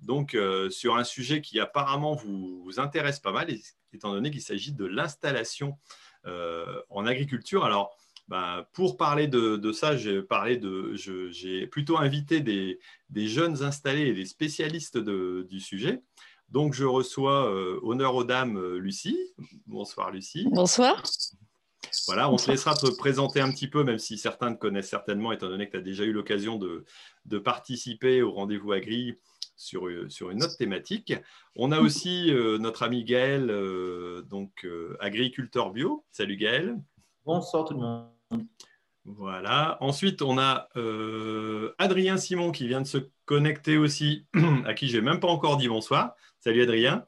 donc euh, sur un sujet qui apparemment vous, intéresse pas mal, étant donné qu'il s'agit de l'installation euh, en agriculture. Alors, bah, pour parler de, ça, j'ai plutôt invité des, jeunes installés et des spécialistes du sujet. Donc, je reçois euh, honneur aux dames Lucie. Bonsoir Lucie. Bonsoir. Voilà, on se laissera te présenter un petit peu, même si certains te connaissent certainement, étant donné que tu as déjà eu l'occasion de, de, participer au rendez-vous agri euh, sur, une autre thématique. On a aussi euh, notre ami Gaël, euh, donc agriculteur bio. Salut Gaël. Bonsoir tout le monde. Voilà. Ensuite, on a Adrien Simon qui vient de se connecter aussi, à qui j'ai même pas encore dit bonsoir. Salut Adrien.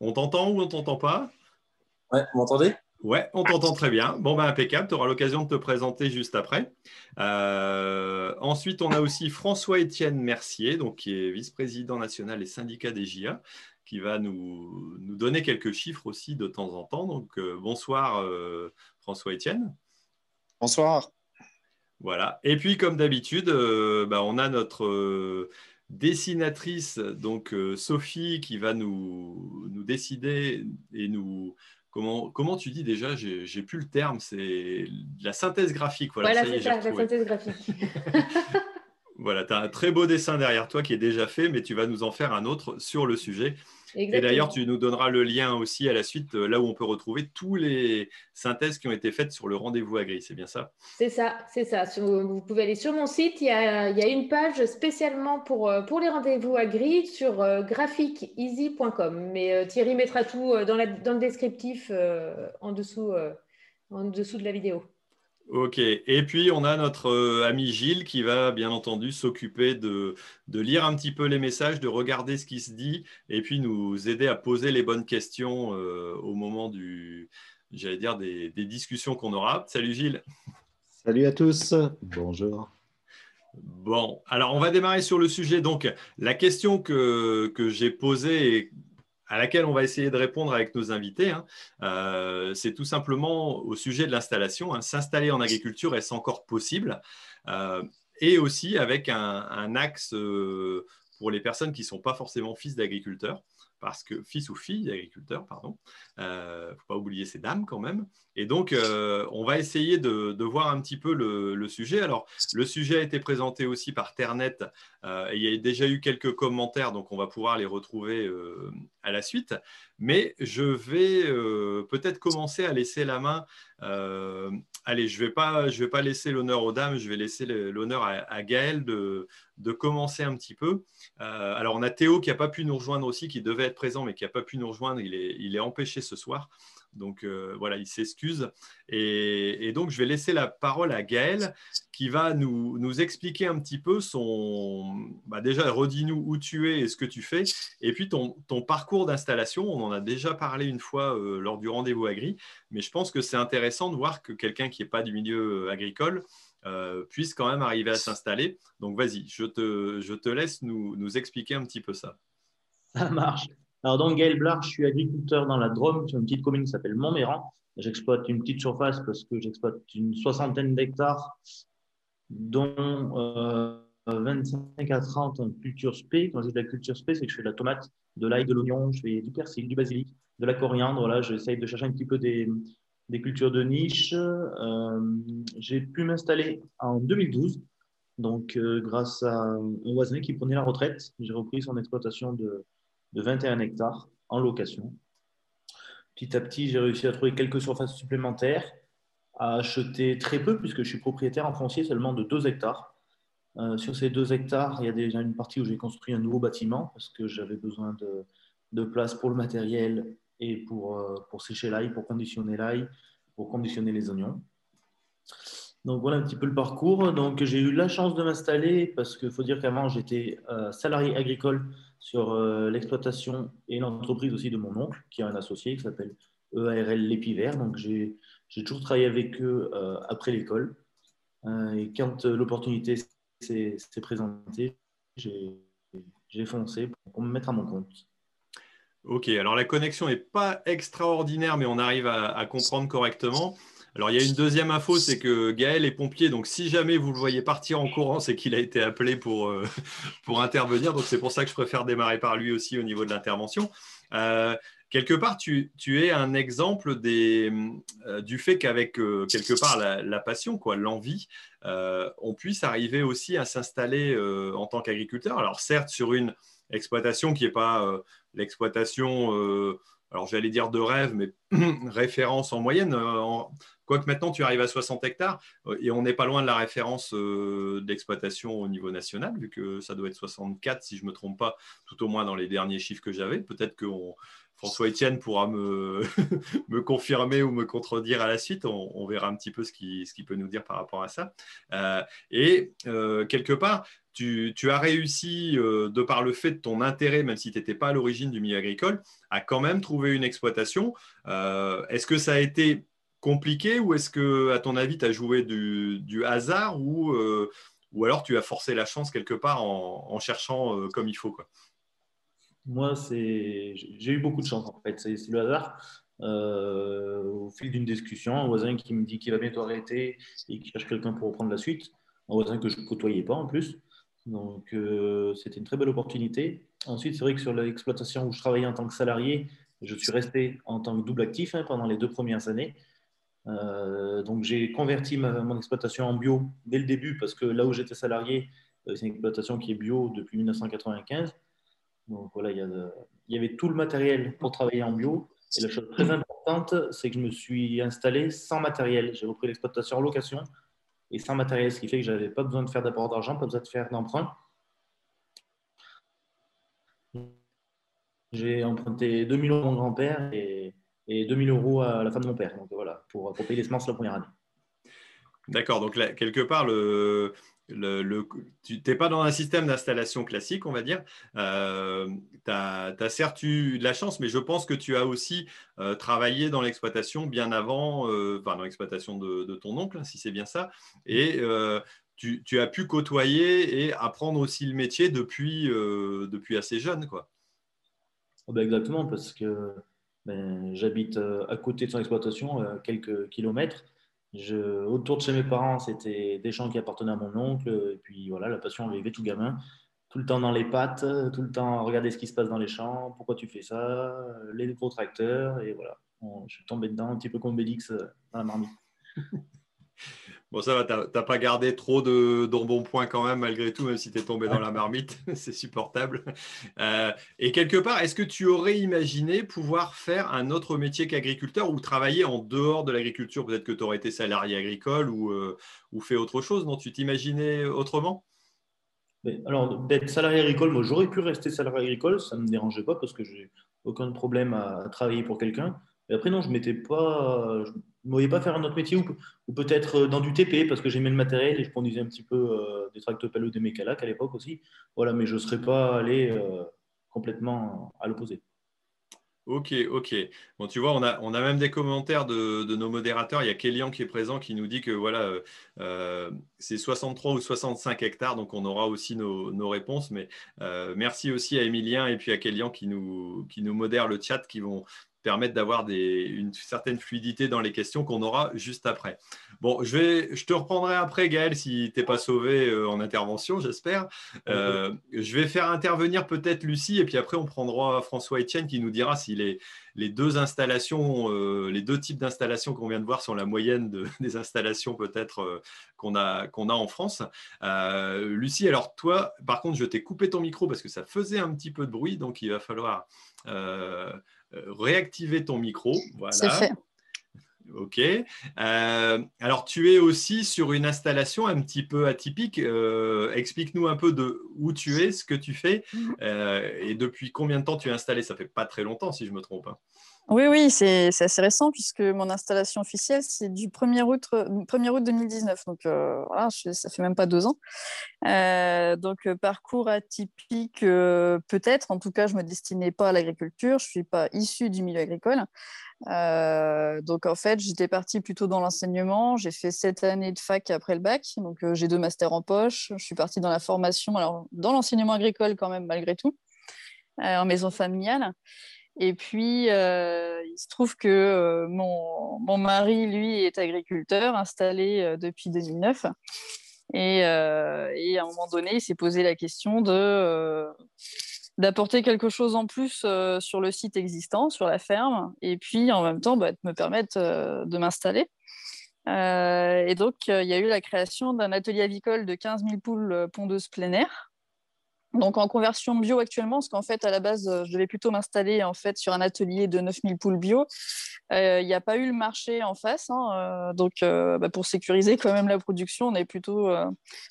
On t'entend ou on t'entend pas? Ouais, vous m'entendez? Ouais, on t'entend très bien. Bon, ben impeccable. Tu auras l'occasion de te présenter juste après. Euh, ensuite, on a aussi François-Étienne Mercier, donc, qui est vice-président national et syndicat des JA, qui va nous, nous, donner quelques chiffres aussi de temps en temps. Donc, euh, bonsoir euh, François-Étienne. Bonsoir. Voilà. Et puis, comme d'habitude, ben, on a notre dessinatrice, donc Sophie, qui va nous, nous décider et nous Comment, tu dis déjà J'ai plus le terme, c'est la synthèse graphique. Voilà, c'est ça, la synthèse graphique. voilà, tu as un très beau dessin derrière toi qui est déjà fait, mais tu vas nous en faire un autre sur le sujet. Et d'ailleurs, tu nous donneras le lien aussi à la suite, euh, là où on peut retrouver tous les synthèses qui ont été faites sur le rendez-vous agri. C'est bien ça? C'est ça, c'est ça. Vous pouvez aller sur mon site. Il y a, une page spécialement pour, euh, pour les rendez-vous agri sur euh, graphiceasy.com. Mais Thierry mettra tout dans, dans le descriptif en, dessous, en dessous de la vidéo. Ok, et puis on a notre euh, ami Gilles qui va bien entendu s'occuper de, lire un petit peu les messages, de regarder ce qui se dit, et puis nous aider à poser les bonnes questions euh, au moment du, j'allais dire, des, discussions qu'on aura. Salut Gilles. Salut à tous, bonjour. Bon, alors on va démarrer sur le sujet. Donc la question que, que j'ai posée et à laquelle on va essayer de répondre avec nos invités, hein. euh, c'est tout simplement au sujet de l'installation. Hein. S'installer en agriculture, est-ce encore possible? Euh, Et aussi avec un, axe euh, pour les personnes qui ne sont pas forcément fils d'agriculteurs parce que fils ou fille d'agriculteur, pardon, ne faut pas oublier ces dames quand même. Et donc, euh, on va essayer de, voir un petit peu le, sujet. Alors, le sujet a été présenté aussi par Ternet. Euh, il y a déjà eu quelques commentaires, donc on va pouvoir les retrouver à la suite. Mais je vais peut-être commencer à laisser la main. allez, je ne vais, pas, laisser l'honneur aux dames, je vais laisser l'honneur à, Gaël de, commencer un petit peu. Euh, alors, on a Théo qui n'a pas pu nous rejoindre aussi, qui devait être présent, mais qui n'a pas pu nous rejoindre. Il est empêché ce soir. Donc, euh, voilà, il s'excuse. Et, donc, je vais laisser la parole à Gaël, qui va nous, expliquer un petit peu son... Bah déjà, redis-nous où tu es et ce que tu fais. Et puis, ton, parcours d'installation. On en a déjà parlé une fois euh, lors du rendez-vous agri. Mais je pense que c'est intéressant de voir que quelqu'un qui n'est pas du milieu agricole euh, puisse quand même arriver à s'installer. Donc vas-y, je te, je te laisse nous, nous, expliquer un petit peu ça. Ça marche. Alors donc Gaël Blard, je suis agriculteur dans la Drôme, sur une petite commune qui s'appelle Montméran. J'exploite une petite surface parce que j'exploite une soixantaine d'hectares, dont 25 euh, à 30 en culture spé. Quand je dis de la culture spé, c'est que je fais de la tomate, de l'ail, de l'oignon, je fais du persil, du basilic, de la coriandre. Là, j'essaye de chercher un petit peu des, cultures de niche. Euh, j'ai pu m'installer en 2012, donc euh, grâce à un voisin qui prenait la retraite, j'ai repris son exploitation de, 21 hectares en location. Petit à petit, j'ai réussi à trouver quelques surfaces supplémentaires, à acheter très peu puisque je suis propriétaire en foncier seulement de 2 hectares. Euh, sur ces 2 hectares, il y a déjà une partie où j'ai construit un nouveau bâtiment parce que j'avais besoin de, de place pour le matériel et pour, euh, pour sécher l'ail, pour conditionner l'ail, pour conditionner les oignons. Donc voilà un petit peu le parcours. Donc j'ai eu la chance de m'installer parce qu'il faut dire qu'avant j'étais euh, salarié agricole sur l'exploitation et l'entreprise aussi de mon oncle, qui a un associé qui s'appelle EARL L'Épiver. Donc, j'ai toujours travaillé avec eux après l'école. et quand l'opportunité s'est présentée, j'ai foncé pour me mettre à mon compte. Ok, alors la connexion n'est pas extraordinaire, mais on arrive à, comprendre correctement. Alors il y a une deuxième info, c'est que Gaël est pompier, donc si jamais vous le voyez partir en courant, c'est qu'il a été appelé pour, euh, intervenir. Donc c'est pour ça que je préfère démarrer par lui aussi au niveau de l'intervention. Euh, quelque part, tu, es un exemple euh, du fait qu'avec quelque part la, passion, quoi, l'envie, on puisse arriver aussi à s'installer en tant qu'agriculteur. Alors certes sur une exploitation qui n'est pas l'exploitation, alors j'allais dire de rêve, mais référence en moyenne. Euh, quoique maintenant tu arrives à 60 hectares euh, et on n'est pas loin de la référence d'exploitation au niveau national, vu que ça doit être 64 si je ne me trompe pas, tout au moins dans les derniers chiffres que j'avais. Peut-être que François Etienne pourra me, me, confirmer ou me contredire à la suite. On, verra un petit peu ce qu'il ce peut nous dire par rapport à ça. et quelque part, tu, as réussi, euh, de par le fait de ton intérêt, même si tu n'étais pas à l'origine du milieu agricole, à quand même trouver une exploitation. Euh, est-ce que ça a été compliqué ou est-ce que, à ton avis, tu as joué du, hasard ou, euh, ou alors tu as forcé la chance quelque part en, cherchant comme il faut quoi? Moi, j'ai eu beaucoup de chance en fait. C'est le hasard. au fil d'une discussion, un voisin qui me dit qu'il va bientôt arrêter et qui cherche quelqu'un pour reprendre la suite. Un voisin que je ne côtoyais pas en plus. Donc, euh, c'était une très belle opportunité. Ensuite, c'est vrai que sur l'exploitation où je travaillais en tant que salarié, je suis resté en tant que double actif hein, pendant les deux premières années. Euh, donc, j'ai converti mon exploitation en bio dès le début parce que là où j'étais salarié, euh, c'est une exploitation qui est bio depuis 1995. Donc, voilà, il y, avait tout le matériel pour travailler en bio. Et la chose très importante, c'est que je me suis installé sans matériel. J'ai repris l'exploitation en location et sans matériel, ce qui fait que je n'avais pas besoin de faire d'apport d'argent, pas besoin de faire d'emprunt. J'ai emprunté 2000 euros à mon grand-père et, et 2000 euros à la femme de mon père. Donc voilà, pour, pour payer les semences la première année. D'accord, donc quelque part, le, tu n'es pas dans un système d'installation classique, on va dire. Euh, tu as, certes eu de la chance, mais je pense que tu as aussi euh, travaillé dans l'exploitation bien avant, euh, enfin dans l'exploitation de, ton oncle, si c'est bien ça. Et tu, as pu côtoyer et apprendre aussi le métier depuis, depuis assez jeune. Quoi. Oh, ben, exactement, parce que ben, j'habite à côté de son exploitation, à quelques kilomètres. Autour de chez mes parents, c'était des champs qui appartenaient à mon oncle. Et puis voilà, la passion avait tout gamin. Tout le temps dans les pattes, tout le temps regarder ce qui se passe dans les champs, pourquoi tu fais ça, les gros tracteurs. Et voilà, je suis tombé dedans un petit peu comme Bélix euh, dans la marmite. Bon, ça va, tu n'as pas gardé trop de d'embonpoint quand même, malgré tout, même si tu es tombé dans la marmite, c'est supportable. Euh, et quelque part, est-ce que tu aurais imaginé pouvoir faire un autre métier qu'agriculteur ou travailler en dehors de l'agriculture? Peut-être que tu aurais été salarié agricole ou, euh, ou fait autre chose, non? Tu t'imaginais autrement? Alors, d'être salarié agricole, moi j'aurais pu rester salarié agricole, ça ne me dérangeait pas parce que j'ai aucun problème à travailler pour quelqu'un. Après, non, je pas, ne voyez pas faire un autre métier ou, peut-être euh, dans du TP parce que j'aimais le matériel et je conduisais un petit peu euh, des tractopelles ou des mécalacs à l'époque aussi. Voilà, mais je ne serais pas allé euh, complètement à l'opposé. Ok, ok. Bon, tu vois, on a, on a même des commentaires de, nos modérateurs. Il y a Kélian qui est présent qui nous dit que voilà, c'est 63 ou 65 hectares, donc on aura aussi nos, réponses. Mais merci aussi à Emilien et puis à Kélian qui nous, qui nous modèrent le chat, qui vont permettre d'avoir une certaine fluidité dans les questions qu'on aura juste après. Bon, je, vais, je te reprendrai après, Gaël, si tu n'es pas sauvé euh, en intervention, j'espère. Euh, je vais faire intervenir peut-être Lucie, et puis après, on prendra François Etienne qui nous dira si les, les deux installations, euh, les deux types d'installations qu'on vient de voir sont la moyenne des installations peut-être qu'on a, qu'on a en France. Lucie, alors toi, par contre, je t'ai coupé ton micro parce que ça faisait un petit peu de bruit, donc il va falloir réactiver ton micro. Voilà. C'est fait. Ok. Euh, alors, tu es aussi sur une installation un petit peu atypique. Euh, explique-nous un peu de où tu es, ce que tu fais mhm. et depuis combien de temps tu es installé? Ça fait pas très longtemps, si je me trompe. Hein. Oui, oui, c'est assez récent puisque mon installation officielle, c'est du 1er août, 1er août 2019. Donc voilà, ça fait même pas deux ans. donc parcours atypique, peut-être. En tout cas, je me destinais pas à l'agriculture. Je suis pas issue du milieu agricole. donc en fait, j'étais partie plutôt dans l'enseignement. J'ai fait sept années de fac après le bac. Donc j'ai deux masters en poche. Je suis partie dans la formation, alors dans l'enseignement agricole quand même malgré tout, en maison familiale. Et puis, euh, il se trouve que euh, mon, mon, mari, lui, est agriculteur, installé euh, depuis 2009. Et, à un moment donné, il s'est posé la question de d'apporter quelque chose en plus sur le site existant, sur la ferme, et puis en même temps bah, de me permettre de m'installer. et donc, il y a eu la création d'un atelier avicole de 15 000 poules pondeuses plein air, donc en conversion bio actuellement, parce qu'en fait à la base euh, je devais plutôt m'installer en fait sur un atelier de 9000 poules bio. Euh, il n'y a pas eu le marché en face, hein, euh, donc bah, pour sécuriser quand même la production, on est plutôt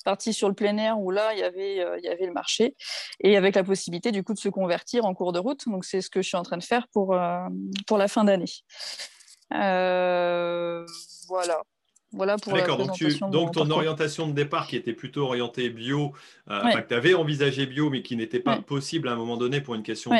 parti sur le plein air où là il y avait y avait le marché et avec la possibilité du coup de se convertir en cours de route. Donc c'est ce que je suis en train de faire pour pour la fin d'année. voilà. Voilà pour D'accord, donc, donc ton orientation de départ qui était plutôt orientée bio, euh, que tu avais envisagé bio mais qui n'était pas possible à un moment donné pour une question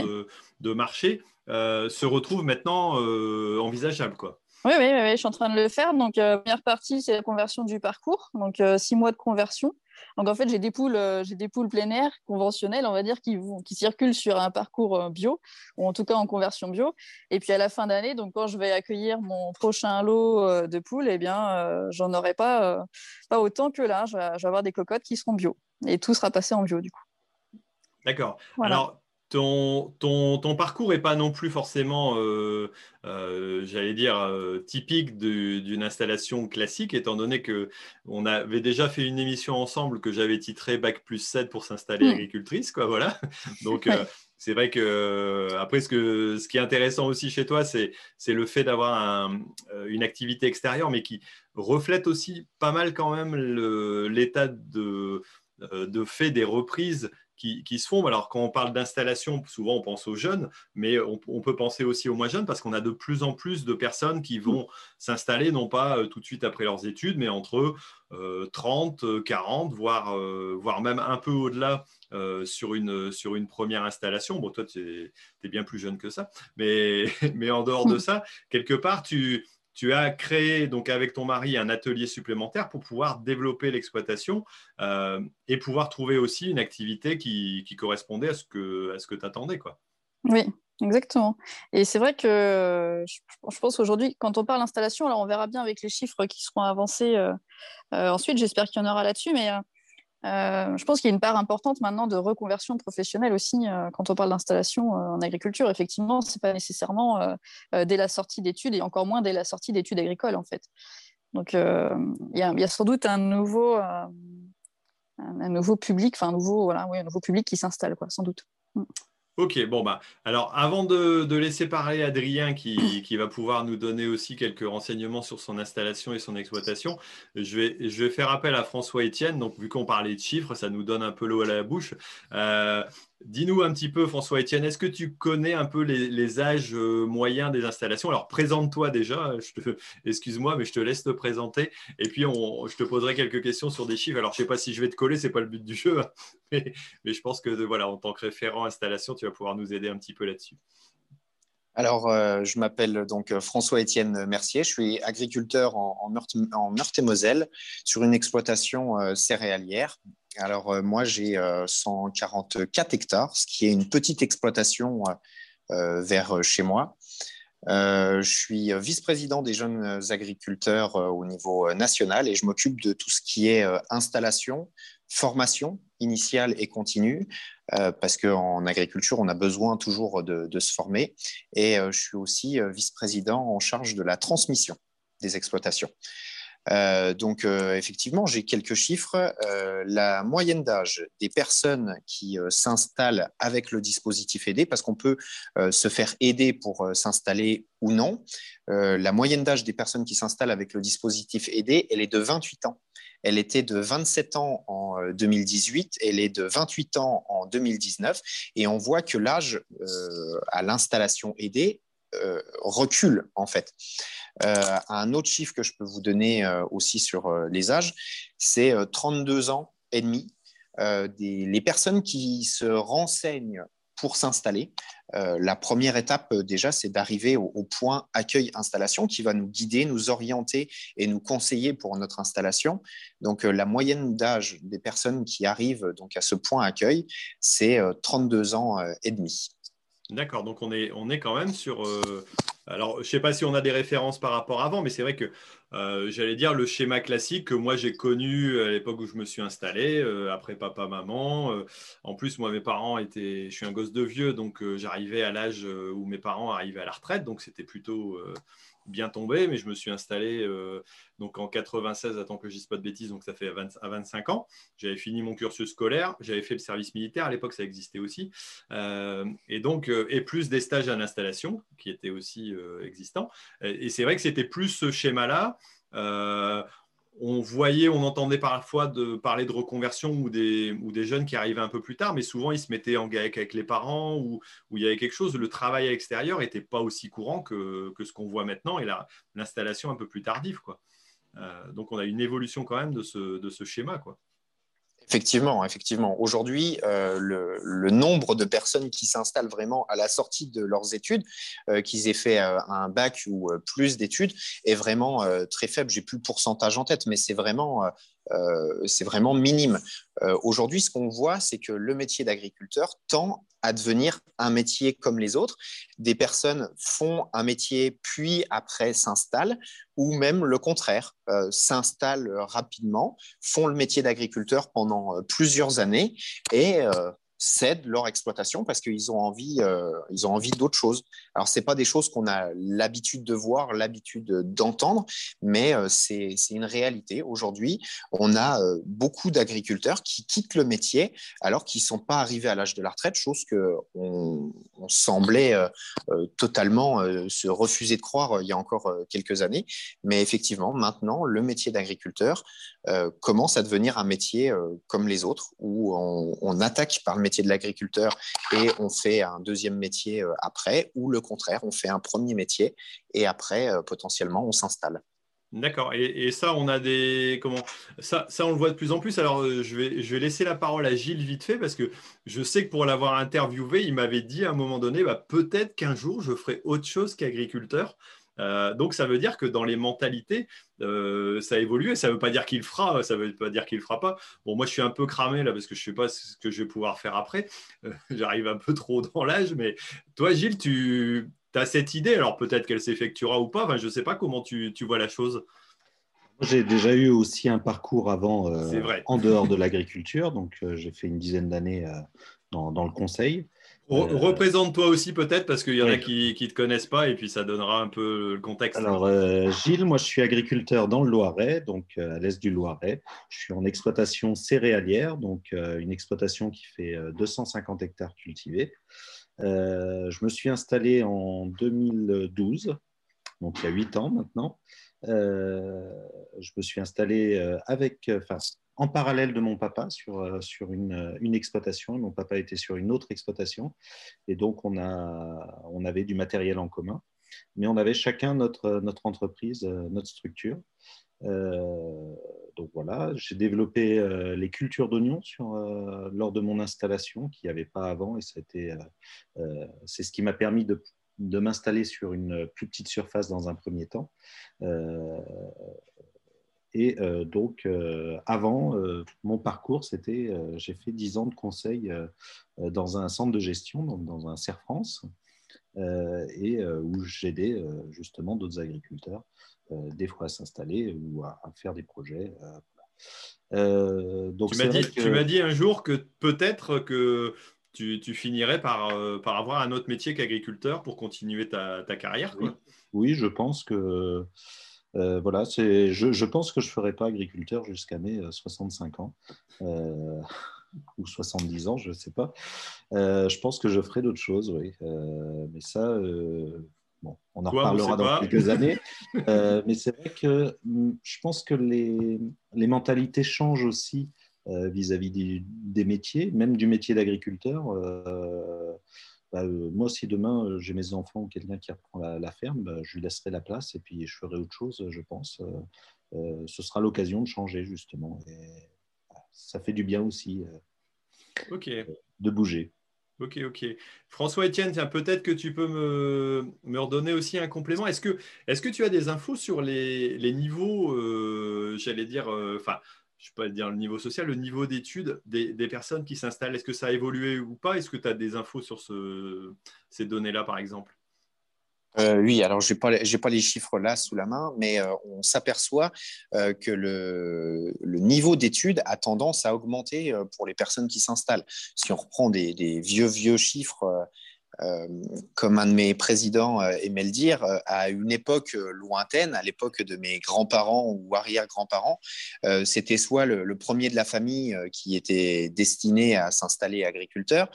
de, marché, euh, se retrouve maintenant euh, envisageable. Quoi. Oui, oui, oui, je suis en train de le faire. Donc, première partie, c'est la conversion du parcours. Donc, six mois de conversion. Donc en fait, j'ai des poules, euh, j'ai des poules plein air conventionnelles, on va dire, qui, qui circulent sur un parcours euh, bio, ou en tout cas en conversion bio. Et puis à la fin d'année, donc quand je vais accueillir mon prochain lot euh, de poules, eh bien, j'en aurai pas, pas autant que là. Je vais, avoir des cocottes qui seront bio. Et tout sera passé en bio du coup. D'accord. Alors, ton, ton, ton, parcours n'est pas non plus forcément, euh, euh, j'allais dire, euh, typique d'une installation classique, étant donné qu'on avait déjà fait une émission ensemble que j'avais titrée Bac plus 7 pour s'installer hmm. agricultrice. Quoi, voilà. Donc, c'est vrai que, après, ce, que, ce qui est intéressant aussi chez toi, c'est le fait d'avoir une activité extérieure, mais qui reflète aussi pas mal quand même l'état de, de fait des reprises qui, se font. Alors, quand on parle d'installation, souvent on pense aux jeunes, mais on, peut penser aussi aux moins jeunes parce qu'on a de plus en plus de personnes qui vont s'installer, non pas euh, tout de suite après leurs études, mais entre 30, 40, euh, voire, euh, voire même un peu au-delà sur, une, sur une première installation. Bon, toi, tu es, bien plus jeune que ça, mais, mais en dehors de ça, quelque part, tu tu as créé donc avec ton mari un atelier supplémentaire pour pouvoir développer l'exploitation euh, et pouvoir trouver aussi une activité qui, correspondait à ce que, tu attendais. Quoi. Oui, exactement. Et c'est vrai que je, pense aujourd'hui, quand on parle d'installation, alors on verra bien avec les chiffres qui seront avancés euh, euh, ensuite, j'espère qu'il y en aura là-dessus, mais je pense qu'il y a une part importante maintenant de reconversion professionnelle aussi euh, quand on parle d'installation euh, en agriculture. Effectivement, ce n'est pas nécessairement dès la sortie d'études et encore moins dès la sortie d'études agricoles en fait. Donc il y, a sans doute un nouveau, un, nouveau public, enfin un voilà, oui, un nouveau public qui s'installe, sans doute. Mm. Ok, bon bah alors avant de, laisser parler Adrien qui, va pouvoir nous donner aussi quelques renseignements sur son installation et son exploitation, je vais, je faire appel à François Etienne. Donc vu qu'on parlait de chiffres, ça nous donne un peu l'eau à la bouche. Euh, Dis-nous un petit peu, François Etienne, est-ce que tu connais un peu les, âges euh, moyens des installations? Alors, présente-toi déjà, excuse-moi, mais je te laisse te présenter. Et puis, je te poserai quelques questions sur des chiffres. Alors, je ne sais pas si je vais te coller, ce n'est pas le but du jeu, hein, mais, je pense que voilà, en tant que référent installation, tu vas pouvoir nous aider un petit peu là-dessus. Alors, euh, je m'appelle donc euh, François-Étienne Mercier. Je suis agriculteur en, Meurthe-et-Moselle sur une exploitation céréalière alors, euh, moi, j'ai 144 euh, hectares, ce qui est une petite exploitation euh, vers chez moi. je suis vice-président des jeunes agriculteurs au niveau national et je m'occupe de tout ce qui est installation, formation initiale et continue, parce qu'en agriculture, on a besoin toujours de, de se former. Et je suis aussi vice-président en charge de la transmission des exploitations. Euh, donc, euh, effectivement, j'ai quelques chiffres. Euh, la moyenne d'âge des personnes qui s'installent avec le dispositif aidé, parce qu'on peut se faire aider pour s'installer ou non, la moyenne d'âge des personnes qui s'installent avec le dispositif aidé, elle est de 28 ans. Elle était de 27 ans en 2018, elle est de 28 ans en 2019, et on voit que l'âge à l'installation aidée recule en fait. Un autre chiffre que je peux vous donner aussi sur les âges, c'est 32 ans et demi. Les personnes qui se renseignent pour s'installer. Euh, la première étape, euh, déjà, c'est d'arriver au, point accueil-installation qui va nous guider, nous orienter et nous conseiller pour notre installation. Donc, euh, la moyenne d'âge des personnes qui arrivent donc, à ce point accueil, c'est 32 ans et demi. D'accord, donc on est, on est quand même sur... alors, je ne sais pas si on a des références par rapport à avant, mais c'est vrai que euh, j'allais dire le schéma classique que moi j'ai connu à l'époque où je me suis installé, euh, après papa, maman. Euh, en plus, moi, mes parents étaient, je suis un gosse de vieux, donc j'arrivais à l'âge où mes parents arrivaient à la retraite, donc c'était plutôt bien tombé, mais je me suis installé euh, donc en 96, attends que je dise pas de bêtises, donc ça fait à, 25 ans. J'avais fini mon cursus scolaire, j'avais fait le service militaire, à l'époque ça existait aussi, euh, et donc euh, et plus des stages à l'installation qui étaient aussi existants. Et, et c'est vrai que c'était plus ce schéma-là on voyait, on entendait parfois parler de reconversion ou des, jeunes qui arrivaient un peu plus tard, mais souvent ils se mettaient en GAEC avec les parents ou, il y avait quelque chose. Le travail à l'extérieur n'était pas aussi courant que, ce qu'on voit maintenant et l'installation un peu plus tardive. Euh, donc on a une évolution quand même de ce, schéma. Effectivement, effectivement. Aujourd'hui, euh, le, nombre de personnes qui s'installent vraiment à la sortie de leurs études, euh, qu'ils aient fait euh, un bac ou plus d'études, est vraiment très faible. J'ai plus le pourcentage en tête, mais c'est vraiment c'est vraiment minime. Euh, aujourd'hui, ce qu'on voit, c'est que le métier d'agriculteur tend à devenir un métier comme les autres. Des personnes font un métier puis après s'installent, ou même le contraire, euh, s'installent rapidement, font le métier d'agriculteur pendant plusieurs années et cèdent leur exploitation parce qu'ils ont envie, euh, ils ont envie d'autre chose. Alors, ce pas des choses qu'on a l'habitude de voir, l'habitude d'entendre, mais euh, c'est une réalité. Aujourd'hui, on a euh, beaucoup d'agriculteurs qui quittent le métier alors qu'ils ne sont pas arrivés à l'âge de la retraite, chose qu'on on semblait totalement se refuser de croire il y a encore quelques années. Mais effectivement, maintenant, le métier d'agriculteur commence à devenir un métier comme les autres, où on, on attaque par le métier de l'agriculteur et on fait un deuxième métier euh, après, ou le contraire, on fait un premier métier et après, euh, potentiellement, on s'installe. D'accord. Et, ça, on a des comment ça, ça, on le voit de plus en plus. Alors, euh, je vais, je vais laisser la parole à Gilles vite fait parce que je sais que pour l'avoir interviewé, il m'avait dit à un moment donné, bah, peut-être qu'un jour, je ferai autre chose qu'agriculteur. Euh, donc ça veut dire que dans les mentalités, euh, ça évolue et ça ne veut pas dire qu'il fera, ça ne veut pas dire qu'il fera pas. Bon, moi je suis un peu cramé là parce que je ne sais pas ce que je vais pouvoir faire après. Euh, j'arrive un peu trop dans l'âge, mais toi Gilles, tu as cette idée, alors peut-être qu'elle s'effectuera ou pas, je ne sais pas comment tu, vois la chose. J'ai déjà eu aussi un parcours avant en dehors de l'agriculture, donc j'ai fait une dizaine d'années dans, le conseil. Euh, représente-toi aussi peut-être parce qu'il y en a qui ne te connaissent pas et puis ça donnera un peu le contexte. Alors euh, Gilles, moi je suis agriculteur dans le Loiret, donc euh, à l'est du Loiret. Je suis en exploitation céréalière, donc une exploitation qui fait 250 hectares cultivés. je me suis installé en 2012, donc il y a 8 ans maintenant. je me suis installé avec, enfin, en parallèle de mon papa sur, euh, sur une, euh, une, exploitation. Mon papa était sur une autre exploitation. Et donc, on, a, on avait du matériel en commun. Mais on avait chacun notre, notre entreprise, euh, notre structure. donc voilà, j'ai développé les cultures d'oignons lors de mon installation, qu'il n'y avait pas avant. Et c'est ce qui m'a permis de, de m'installer sur une plus petite surface dans un premier temps. Et euh, donc, euh, avant, euh, mon parcours, c'était, j'ai fait 10 ans de conseil dans un centre de gestion, donc dans un CER France, et où j'aidais justement d'autres agriculteurs, des fois à s'installer ou à, faire des projets. donc tu m'as dit, un jour que peut-être que tu, tu, finirais par, par avoir un autre métier qu'agriculteur pour continuer ta, ta carrière. Quoi. Oui. oui, je pense que euh, voilà, je, je, pense que je ne ferai pas agriculteur jusqu'à mes 65 euh, ans. Euh, ou 70 ans, je ne sais pas. je pense que je ferai d'autres choses, oui. mais ça, bon, on en reparlera dans quelques années. mais c'est vrai que mm, je pense que les, les mentalités changent aussi vis-à-vis des métiers, même du métier d'agriculteur. Bah, moi, si demain j'ai mes enfants ou quelqu'un qui reprend la, ferme, bah, je lui laisserai la place et puis je ferai autre chose, je pense. ce sera l'occasion de changer, justement. Et ça fait du bien aussi de bouger. Ok, ok. François Etienne, peut-être que tu peux me, me, redonner aussi un complément. Est-ce que, est que tu as des infos sur les, les niveaux, euh, j'allais dire, euh, enfin, je ne peux pas dire le niveau social, le niveau d'études des, personnes qui s'installent Est-ce que ça a évolué ou pas? Est-ce que tu as des infos sur ce, ces données-là, par exemple? Euh, oui, alors je n'ai pas, les chiffres là sous la main, mais euh, on s'aperçoit euh, que le, niveau d'études a tendance à augmenter pour les personnes qui s'installent. Si on reprend des vieux, vieux chiffres euh, comme un de mes présidents euh, aimait le dire, euh, à une époque lointaine, à l'époque de mes grands-parents ou arrière-grands-parents, c'était soit le, premier de la famille qui était destiné à s'installer agriculteur,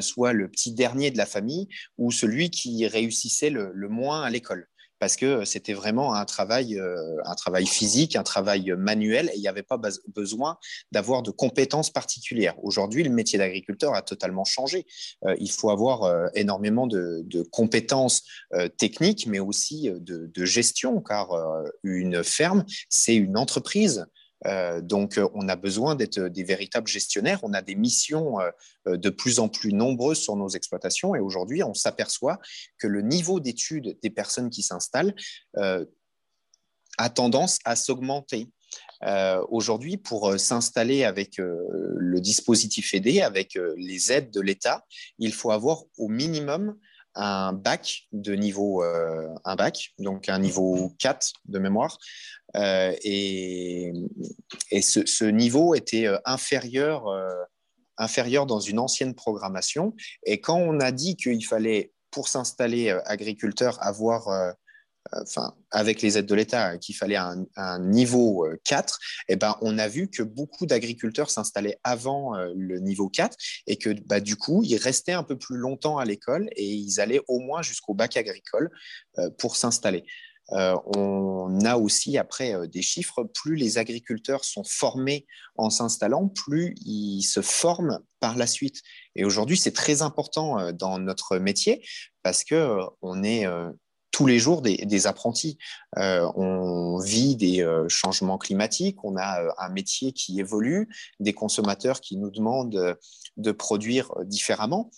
soit le petit dernier de la famille ou celui qui réussissait le moins à l'école parce que c'était vraiment un travail, euh, un travail physique, un travail manuel, et il n'y avait pas besoin d'avoir de compétences particulières. Aujourd'hui, le métier d'agriculteur a totalement changé. Euh, il faut avoir euh, énormément de, compétences techniques, mais aussi de, de gestion, car une ferme, c'est une entreprise. Euh, donc, euh, on a besoin d'être des véritables gestionnaires. On a des missions euh, de plus en plus nombreuses sur nos exploitations. Et aujourd'hui, on s'aperçoit que le niveau d'études des personnes qui s'installent a tendance à s'augmenter. aujourd'hui, pour s'installer avec le dispositif aidé, avec les aides de l'État, il faut avoir au minimum un bac de niveau euh, un bac, donc un niveau 4 de mémoire. Euh, et, et ce, niveau était euh, inférieur, inférieur dans une ancienne programmation. Et quand on a dit qu'il fallait, pour s'installer agriculteur, avoir enfin, avec les aides de l'État, hein, qu'il fallait un, niveau 4, euh, eh ben, on a vu que beaucoup d'agriculteurs s'installaient avant euh, le niveau 4 et que bah, du coup, ils restaient un peu plus longtemps à l'école et ils allaient au moins jusqu'au bac agricole euh, pour s'installer. on a aussi après des chiffres, plus les agriculteurs sont formés en s'installant, plus ils se forment par la suite. Et aujourd'hui, c'est très important dans notre métier parce que on est tous les jours des, apprentis. Euh, on vit des euh, changements climatiques, on a euh, un métier qui évolue, des consommateurs qui nous demandent de produire différemment.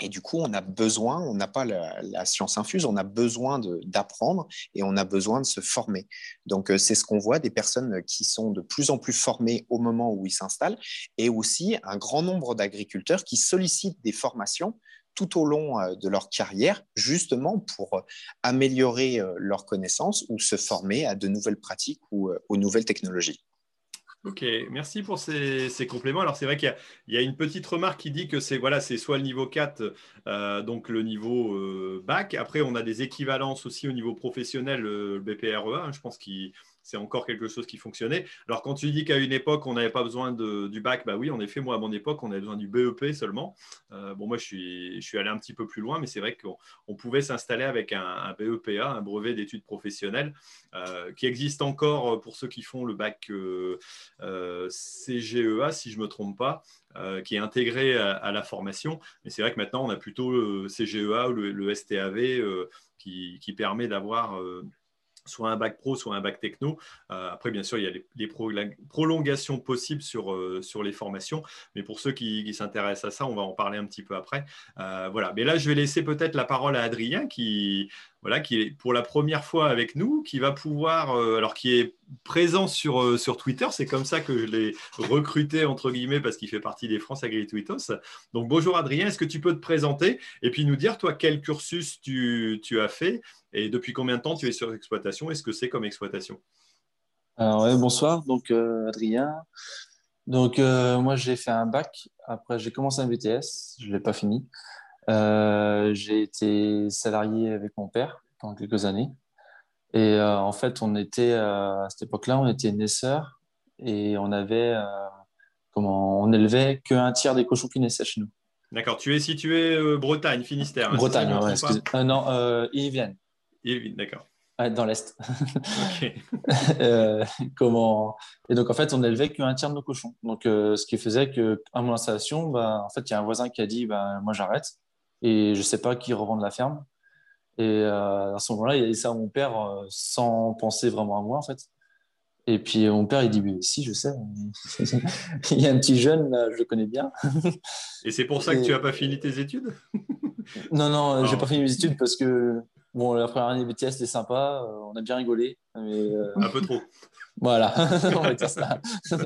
Et du coup, on a besoin, on n'a pas la, science infuse, on a besoin d'apprendre et on a besoin de se former. Donc, c'est ce qu'on voit des personnes qui sont de plus en plus formées au moment où ils s'installent et aussi un grand nombre d'agriculteurs qui sollicitent des formations tout au long euh, de leur carrière, justement pour euh, améliorer euh, leurs connaissances ou se former à de nouvelles pratiques ou aux nouvelles technologies. Ok, merci pour ces, compléments. Alors c'est vrai qu'il y, a une petite remarque qui dit que c'est voilà, soit le niveau 4, donc le niveau bac. Après, on a des équivalences aussi au niveau professionnel, le BPREA, je pense qu'il c'est encore quelque chose qui fonctionnait. Alors, quand tu dis qu'à une époque, on n'avait pas besoin du bac, bah oui, en effet, moi, à mon époque, on avait besoin du BEP seulement. Euh, bon, moi, je suis, allé un petit peu plus loin, mais c'est vrai qu'on pouvait s'installer avec un, BEPA, un brevet d'études professionnelles, euh, qui existe encore pour ceux qui font le bac euh, CGEA, si je ne me trompe pas. qui est intégré à, la formation. Mais c'est vrai que maintenant, on a plutôt le CGEA ou le, STAV qui, permet d'avoir soit un bac pro, soit un bac techno. Euh, après, bien sûr, il y a les, prolongations possibles sur, euh, sur les formations. Mais pour ceux qui, s'intéressent à ça, on va en parler un petit peu après. Euh, voilà. Mais là, je vais laisser peut-être la parole à Adrien qui, voilà, qui est pour la première fois avec nous, qui va pouvoir, alors qui est présent sur, sur Twitter. C'est comme ça que je l'ai recruté, entre guillemets, parce qu'il fait partie des France Agri-Twittos. Donc, bonjour Adrien, est-ce que tu peux te présenter et puis nous dire, toi, quel cursus tu, tu as fait et depuis combien de temps tu es sur exploitation? Est-ce que c'est comme exploitation? Alors, bonsoir, donc euh, Adrien. Donc, euh, moi, j'ai fait un bac. Après, j'ai commencé un BTS. Je ne l'ai pas fini. Euh, j'ai été salarié avec mon père pendant quelques années. Et en fait, on était, à cette époque-là, on était naisseurs et on avait, comment, on élevait qu'un tiers des cochons qui naissaient chez nous. D'accord. Tu es situé Bretagne, Finistère. Hein, Bretagne, ouais, non, ils viennent d'accord. dans l'Est. Euh, comment... Et donc, en fait, on n'élevait qu'un tiers de nos cochons. Donc, euh, ce qui faisait qu'à mon installation, bah, en fait, il y a un voisin qui a dit bah, Moi, j'arrête. Et je ne sais pas qui revendre la ferme. Et à ce moment-là, il a dit ça à mon père sans penser vraiment à moi, en fait. Et puis mon père, il dit, mais si, je sais. il y a un petit jeune, je le connais bien. Et c'est pour ça que tu n'as pas fini tes études? Non, non, je n'ai pas fini mes études parce que bon, la première année BTS, c'était sympa, on a bien rigolé. Mais, Un peu trop. Voilà, on va dire ça.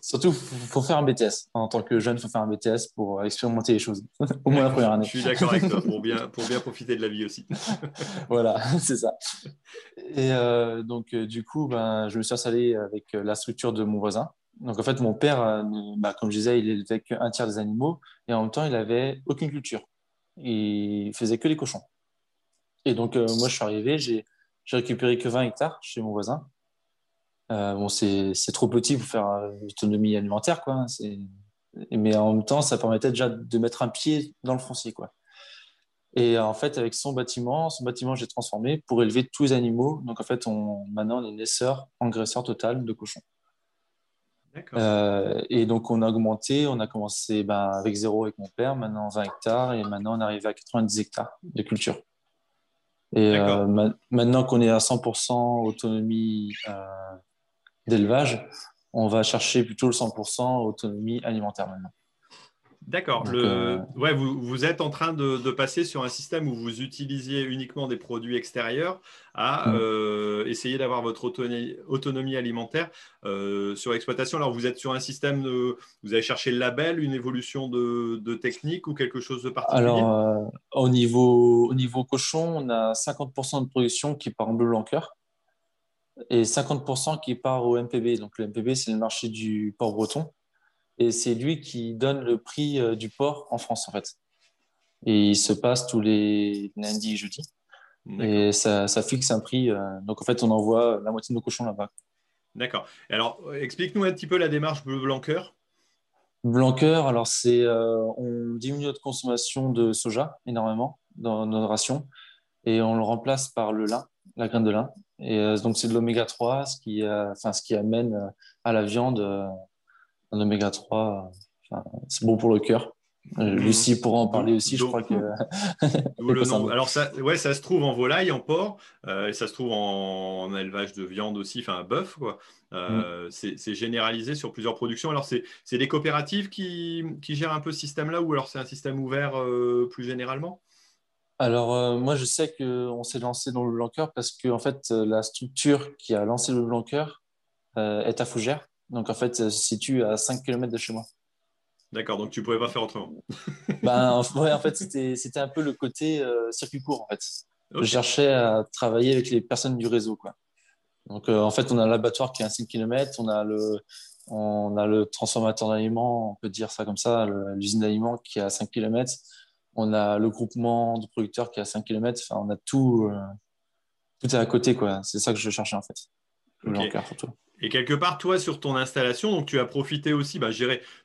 Surtout, il faut faire un BTS. En tant que jeune, il faut faire un BTS pour expérimenter les choses, au moins la première année. Je suis d'accord avec toi, pour bien, pour bien profiter de la vie aussi. voilà, c'est ça. Et euh, donc, euh, du coup, ben, je me suis installé avec la structure de mon voisin. Donc, en fait, mon père, euh, bah, comme je disais, il élevait qu'un tiers des animaux et en même temps, il n'avait aucune culture. Il faisait que les cochons. Et donc, moi, je suis arrivé, j'ai récupéré que 20 hectares chez mon voisin. Euh, bon, c'est trop petit pour faire l'autonomie alimentaire, quoi. Mais en même temps, ça permettait déjà de mettre un pied dans le foncier, quoi. Et en fait, avec son bâtiment, son bâtiment, j'ai transformé pour élever tous les animaux. Donc, en fait, on, maintenant, on est naisseur, engraisseur total de cochons. Euh, et donc, on a augmenté. On a commencé ben, avec zéro avec mon père, maintenant 20 hectares, et maintenant, on est arrivé à 90 hectares de culture. Et euh, maintenant qu'on est à 100% autonomie d'élevage, on va chercher plutôt le 100% autonomie alimentaire maintenant. D'accord. Euh, ouais, vous, vous, êtes en train de, passer sur un système où vous utilisiez uniquement des produits extérieurs à mm. euh, essayer d'avoir votre autonomie, alimentaire euh, sur l'exploitation. Alors, vous êtes sur un système de. Vous avez cherché le label, une évolution de, de technique ou quelque chose de particulier? Alors, au, niveau, au niveau cochon, on a 50% de production qui part en bleu blanc cœur et 50% qui part au MPB. Donc le MPB, c'est le marché du porc breton. Et c'est lui qui donne le prix euh, du porc en France, en fait. Et il se passe tous les lundis et jeudis. Et ça, ça, fixe un prix. Euh, donc en fait, on envoie la moitié de nos cochons là-bas. D'accord. Alors, explique-nous un petit peu la démarche blanqueur. Blanqueur, alors c'est euh, on diminue notre consommation de soja énormément dans notre ration et on le remplace par le lin, la graine de lin. Et euh, donc, c'est de l'oméga 3, ce qui, enfin, ce qui amène euh, à la viande euh, un oméga 3. c'est bon pour le cœur. Lucie pourra en parler aussi, je crois que. Alors, ça, ouais, ça se trouve en volaille, en porc, et ça se trouve en, élevage de viande aussi, enfin, bœuf. Quoi. Mm. C'est généralisé sur plusieurs productions. Alors, c'est des coopératives qui, qui, gèrent un peu ce système-là, ou alors c'est un système ouvert plus généralement? Alors, euh, moi, je sais qu'on s'est lancé dans le Blanqueur parce que, en fait, euh, la structure qui a lancé le Blanqueur euh, est à Fougères. Donc, en fait, elle se situe à 5 km de chez moi. D'accord, donc tu ne pouvais pas faire autrement. ben, en fait, c'était un peu le côté circuit court, en fait. Je cherchais à travailler avec les personnes du réseau, quoi. Donc, en fait, on a l'abattoir qui est à 5 km, on a le, on a le transformateur d'aliments, on peut dire ça comme ça, l'usine d'aliments qui est à 5 km on a le groupement de producteurs qui est à 5 km. Enfin, on a tout, euh, tout est à côté. quoi. C'est ça que je cherchais en fait. Et quelque part, toi, sur ton installation, donc tu as profité aussi, bah,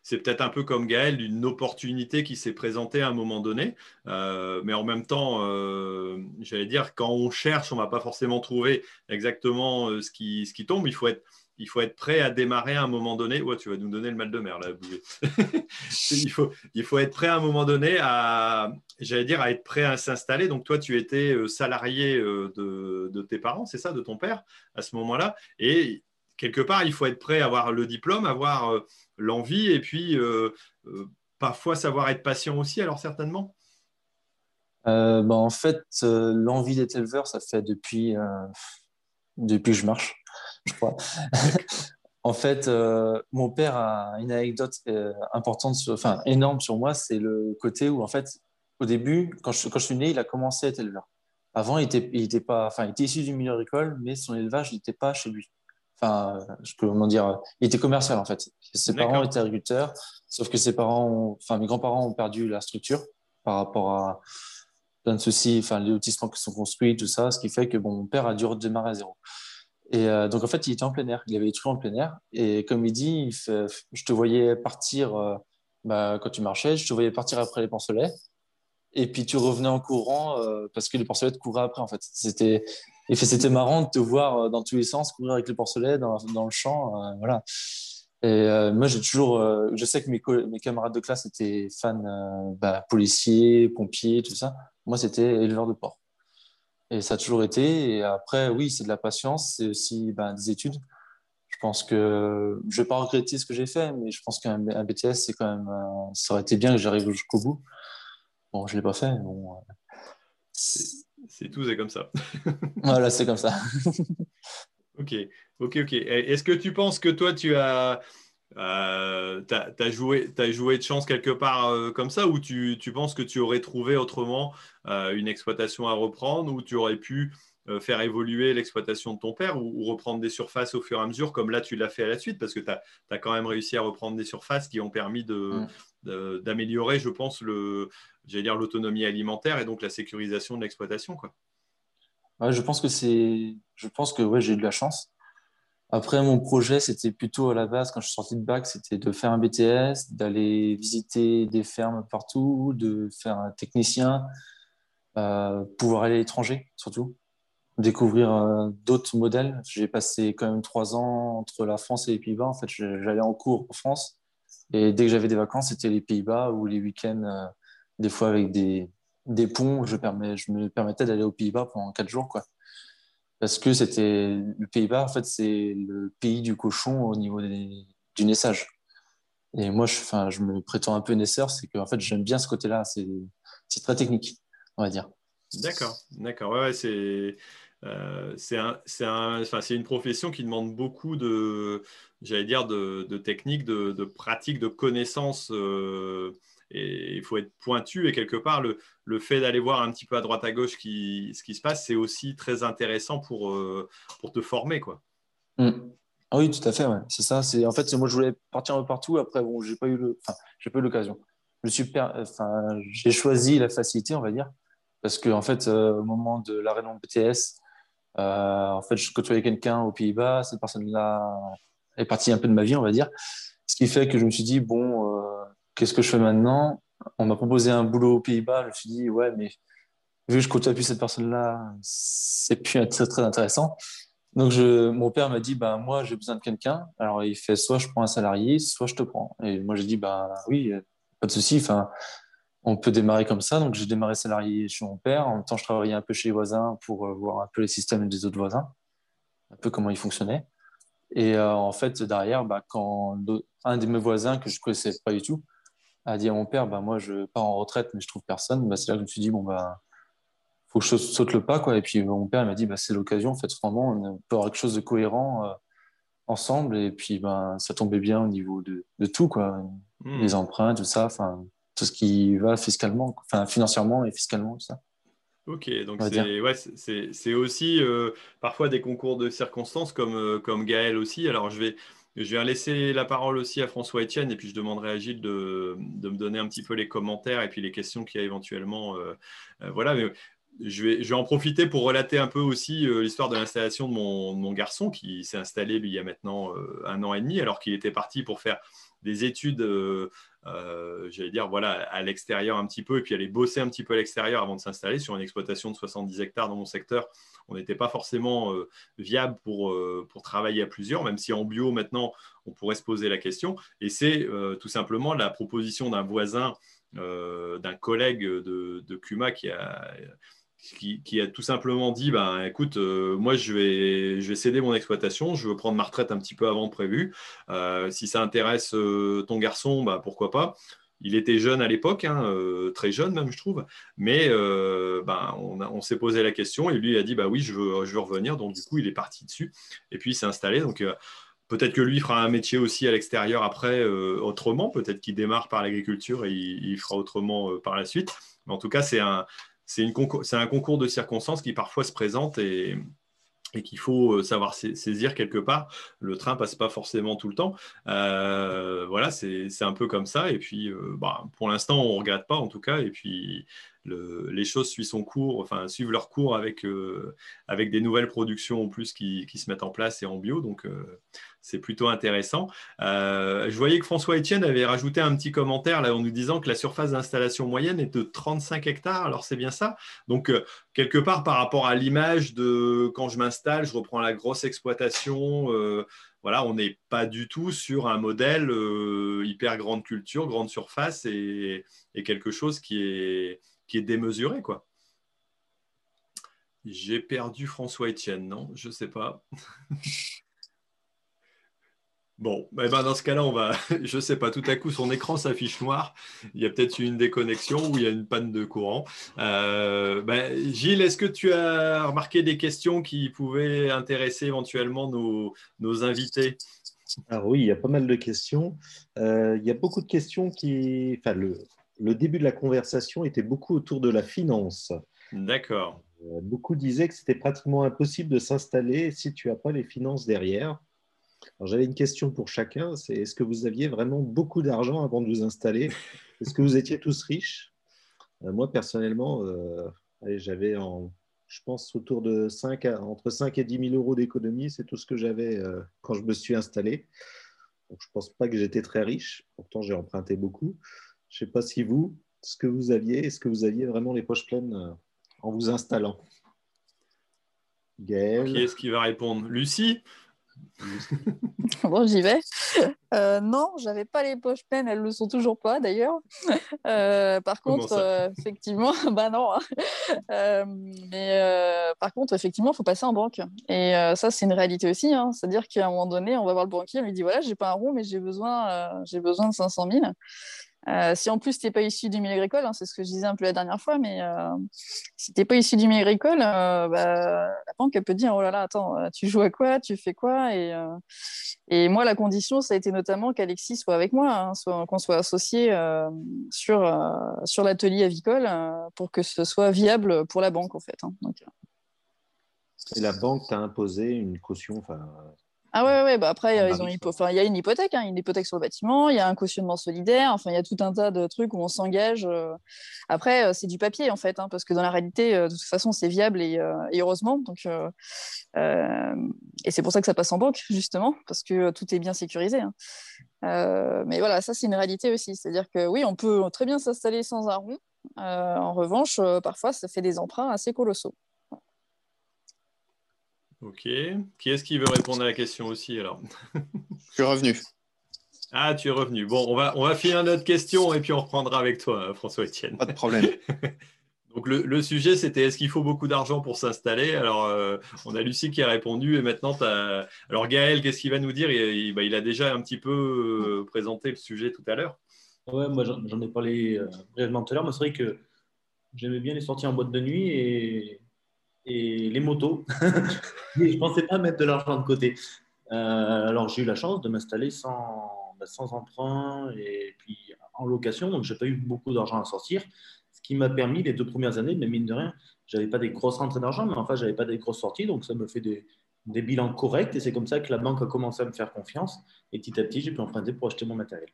c'est peut-être un peu comme Gaël, d'une opportunité qui s'est présentée à un moment donné. Euh, mais en même temps, euh, j'allais dire, quand on cherche, on ne va pas forcément trouver exactement ce, qui, ce qui tombe. Il faut être il faut être prêt à démarrer à un moment donné. Ouais, tu vas nous donner le mal de mer là. il, faut, il faut être prêt à un moment donné à, j'allais dire, à être prêt à s'installer. Donc toi, tu étais euh, salarié euh, de, tes parents, c'est ça, de ton père à ce moment-là. Et quelque part, il faut être prêt à avoir le diplôme, avoir euh, l'envie et puis parfois savoir être patient aussi. Alors certainement. bah, en fait, l'envie d'être éleveur, ça fait depuis depuis que je marche je crois. en fait, euh, mon père a une anecdote euh, importante, enfin énorme sur moi, c'est le côté où, en fait, au début, quand je, quand je suis né, il a commencé à être éleveur. Avant, il était, il était pas, enfin, il était issu du milieu agricole, mais son élevage n'était pas chez lui. Enfin, je peux comment dire, il était commercial en fait. Ses parents étaient agriculteurs, sauf que ses parents, enfin, mes grands-parents ont perdu la structure par rapport à plein de soucis, enfin, les lotissements qui sont construits, tout ça, ce qui fait que bon, mon père a dû redémarrer à zéro. Et euh, donc, en fait, il était en plein air. Il avait été en plein air. Et comme il dit, je te voyais partir euh, bah, quand tu marchais, je te voyais partir après les porcelets. Et puis, tu revenais en courant euh, parce que les porcelets te couraient après, en fait. C'était, marrant de te voir dans tous les sens courir avec les porcelets dans, le champ. voilà. Et moi, j'ai toujours, je sais que mes, camarades de classe étaient fans bah, policiers, pompiers, tout ça. Moi, c'était éleveur de porc. Et ça a toujours été. Et après, oui, c'est de la patience, c'est aussi bah, des études. Je pense que je vais pas regretter ce que j'ai fait, mais je pense qu'un BTS, c'est quand même, ça aurait été bien que j'arrive jusqu'au bout. Bon, je l'ai pas fait. Bon, c'est tout, c'est comme ça. voilà, c'est comme ça. ok, ok, ok. Est-ce que tu penses que toi, tu as, euh, as, joué, as joué de chance quelque part euh, comme ça ou tu, tu, penses que tu aurais trouvé autrement euh, une exploitation à reprendre ou tu aurais pu euh, faire évoluer l'exploitation de ton père ou, reprendre des surfaces au fur et à mesure comme là tu l'as fait à la suite parce que tu as, as, quand même réussi à reprendre des surfaces qui ont permis mm. d'améliorer, je pense, l'autonomie alimentaire et donc la sécurisation de l'exploitation. Quoi. je pense que c'est, je pense que ouais, j'ai eu de la chance. Après, mon projet, c'était plutôt à la base, quand je suis sorti de bac, c'était de faire un BTS, d'aller visiter des fermes partout, de faire un technicien, euh, pouvoir aller à l'étranger surtout, découvrir euh, d'autres modèles. J'ai passé quand même trois ans entre la France et les Pays-Bas. En fait, j'allais en cours en France et dès que j'avais des vacances, c'était les Pays-Bas ou les week-ends, euh, des fois avec des, des ponts, je, je me permettais d'aller aux Pays-Bas pendant quatre jours. Quoi parce que c'était le Pays-Bas, en fait, c'est le pays du cochon au niveau du naissage. Et moi, je, me prétends un peu naisseur, c'est que en fait, j'aime bien ce côté-là. C'est, très technique, on va dire. D'accord, d'accord. Ouais, c'est euh, c'est un, une profession qui demande beaucoup de, j'allais dire, de, de technique, de, de pratique, de connaissances. Euh, il faut être pointu. Et quelque part, le, le fait d'aller voir un petit peu à droite à gauche qui, ce qui se passe, c'est aussi très intéressant pour, euh, pour te former. Quoi. Mm. Ah oui, tout à fait. C'est ça. C'est en fait, moi, je voulais partir un peu partout. Après, bon, j'ai pas eu pas l'occasion. Je suis enfin, j'ai choisi la facilité, on va dire, parce que en fait, euh, au moment de l'arrêt de BTS, euh, en fait, je côtoyais quelqu'un aux Pays-Bas. Cette personne-là est partie un peu de ma vie, on va dire. Ce qui fait que je me suis dit bon, qu'est-ce que je fais maintenant? On m'a proposé un boulot aux Pays-Bas. Je me suis dit, ouais, mais vu que je côtoie plus cette personne-là, c'est plus très, intéressant. Donc, mon père m'a dit, bah, moi, j'ai besoin de quelqu'un. Alors, il fait soit je prends un salarié, soit je te prends. Et moi, j'ai dit, bah, oui, pas de souci. Enfin, on peut démarrer comme ça. Donc, j'ai démarré salarié chez mon père. En même temps, je travaillais un peu chez les voisins pour euh, voir un peu les systèmes des autres voisins, un peu comment ils fonctionnaient. Et euh, en fait, derrière, bah, quand un de mes voisins que je connaissais pas du tout a dit à mon père, bah, moi, je pars en retraite, mais je trouve personne. Bah, c'est là que je me suis dit, bon, bah, faut que je saute le pas. Quoi. Et puis, mon père m'a dit, bah, c'est l'occasion, en fait, vraiment, on peut avoir quelque chose de cohérent euh, ensemble. Et puis, bah, ça tombait bien au niveau de, de tout, quoi. Hmm. Les emprunts, tout ça, enfin, tout ce qui va fiscalement, enfin, financièrement et fiscalement, tout ça. Ok, donc c'est ouais, aussi euh, parfois des concours de circonstances comme, euh, comme Gaël aussi. Alors je vais, je vais laisser la parole aussi à François Etienne et puis je demanderai à Gilles de, me donner un petit peu les commentaires et puis les questions qu'il y a éventuellement. Euh, euh, voilà, mais je vais, en profiter pour relater un peu aussi euh, l'histoire de l'installation de mon, garçon qui s'est installé il y a maintenant un an et demi alors qu'il était parti pour faire des études, j'allais dire, voilà, à l'extérieur un petit peu et puis aller bosser un petit peu à l'extérieur avant de s'installer sur une exploitation de 70 hectares dans mon secteur on n'était pas forcément euh, viable pour, euh, pour travailler à plusieurs, même si en bio, maintenant, on pourrait se poser la question. Et c'est euh, tout simplement la proposition d'un voisin, d'un collègue de, de Kuma qui a, qui, a tout simplement dit ben, écoute, moi je vais, je vais céder mon exploitation, je veux prendre ma retraite un petit peu avant prévu. si ça intéresse ton garçon, ben, pourquoi pas il était jeune à l'époque, hein, euh, très jeune même, je trouve. Mais euh, ben, on, s'est posé la question et lui a dit bah oui, je veux, je veux, revenir. Donc du coup, il est parti dessus et puis il s'est installé. Donc euh, peut-être que lui fera un métier aussi à l'extérieur après autrement. Peut-être qu'il démarre par l'agriculture et il, fera autrement par la suite. Mais en tout cas, c'est un, c'est un concours de circonstances qui parfois se présente et, qu'il faut euh, savoir saisir quelque part. Le train passe pas forcément tout le temps. Euh, voilà, c'est un peu comme ça. Et puis, euh, bah, pour l'instant, on ne regrette pas en tout cas. Et puis, les choses suivent son cours, enfin suivent leur cours avec, euh, des nouvelles productions en plus qui, qui, se mettent en place et en bio. Donc euh, c'est plutôt intéressant. Euh, je voyais que François Etienne avait rajouté un petit commentaire là en nous disant que la surface d'installation moyenne est de 35 hectares. Alors c'est bien ça. Donc quelque part par rapport à l'image de quand je m'installe, je reprends la grosse exploitation voilà, on n'est pas du tout sur un modèle hyper grande culture, grande surface et, quelque chose qui est, qui est démesuré. quoi. J'ai perdu François Etienne, non? Je sais pas. Bon, eh ben dans ce cas-là, on va, je sais pas, tout à coup, son écran s'affiche noir. Il y a peut-être une déconnexion ou il y a une panne de courant. Euh, ben, Gilles, est-ce que tu as remarqué des questions qui pouvaient intéresser éventuellement nos, invités? Alors oui, il y a pas mal de questions. Euh, il y a beaucoup de questions qui... Le, le début de la conversation était beaucoup autour de la finance. D'accord. Euh, beaucoup disaient que c'était pratiquement impossible de s'installer si tu n'as pas les finances derrière. J'avais une question pour chacun, c'est est-ce que vous aviez vraiment beaucoup d'argent avant de vous installer? Est-ce que vous étiez tous riches? Euh, Moi, personnellement, euh, j'avais, je pense, autour de 5 entre 5 et 10 000 euros d'économie. C'est tout ce que j'avais quand je me suis installé. Donc, je ne pense pas que j'étais très riche. Pourtant, j'ai emprunté beaucoup. Je ne sais pas si vous, ce que vous aviez, est-ce que vous aviez vraiment les poches pleines en vous installant? Gaël? Qui est-ce qui va répondre? Lucie? Bon, j'y vais. Euh, non, j'avais pas les poches pleines, elles le sont toujours pas d'ailleurs. Euh, par contre, euh, effectivement, bah non. Hein. Euh, mais par contre, effectivement, il faut passer en banque. Et ça, c'est une réalité aussi. Hein. C'est-à-dire qu'à un moment donné, on va voir le banquier, on lui dit voilà, j'ai pas un rond, mais j'ai besoin, j'ai besoin de 500 000. Euh, si en plus tu n'es pas issu du milieu agricole, hein, c'est ce que je disais un peu la dernière fois, mais euh, si tu n'es pas issu du milieu agricole, euh, bah, la banque peut dire oh là là, attends, tu joues à quoi, tu fais quoi et, moi, la condition, ça a été notamment qu'Alexis soit avec moi, hein, qu'on soit associé sur, sur l'atelier avicole pour que ce soit viable pour la banque en fait. Hein, et la banque t'a imposé une caution, ah ouais, ouais bah après, ils ont il y a une hypothèque, hein, une hypothèque sur le bâtiment, il y a un cautionnement solidaire, enfin, il y a tout un tas de trucs où on s'engage. Euh. Après, euh, c'est du papier, en fait, hein, parce que dans la réalité, euh, de toute façon, c'est viable et, heureusement. Donc, et c'est pour ça que ça passe en banque, justement, parce que tout est bien sécurisé. Hein. mais voilà, ça, c'est une réalité aussi. C'est-à-dire que oui, on peut très bien s'installer sans un rond. en revanche, parfois, ça fait des emprunts assez colossaux. Ok. Qui est-ce qui veut répondre à la question aussi alors Je suis revenu. Ah, tu es revenu. Bon, on va, on va finir notre question et puis on reprendra avec toi, François-Etienne. Pas de problème. Donc le, sujet, c'était est-ce qu'il faut beaucoup d'argent pour s'installer? Alors, euh, on a Lucie qui a répondu et maintenant, tu as... Alors Gaël, qu'est-ce qu'il va nous dire? Il, bah, il, a déjà un petit peu euh, présenté le sujet tout à l'heure. Ouais, moi j'en ai parlé euh, brièvement tout à l'heure, mais c'est vrai que j'aimais bien les sorties en boîte de nuit et les motos. je ne pensais pas mettre de l'argent de côté. Euh, alors, j'ai eu la chance de m'installer sans, bah, sans emprunt et puis en location, donc je n'ai pas eu beaucoup d'argent à sortir, ce qui m'a permis les deux premières années, mais mine de rien, je n'avais pas des grosses rentrées d'argent, mais enfin, je n'avais pas des grosses sorties, donc ça me fait des, des bilans corrects et c'est comme ça que la banque a commencé à me faire confiance et petit à petit, j'ai pu emprunter pour acheter mon matériel.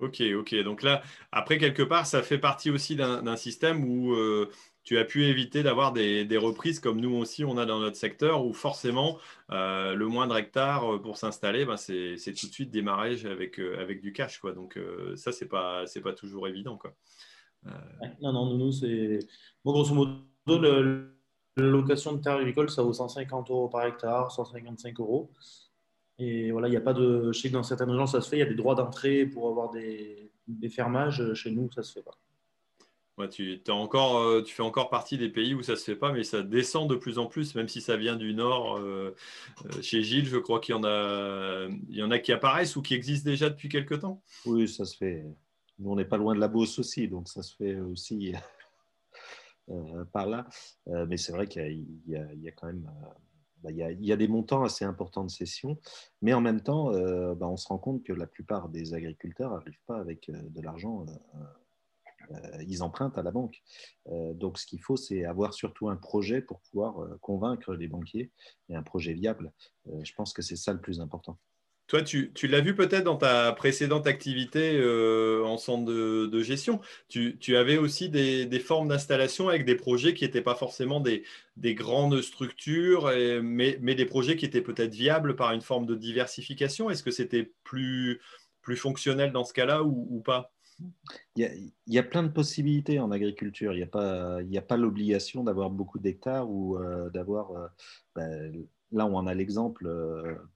Ok, ok. Donc là, après, quelque part, ça fait partie aussi d'un système où euh, tu as pu éviter d'avoir des, reprises comme nous aussi on a dans notre secteur où forcément euh, le moindre hectare euh, pour s'installer, ben, c'est tout de suite démarrage avec, euh, avec du cash. Quoi. Donc ça, ce n'est pas, pas toujours évident. Quoi. non, non, nous, c'est. Bon, grosso modo, la location de terre agricole, ça vaut 150 euros par hectare, 155 euros. Et voilà, il n'y a pas de. Je sais que dans certaines régions, ça se fait. Il y a des droits d'entrée pour avoir des, des fermages. Chez nous, ça se fait pas tu, encore, euh, tu fais encore partie des pays où ça ne se fait pas, mais ça descend de plus en plus, même si ça vient du nord. Euh, euh, chez Gilles, je crois qu'il y, en a, y en a qui apparaissent ou qui existent déjà depuis quelque temps. Oui, ça se fait. Nous, on n'est pas loin de la Beauce aussi, donc ça se fait aussi par là. mais c'est vrai qu'il y, a quand même. Bah, il, y a, des montants assez importants de cession, mais en même temps, bah, on se rend compte que la plupart des agriculteurs n'arrivent pas avec de l'argent ils empruntent à la banque. Euh, donc, ce qu'il faut, c'est avoir surtout un projet pour pouvoir euh, convaincre les banquiers et un projet viable. je pense que c'est ça le plus important. Toi, tu, l'as vu peut-être dans ta précédente activité en centre de, gestion. Tu, avais aussi des, formes d'installation avec des projets qui n'étaient pas forcément des, grandes structures, mais, des projets qui étaient peut-être viables par une forme de diversification. Est-ce que c'était plus, fonctionnel dans ce cas-là ou pas? Il y, a, plein de possibilités en agriculture. Il n'y a pas, l'obligation d'avoir beaucoup d'hectares ou euh, d'avoir. Euh, bah, là, on a l'exemple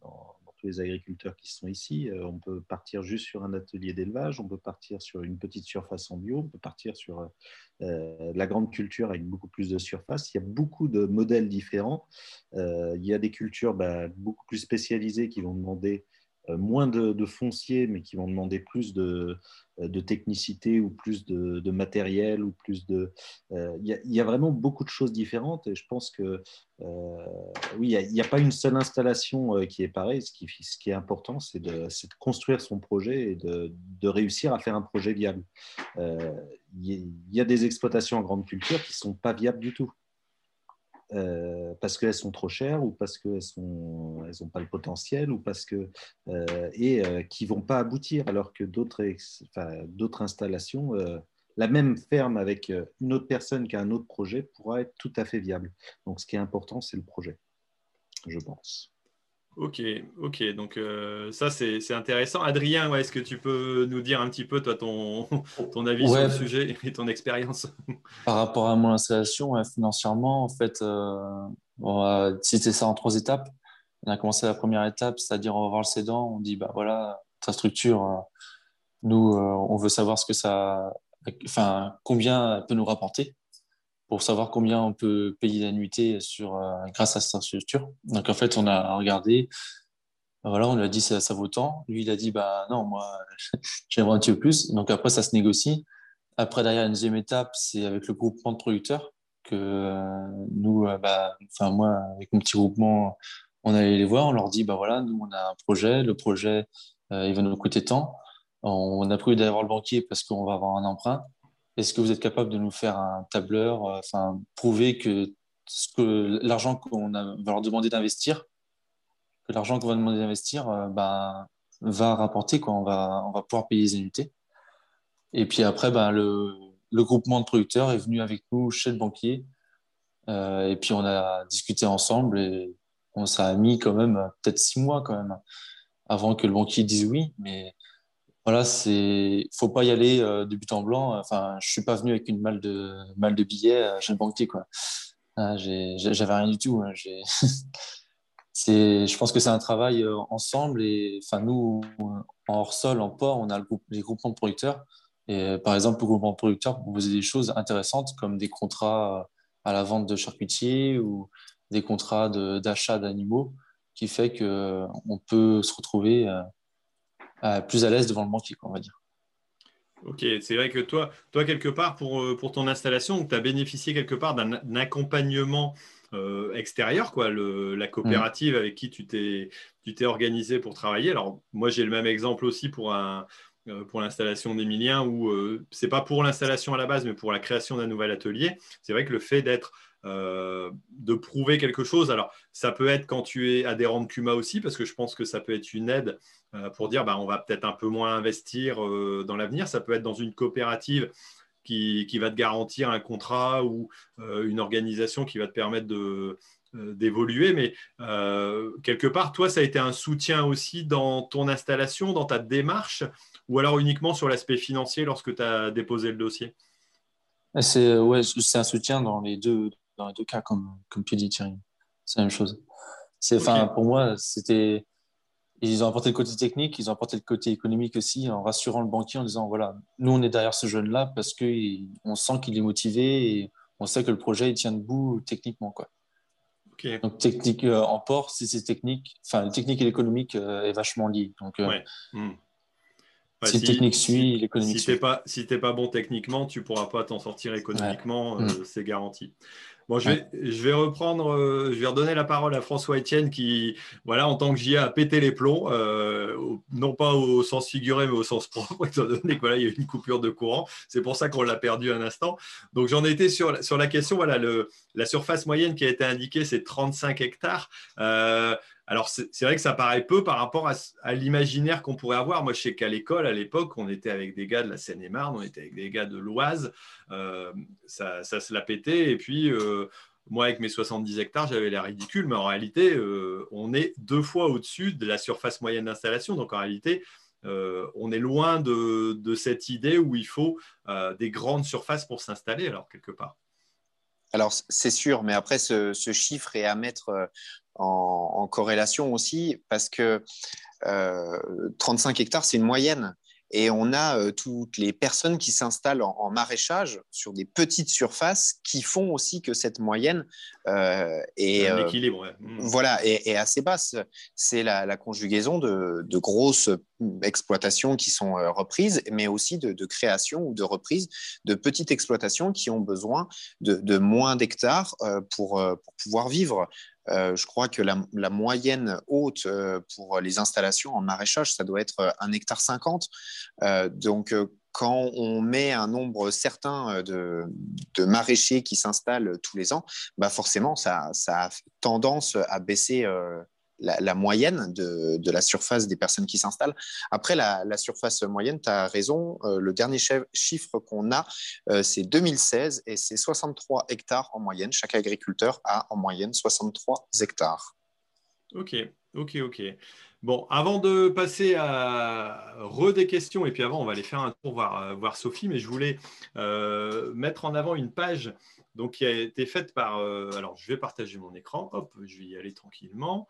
dans, tous les agriculteurs qui sont ici. on peut partir juste sur un atelier d'élevage, on peut partir sur une petite surface en bio, on peut partir sur la grande culture avec beaucoup plus de surface. Il y a beaucoup de modèles différents. il y a des cultures bah, beaucoup plus spécialisées qui vont demander euh, moins de, foncier, mais qui vont demander plus de, euh, technicité ou plus de, matériel ou plus de. Euh, il y, a vraiment beaucoup de choses différentes et je pense que oui, il n'y a, pas une seule installation qui est pareille. Ce qui, ce qui est important, c'est de, construire son projet et de, réussir à faire un projet viable. Il y, a des exploitations en grande culture qui ne sont pas viables du tout. Euh, parce qu'elles sont trop chères ou parce qu'elles n'ont elles pas le potentiel ou parce que euh, et euh, qui vont pas aboutir alors que d'autres d'autres installations la même ferme avec une autre personne qui a un autre projet pourra être tout à fait viable. Donc ce qui est important c'est le projet je pense Ok, ok, donc euh, ça c'est intéressant. Adrien, est-ce que tu peux nous dire un petit peu toi ton, ton avis sur le sujet et ton expérience? Par rapport à mon installation, financièrement, en fait, euh, on va citer ça en trois étapes. On a commencé la première étape, c'est-à-dire on va voir le cédant, on dit bah voilà, ta structure, euh, nous on veut savoir ce que ça, enfin combien elle peut nous rapporter pour savoir combien on peut payer l'annuité sur, euh, grâce à cette structure. Donc en fait, on a regardé, voilà, on lui a dit ça, ça vaut tant. Lui, il a dit bah non, moi j'aimerais un petit peu plus. Donc après, ça se négocie. Après, derrière, une deuxième étape, c'est avec le groupement de producteurs que euh, nous, euh, bah, enfin moi, avec mon petit groupement, on allait les voir, on leur dit bah voilà, nous on a un projet, le projet il va nous coûter tant. On a prévu d'aller voir le banquier parce qu'on va avoir un emprunt. Est-ce que vous êtes capable de nous faire un tableur, euh, enfin, prouver que, l'argent qu'on va leur demander d'investir, que l'argent qu'on va demander d'investir euh, ben, va rapporter, quoi. On, va, on va pouvoir payer les unités. Et puis après, le, le, groupement de producteurs est venu avec nous chez le banquier. Euh, et puis on a discuté ensemble et on s'est mis quand même peut-être six mois quand même avant que le banquier dise oui. Mais voilà, c'est faut pas y aller euh, de but en blanc. Enfin, je suis pas venu avec une malle de malle de billets euh, chez le banquier quoi. Ah, j'avais rien du tout. Hein. c'est, je pense que c'est un travail euh, ensemble et enfin nous en hors sol, en port, on a les groupements de producteurs et par exemple le groupement de producteurs propose des choses intéressantes comme des contrats à la vente de charcutiers ou des contrats d'achat d'animaux qui fait que on peut se retrouver euh, plus à l'aise devant le banquier, on va dire. Ok, c'est vrai que toi, toi quelque part, pour, euh, pour ton installation, tu as bénéficié quelque part d'un accompagnement euh, extérieur, quoi, le, la coopérative mm. avec qui tu t'es organisé pour travailler. Alors, moi, j'ai le même exemple aussi pour, un, pour l'installation d'Emilien, où ce c'est pas pour l'installation à la base, mais pour la création d'un nouvel atelier. C'est vrai que le fait d'être de prouver quelque chose. Alors, ça peut être quand tu es adhérent de Cuma aussi, parce que je pense que ça peut être une aide euh, pour dire bah, on va peut-être un peu moins investir euh, dans l'avenir. Ça peut être dans une coopérative qui, va te garantir un contrat ou euh, une organisation qui va te permettre d'évoluer. Mais quelque part, toi, ça a été un soutien aussi dans ton installation, dans ta démarche, ou alors uniquement sur l'aspect financier lorsque tu as déposé le dossier? C'est ouais, un soutien dans les deux, dans les deux cas, comme, comme tu dis, Thierry. C'est la même chose. Pour moi, c'était ils ont apporté le côté technique, ils ont apporté le côté économique aussi, en rassurant le banquier en disant voilà, nous on est derrière ce jeune-là parce qu'on sent qu'il est motivé et on sait que le projet il tient debout techniquement. Quoi. Donc technique euh, en port, c'est technique, enfin technique et l'économique euh, est vachement lié. Donc, euh, si, technique suit, si suit. Pas, si n'es pas bon techniquement, tu ne pourras pas t'en sortir économiquement, hmm. c'est garanti. Bon, je vais, je vais reprendre, euh, je vais redonner la parole à François Etienne qui, voilà, en tant que JA, a pété les plombs, euh, non pas au sens figuré, mais au sens propre, étant donné qu'il y a eu une coupure de courant. C'est pour ça qu'on l'a perdu un instant. Donc, j'en étais sur, sur la question, voilà, le, la surface moyenne qui a été indiquée, c'est 35 hectares. Euh, alors, c'est vrai que ça paraît peu par rapport à, l'imaginaire qu'on pourrait avoir. Moi, je sais qu'à l'école, à l'époque, on était avec des gars de la Seine-et-Marne, on était avec des gars de l'Oise, euh, ça, se la pétait. Et puis, euh, moi, avec mes 70 hectares, j'avais l'air ridicule, mais en réalité, euh, on est deux fois au-dessus de la surface moyenne d'installation. Donc, en réalité, on est loin de, de, cette idée où il faut des grandes surfaces pour s'installer, alors quelque part. Alors, c'est sûr, mais après, ce, chiffre est à mettre en, corrélation aussi, parce que 35 hectares, c'est une moyenne. Et on a euh, toutes les personnes qui s'installent en, maraîchage sur des petites surfaces qui font aussi que cette moyenne euh, est, Un euh, équilibre, mmh. voilà, est, assez basse. C'est la, conjugaison de, grosses exploitations qui sont reprises, mais aussi de, création ou de reprise de petites exploitations qui ont besoin de, moins d'hectares pour, pour pouvoir vivre. Euh, je crois que la, moyenne haute euh, pour les installations en maraîchage, ça doit être un hectare 50. Euh, donc, quand on met un nombre certain de, maraîchers qui s'installent tous les ans, bah forcément, ça, a tendance à baisser la, moyenne de, la surface des personnes qui s'installent. Après, la, surface moyenne, tu as raison, euh, le dernier chiffre qu'on a, euh, c'est 2016 et c'est 63 hectares en moyenne. Chaque agriculteur a en moyenne 63 hectares. Ok, ok, ok. Bon, avant de passer à re des questions, et puis avant, on va aller faire un tour voir, euh, voir Sophie, mais je voulais mettre en avant une page donc, qui a été faite par... alors, je vais partager mon écran. Hop, je vais y aller tranquillement.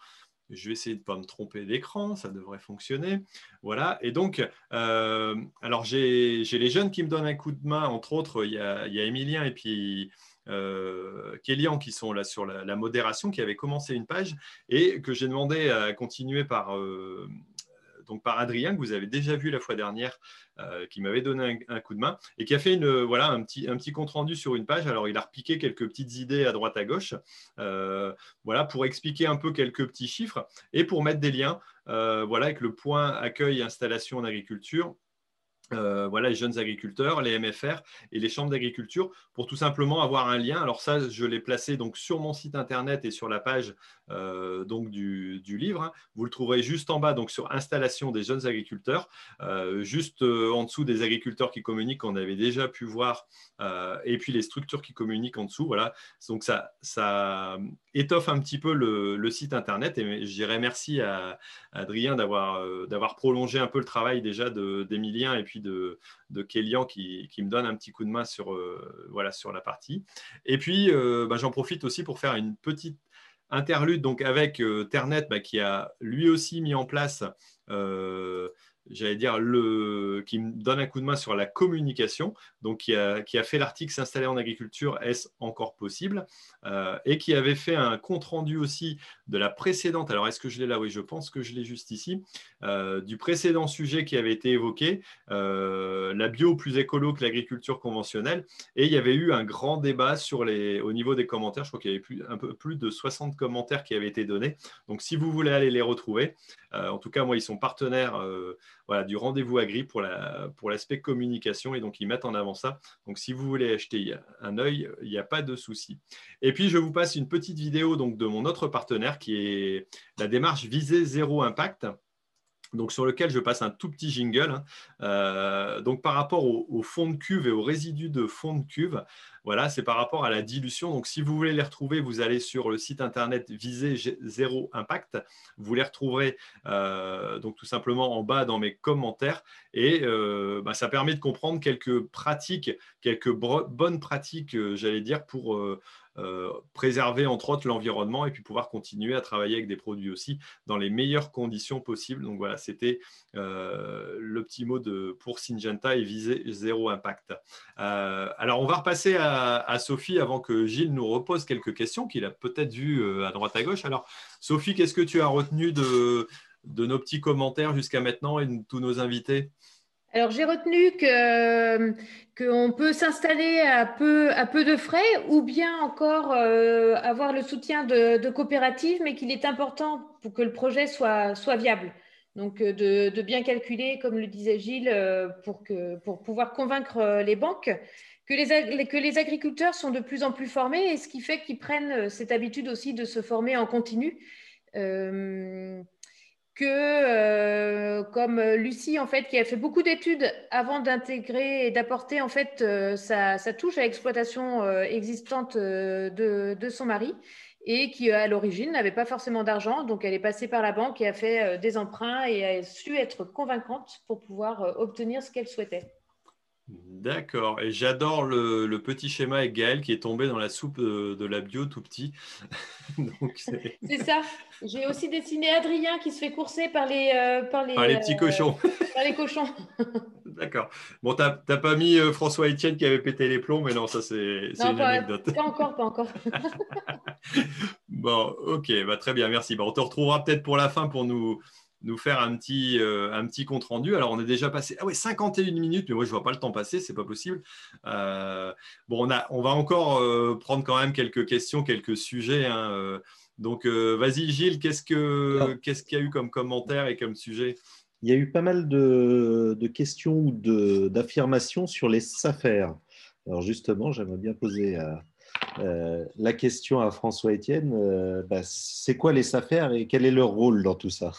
Je vais essayer de ne pas me tromper d'écran, ça devrait fonctionner. Voilà. Et donc, euh, alors j'ai les jeunes qui me donnent un coup de main, entre autres, il y a, il Emilien et puis euh, Kélian qui sont là sur la, modération, qui avaient commencé une page et que j'ai demandé à continuer par, euh, donc par Adrien, que vous avez déjà vu la fois dernière, euh, qui m'avait donné un, coup de main et qui a fait voilà, un, petit, un petit compte rendu sur une page. Alors, il a repiqué quelques petites idées à droite à gauche euh, voilà, pour expliquer un peu quelques petits chiffres et pour mettre des liens euh, voilà, avec le point accueil installation en agriculture euh, voilà, les jeunes agriculteurs, les MFR et les chambres d'agriculture pour tout simplement avoir un lien. Alors ça, je l'ai placé donc sur mon site internet et sur la page euh, donc du, livre. Hein. Vous le trouverez juste en bas, donc sur installation des jeunes agriculteurs, euh, juste en dessous des agriculteurs qui communiquent, qu'on avait déjà pu voir, et puis les structures qui communiquent en dessous. Voilà, donc ça, ça étoffe un petit peu le, site internet et je dirais merci à, Adrien d'avoir prolongé un peu le travail déjà d'Emilien et puis de, Kélian qui, me donne un petit coup de main sur, euh, voilà, sur la partie. Et puis, euh, bah, j'en profite aussi pour faire une petite interlude donc avec euh, Ternet bah, qui a lui aussi mis en place j'allais dire, le, qui me donne un coup de main sur la communication, donc qui a, qui a fait l'article S'installer en agriculture, est-ce encore possible euh, Et qui avait fait un compte-rendu aussi de la précédente, alors est-ce que je l'ai là? Oui, je pense que je l'ai juste ici, euh, du précédent sujet qui avait été évoqué, euh, la bio plus écolo que l'agriculture conventionnelle, et il y avait eu un grand débat sur les, au niveau des commentaires, je crois qu'il y avait plus, un peu plus de 60 commentaires qui avaient été donnés, donc si vous voulez aller les retrouver, en tout cas, moi, ils sont partenaires voilà, du rendez-vous agri pour, la, pour l'aspect communication et donc ils mettent en avant ça. Donc si vous voulez acheter un œil, il n'y a pas de souci. Et puis je vous passe une petite vidéo de mon autre partenaire qui est la démarche Viser Zéro Impact donc sur lequel je passe un tout petit jingle. Hein. Euh, donc par rapport au, fond de cuve et aux résidus de fond de cuve, voilà, c'est par rapport à la dilution. Donc, si vous voulez les retrouver, vous allez sur le site internet Visé Zéro Impact. Vous les retrouverez euh, donc tout simplement en bas dans mes commentaires. Et euh, bah, ça permet de comprendre quelques pratiques, quelques bonnes pratiques, j'allais dire, pour préserver entre autres l'environnement et puis pouvoir continuer à travailler avec des produits aussi dans les meilleures conditions possibles. Donc voilà, c'était euh, le petit mot de, pour Syngenta et viser zéro impact. Euh, alors on va repasser à, Sophie avant que Gilles nous repose quelques questions qu'il a peut-être vues à droite à gauche. Alors Sophie, qu'est-ce que tu as retenu de, de nos petits commentaires jusqu'à maintenant et de tous nos invités? Alors j'ai retenu que qu'on peut s'installer à peu, à peu de frais ou bien encore euh, avoir le soutien de, coopératives, mais qu'il est important pour que le projet soit, soit viable. Donc euh, de, bien calculer, comme le disait Gilles, euh, pour, que, pour pouvoir convaincre les banques que les, que les agriculteurs sont de plus en plus formés et ce qui fait qu'ils prennent cette habitude aussi de se former en continu que, euh, comme Lucie, en fait, qui a fait beaucoup d'études avant d'intégrer et d'apporter, en fait, euh, sa, touche à l'exploitation euh, existante de, son mari et qui, à l'origine, n'avait pas forcément d'argent. Donc, elle est passée par la banque et a fait des emprunts et a su être convaincante pour pouvoir obtenir ce qu'elle souhaitait. D'accord. Et j'adore le, petit schéma avec Gaël qui est tombé dans la soupe de, la bio tout petit. c'est ça. J'ai aussi dessiné Adrien qui se fait courser par les, euh, par les, par les petits cochons. par les cochons. D'accord. Bon, tu n'as pas mis euh, François Etienne qui avait pété les plombs, mais non, ça c'est une anecdote. Pas encore, pas encore. bon, ok, bah, très bien, merci. on te retrouvera peut-être pour la fin pour nous, nous faire un petit, euh, un petit compte rendu. Alors, on est déjà passé ah ouais, 51 minutes, mais moi, je ne vois pas le temps passer, c'est pas possible. Euh, bon, on, a, on va encore euh, prendre quand même quelques questions, quelques sujets. Hein, donc, vas-y, Gilles, qu'est-ce qu'il y a eu comme commentaire et comme sujet? Il y a eu pas mal de, de questions ou d'affirmations sur les affaires. Alors, justement, j'aimerais bien poser la question à François Etienne. Bah, c'est quoi les affaires et quel est leur rôle dans tout ça?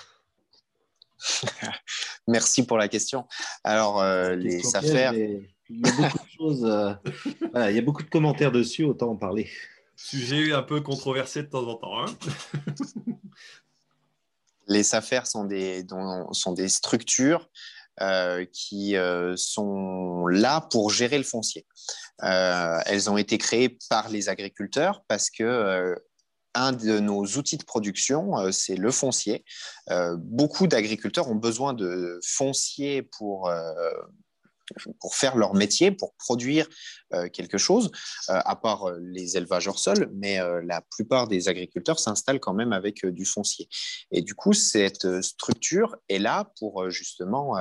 Merci pour la question. Alors, euh, les affaires. Il y a beaucoup de choses. Euh, il y a beaucoup de commentaires dessus, autant en parler. Sujet un peu controversé de temps en temps. Hein. les affaires sont des, sont des structures euh, qui sont là pour gérer le foncier. elles ont été créées par les agriculteurs parce que un de nos outils de production, euh, c'est le foncier. Euh, beaucoup d'agriculteurs ont besoin de foncier pour, euh, pour faire leur métier, pour produire quelque chose, à part les élevages hors sol, mais la plupart des agriculteurs s'installent quand même avec du foncier. Et du coup, cette structure est là pour justement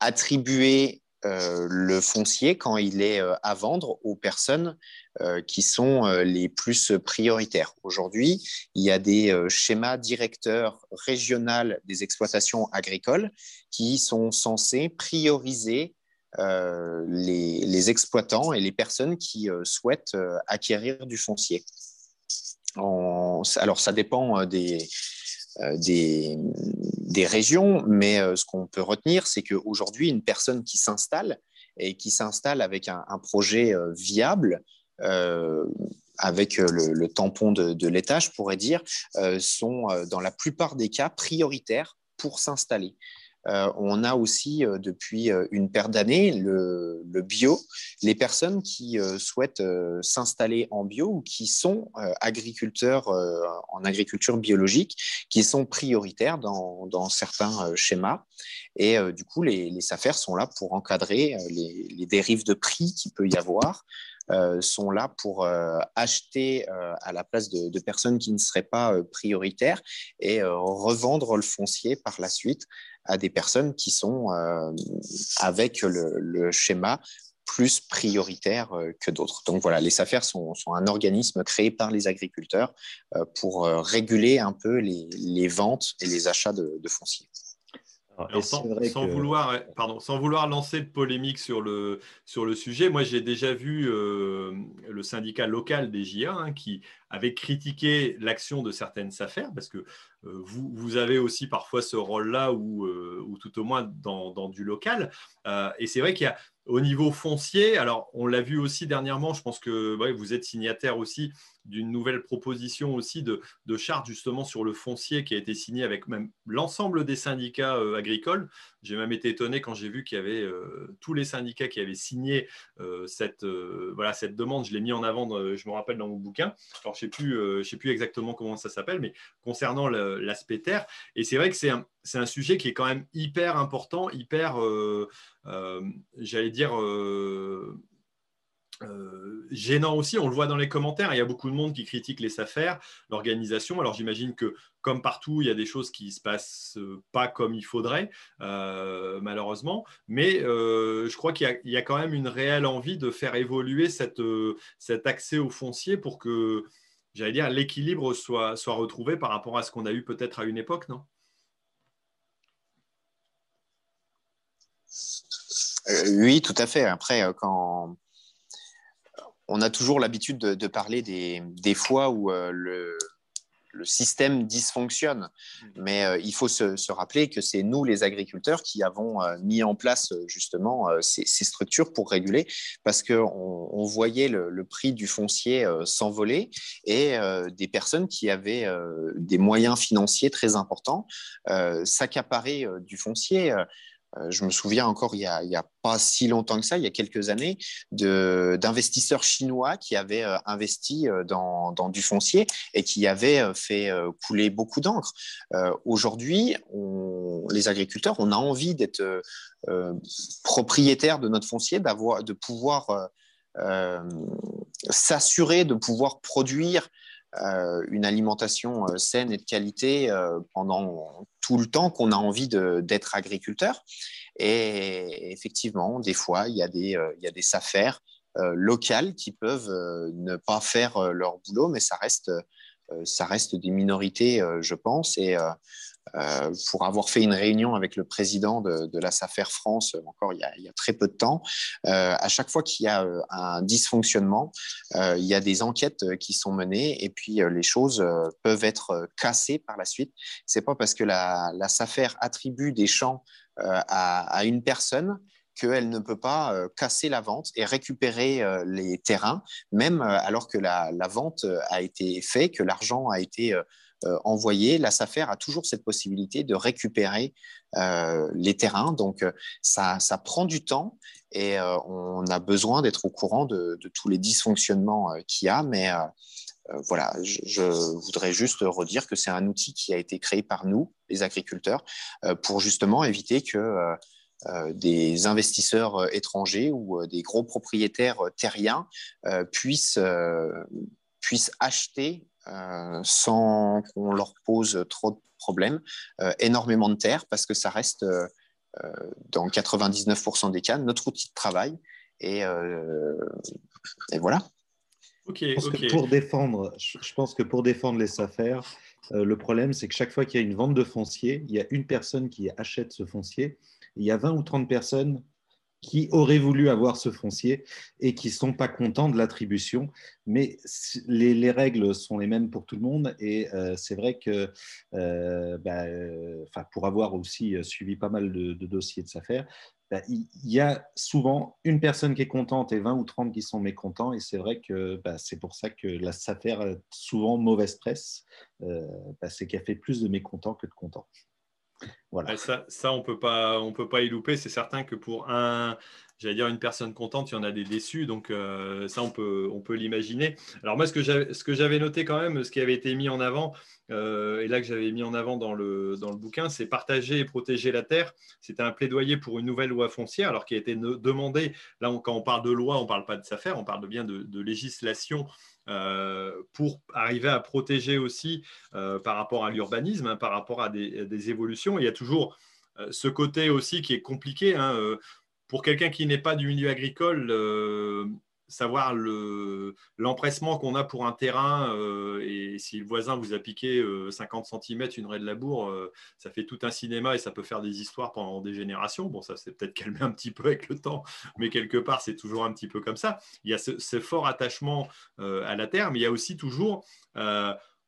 attribuer euh, le foncier quand il est euh, à vendre aux personnes euh, qui sont les plus prioritaires. Aujourd'hui, il y a des schémas directeurs régionaux des exploitations agricoles qui sont censés prioriser les, exploitants et les personnes qui souhaitent acquérir du foncier. alors, ça dépend des, euh, des, régions, mais euh, ce qu'on peut retenir, c'est qu'aujourd'hui, une personne qui s'installe et qui s'installe avec un, projet euh, viable, avec le, tampon de, de l'État, je pourrais dire, sont dans la plupart des cas prioritaires pour s'installer. Euh, on a aussi euh, depuis euh, une paire d'années le, bio. Les personnes qui souhaitent s'installer en bio ou qui sont agriculteurs en agriculture biologique, qui sont prioritaires dans, certains schémas. Et du coup, les, les affaires sont là pour encadrer les, dérives de prix qu'il peut y avoir. sont là pour acheter à la place de, personnes qui ne seraient pas prioritaires et revendre le foncier par la suite à des personnes qui sont euh, avec le, schéma plus prioritaire euh, que d'autres. Donc voilà, les SAFER sont, un organisme créé par les agriculteurs euh, pour réguler un peu les, ventes et les achats de, de foncier sans, vouloir, pardon, sans vouloir lancer de polémique sur le, sur le sujet, moi j'ai déjà vu euh, le syndicat local des JA hein, qui avait critiqué l'action de certaines affaires, parce que euh, vous, vous, avez aussi parfois ce rôle-là, ou, euh, ou tout au moins dans, du local. et c'est vrai qu'il y a au niveau foncier, alors on l'a vu aussi dernièrement, je pense que vous êtes signataire aussi d'une nouvelle proposition aussi de, charte justement sur le foncier qui a été signée avec même l'ensemble des syndicats euh, agricoles. J'ai même été étonné quand j'ai vu qu'il y avait euh, tous les syndicats qui avaient signé euh, cette, voilà, cette demande. Je l'ai mis en avant, je me rappelle dans mon bouquin. Je ne sais, plus, sais plus exactement comment ça s'appelle, mais concernant l'aspect terre. Et c'est vrai que c'est un, un, sujet qui est quand même hyper important, hyper, j'allais dire, euh, gênant aussi, on le voit dans les commentaires, il y a beaucoup de monde qui critique les affaires, l'organisation. Alors j'imagine que comme partout, il y a des choses qui ne se passent euh, pas comme il faudrait, euh, malheureusement. Mais je crois qu'il y, a quand même une réelle envie de faire évoluer cette, cet accès au foncier pour que, j'allais dire, l'équilibre soit, soit retrouvé par rapport à ce qu'on a eu peut-être à une époque, non? Oui, tout à fait. Après, quand on a toujours l'habitude de, parler des, fois où euh, le, système dysfonctionne. Mm. Mais euh, il faut se, rappeler que c'est nous, les agriculteurs, qui avons euh, mis en place justement ces, structures pour réguler, parce qu'on on voyait le, prix du foncier s'envoler et des personnes qui avaient des moyens financiers très importants s'accaparer du foncier. Euh, je me souviens encore, il n'y a, pas si longtemps que ça, il y a quelques années, d'investisseurs chinois qui avaient euh, investi euh, dans, du foncier et qui avaient fait couler beaucoup d'encre. Aujourd'hui, les agriculteurs, on a envie d'être propriétaires de notre foncier, de pouvoir s'assurer de pouvoir produire une alimentation euh, saine et de qualité euh, pendant tout le temps qu'on a envie d'être agriculteur. Et effectivement, des fois, il y a des, il y a des affaires locales qui peuvent ne pas faire leur boulot, mais ça reste, ça reste des minorités, je pense. Et euh, pour avoir fait une réunion avec le président de, la SAFER France encore il y, a, très peu de temps. Euh, à chaque fois qu'il y a euh, un dysfonctionnement, il y a des enquêtes qui sont menées et puis les choses peuvent être cassées par la suite. C'est pas parce que la, SAFER attribue des champs à, une personne qu'elle ne peut pas casser la vente et récupérer les terrains, même alors que la vente a été faite, que l'argent a été euh, envoyé, la SAFER a toujours cette possibilité de récupérer euh, les terrains. Donc, euh, ça, prend du temps et on a besoin d'être au courant de, tous les dysfonctionnements qu'il y a. Mais voilà, je, voudrais juste redire que c'est un outil qui a été créé par nous, les agriculteurs, pour justement éviter que des investisseurs étrangers ou des gros propriétaires terriens puissent, puissent acheter euh, sans qu'on leur pose trop de problèmes, euh, énormément de terre parce que ça reste euh, dans 99% des cas notre outil de travail. Et, et voilà. Ok. pour défendre, je pense que pour défendre les affaires, le problème, c'est que chaque fois qu'il y a une vente de foncier, il y a une personne qui achète ce foncier. Il y a 20 ou 30 personnes qui auraient voulu avoir ce foncier et qui ne sont pas contents de l'attribution. Mais les, règles sont les mêmes pour tout le monde et euh, c'est vrai que euh, bah, pour avoir aussi suivi pas mal de, dossiers de s'affaire, bah, il y a souvent une personne qui est contente et 20 ou 30 qui sont mécontents. Et c'est vrai que bah, c'est pour ça que la SAFER a souvent mauvaise presse, euh, c'est qu'elle fait plus de mécontents que de contents. Ça, on peut pas, on peut pas y louper. C'est certain que pour un, j'allais dire une personne contente, il y en a des déçus. Donc euh, ça, on peut, on peut l'imaginer. Alors moi, ce que j'avais noté quand même, ce qui avait été mis en avant, euh, et là que j'avais mis en avant dans le, bouquin, c'est partager et protéger la terre. C'était un plaidoyer pour une nouvelle loi foncière, alors qui a été demandé. Là, quand on parle de loi, on ne parle pas de s'affaire, on parle bien de, législation pour arriver à protéger aussi euh, par rapport à l'urbanisme, hein, par rapport à des, évolutions. Il y a toujours euh, ce côté aussi qui est compliqué. Hein, pour quelqu'un qui n'est pas du milieu agricole, savoir l'empressement qu'on a pour un terrain euh, et si le voisin vous a piqué 50 euh, cm une raie de labour, euh, ça fait tout un cinéma et ça peut faire des histoires pendant des générations. Bon, ça s'est peut-être calmé un petit peu avec le temps, mais quelque part, c'est toujours un petit peu comme ça. Il y a ce, fort attachement à la terre, mais il y a aussi toujours...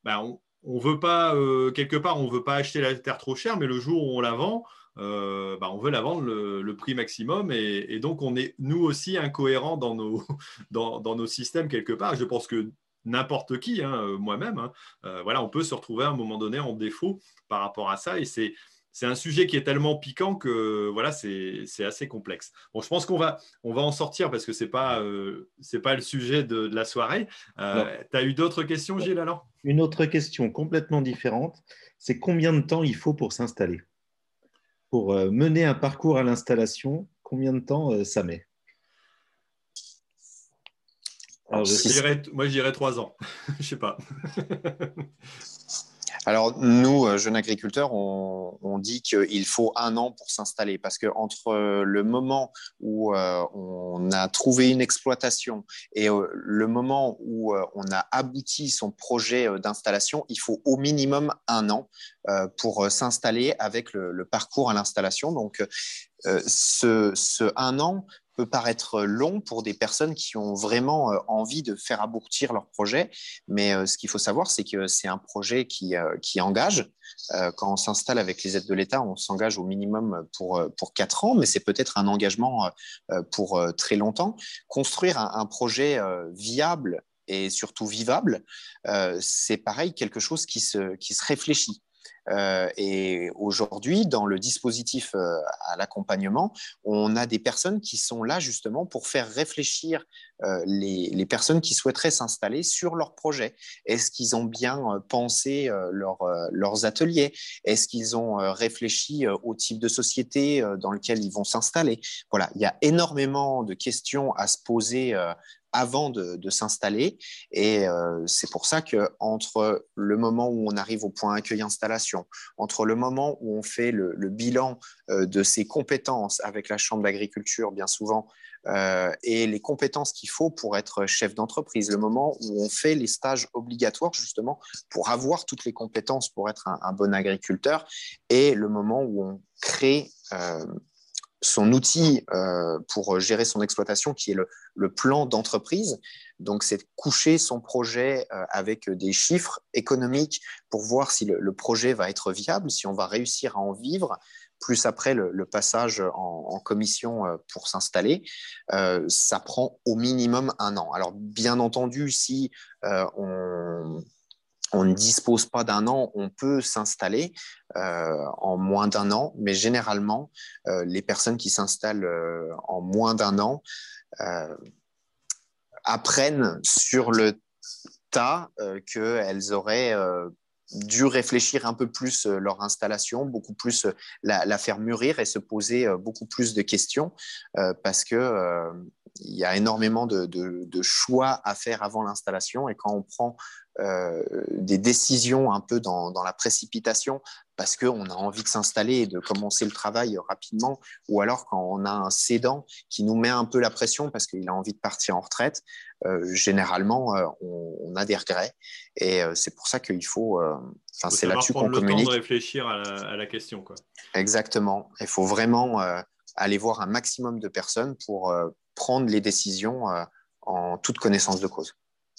Ben, on, veut pas, quelque part, on ne veut pas acheter la terre trop chère, mais le jour où on la vend, euh, bah, on veut la vendre le, prix maximum et, donc on est nous aussi incohérents dans nos, dans, nos systèmes quelque part. Je pense que n'importe qui, hein, euh, moi-même, hein, euh, voilà, on peut se retrouver à un moment donné en défaut par rapport à ça et c'est c'est un sujet qui est tellement piquant que voilà, c'est assez complexe. Bon, je pense qu'on va, on va en sortir parce que ce n'est pas, pas le sujet de, la soirée. tu as eu d'autres questions, Gilles, alors? Une autre question complètement différente, c'est combien de temps il faut pour s'installer? Pour euh, mener un parcours à l'installation, combien de temps euh, ça met? Moi, je dirais trois ans. je ne sais pas. Alors, nous, euh, jeunes agriculteurs, on, dit qu'il faut un an pour s'installer parce qu'entre le moment où on a trouvé une exploitation et le moment où on a abouti son projet d'installation, il faut au minimum un an euh, pour euh, s'installer avec le, parcours à l'installation. Donc, euh, ce, ce, un an peut paraître long pour des personnes qui ont vraiment envie de faire aboutir leur projet, mais ce qu'il faut savoir, c'est que c'est un projet qui, qui engage. Quand on s'installe avec les aides de l'État, on s'engage au minimum pour, pour 4 ans, mais c'est peut-être un engagement pour très longtemps. Construire un, un projet viable et surtout vivable, c'est pareil, quelque chose qui se, qui se réfléchit. Euh, et aujourd'hui, dans le dispositif euh, à l'accompagnement, on a des personnes qui sont là justement pour faire réfléchir euh, les, personnes qui souhaiteraient s'installer sur leur projet. Est-ce qu'ils ont bien pensé leurs ateliers? Est-ce qu'ils ont réfléchi au type de société dans lequel ils vont s'installer? Voilà, il y a énormément de questions à se poser avant de, s'installer. Et euh, c'est pour ça que entre le moment où on arrive au point accueil installation, entre le moment où on fait le, bilan euh, de ses compétences avec la chambre d'agriculture, bien souvent, euh, et les compétences qu'il faut pour être chef d'entreprise, le moment où on fait les stages obligatoires justement pour avoir toutes les compétences pour être un, bon agriculteur, et le moment où on crée son outil euh, pour gérer son exploitation, qui est le, plan d'entreprise. Donc, c'est coucher son projet euh, avec des chiffres économiques pour voir si le, projet va être viable, si on va réussir à en vivre, plus après le, passage en, commission euh, pour s'installer. ça prend au minimum un an. Alors, bien entendu, si on on ne dispose pas d'un an, on peut s'installer euh, en moins d'un an, mais généralement, euh, les personnes qui s'installent euh, en moins d'un an apprennent sur le tas qu'elles auraient dû réfléchir un peu plus leur installation, beaucoup plus la, faire mûrir et se poser beaucoup plus de questions parce que il y a énormément de, choix à faire avant l'installation. Et quand on prend euh, des décisions un peu dans, la précipitation parce qu'on a envie de s'installer et de commencer le travail rapidement, ou alors quand on a un cédant qui nous met un peu la pression parce qu'il a envie de partir en retraite, euh, généralement, euh, on, a des regrets. Et c'est pour ça qu'il faut... c'est là-dessus qu'on communique. Temps de réfléchir à la, à la question. Quoi. Exactement. Il faut vraiment aller voir un maximum de personnes pour prendre les décisions en toute connaissance de cause.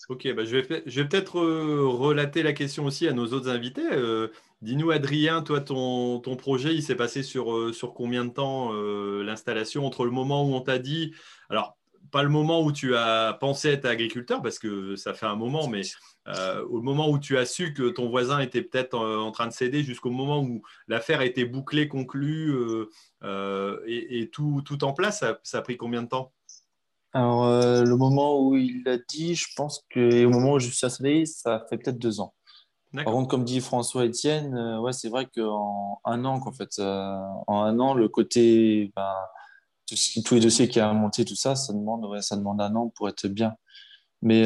Ok, bah, je vais, peut-être euh, relater la question aussi à nos autres invités. Euh, dis-nous, Adrien, toi, ton, ton projet, il s'est passé sur, euh, sur combien de temps l'installation entre le moment où on t'a dit, alors pas le moment où tu as pensé être agriculteur, parce que ça fait un moment, mais au moment où tu as su que ton voisin était peut-être en, train de céder, jusqu'au moment où l'affaire été bouclée, conclue et, tout, tout, en place, ça a pris combien de temps? Alors, euh, le moment où il l'a dit, je pense que au moment où je suis installé, ça fait peut-être deux ans. Par contre, comme dit François Etienne, euh, ouais, c'est vrai qu'en un an, qu'en fait, euh, en un an, le côté, ben, tous les dossiers qui a monté, tout ça, ça demande, ouais, ça demande un an pour être bien. Mais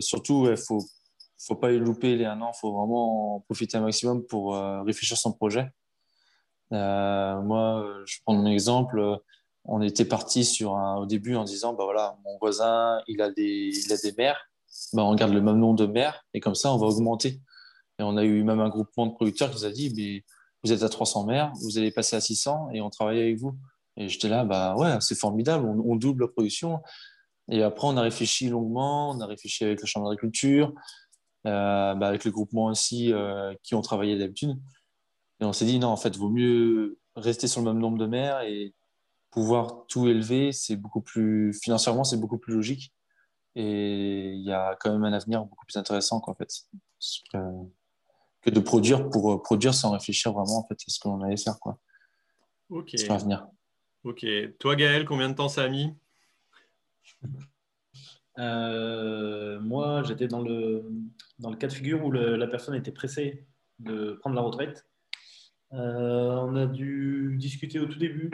surtout, il ne faut, faut pas y louper les un an, il faut vraiment profiter un maximum pour réfléchir son projet. moi, je prends mon exemple on était parti sur un, au début en disant bah voilà mon voisin il a des il a des mères. Bah on garde le même nombre de mères et comme ça on va augmenter. Et on a eu même un groupement de producteurs qui nous a dit mais vous êtes à 300 mères vous allez passer à 600 et on travaille avec vous. Et j'étais là bah ouais c'est formidable on, double la production. Et après on a réfléchi longuement on a réfléchi avec la chambre d'agriculture euh, bah, avec le groupement aussi euh, qui ont travaillé d'habitude. Et on s'est dit non en fait vaut mieux rester sur le même nombre de mères et pouvoir tout élever, c'est beaucoup plus financièrement, c'est beaucoup plus logique. Et il y a quand même un avenir beaucoup plus intéressant en fait, que, de produire pour euh, produire sans réfléchir vraiment en fait à ce qu'on allait faire quoi. Ok. Sur l'avenir. Ok. Toi Gaël, combien de temps ça a mis? Euh, Moi, j'étais dans le dans le cas de figure où la personne était pressée de prendre la retraite. Euh, on a dû discuter au tout début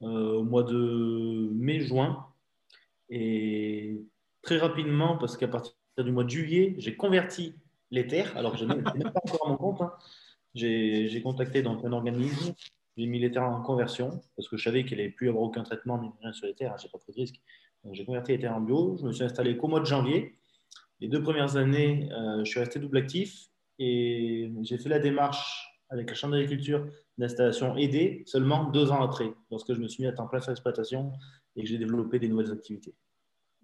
au mois de mai-juin. Et très rapidement, parce qu'à partir du mois de juillet, j'ai converti les terres, alors que je n'étais même pas encore mon compte. Hein. J'ai contacté donc un organisme, j'ai mis les terres en conversion, parce que je savais qu'il n'allait plus avoir aucun traitement ni rien sur les terres, hein, j'ai pas pris de risque. J'ai converti les terres en bio, je me suis installé qu'au mois de janvier. Les deux premières années, euh, je suis resté double actif et j'ai fait la démarche avec la Chambre d'agriculture d'installation aidée seulement deux ans après, lorsque je me suis mis à temps plein sur l'exploitation et que j'ai développé des nouvelles activités.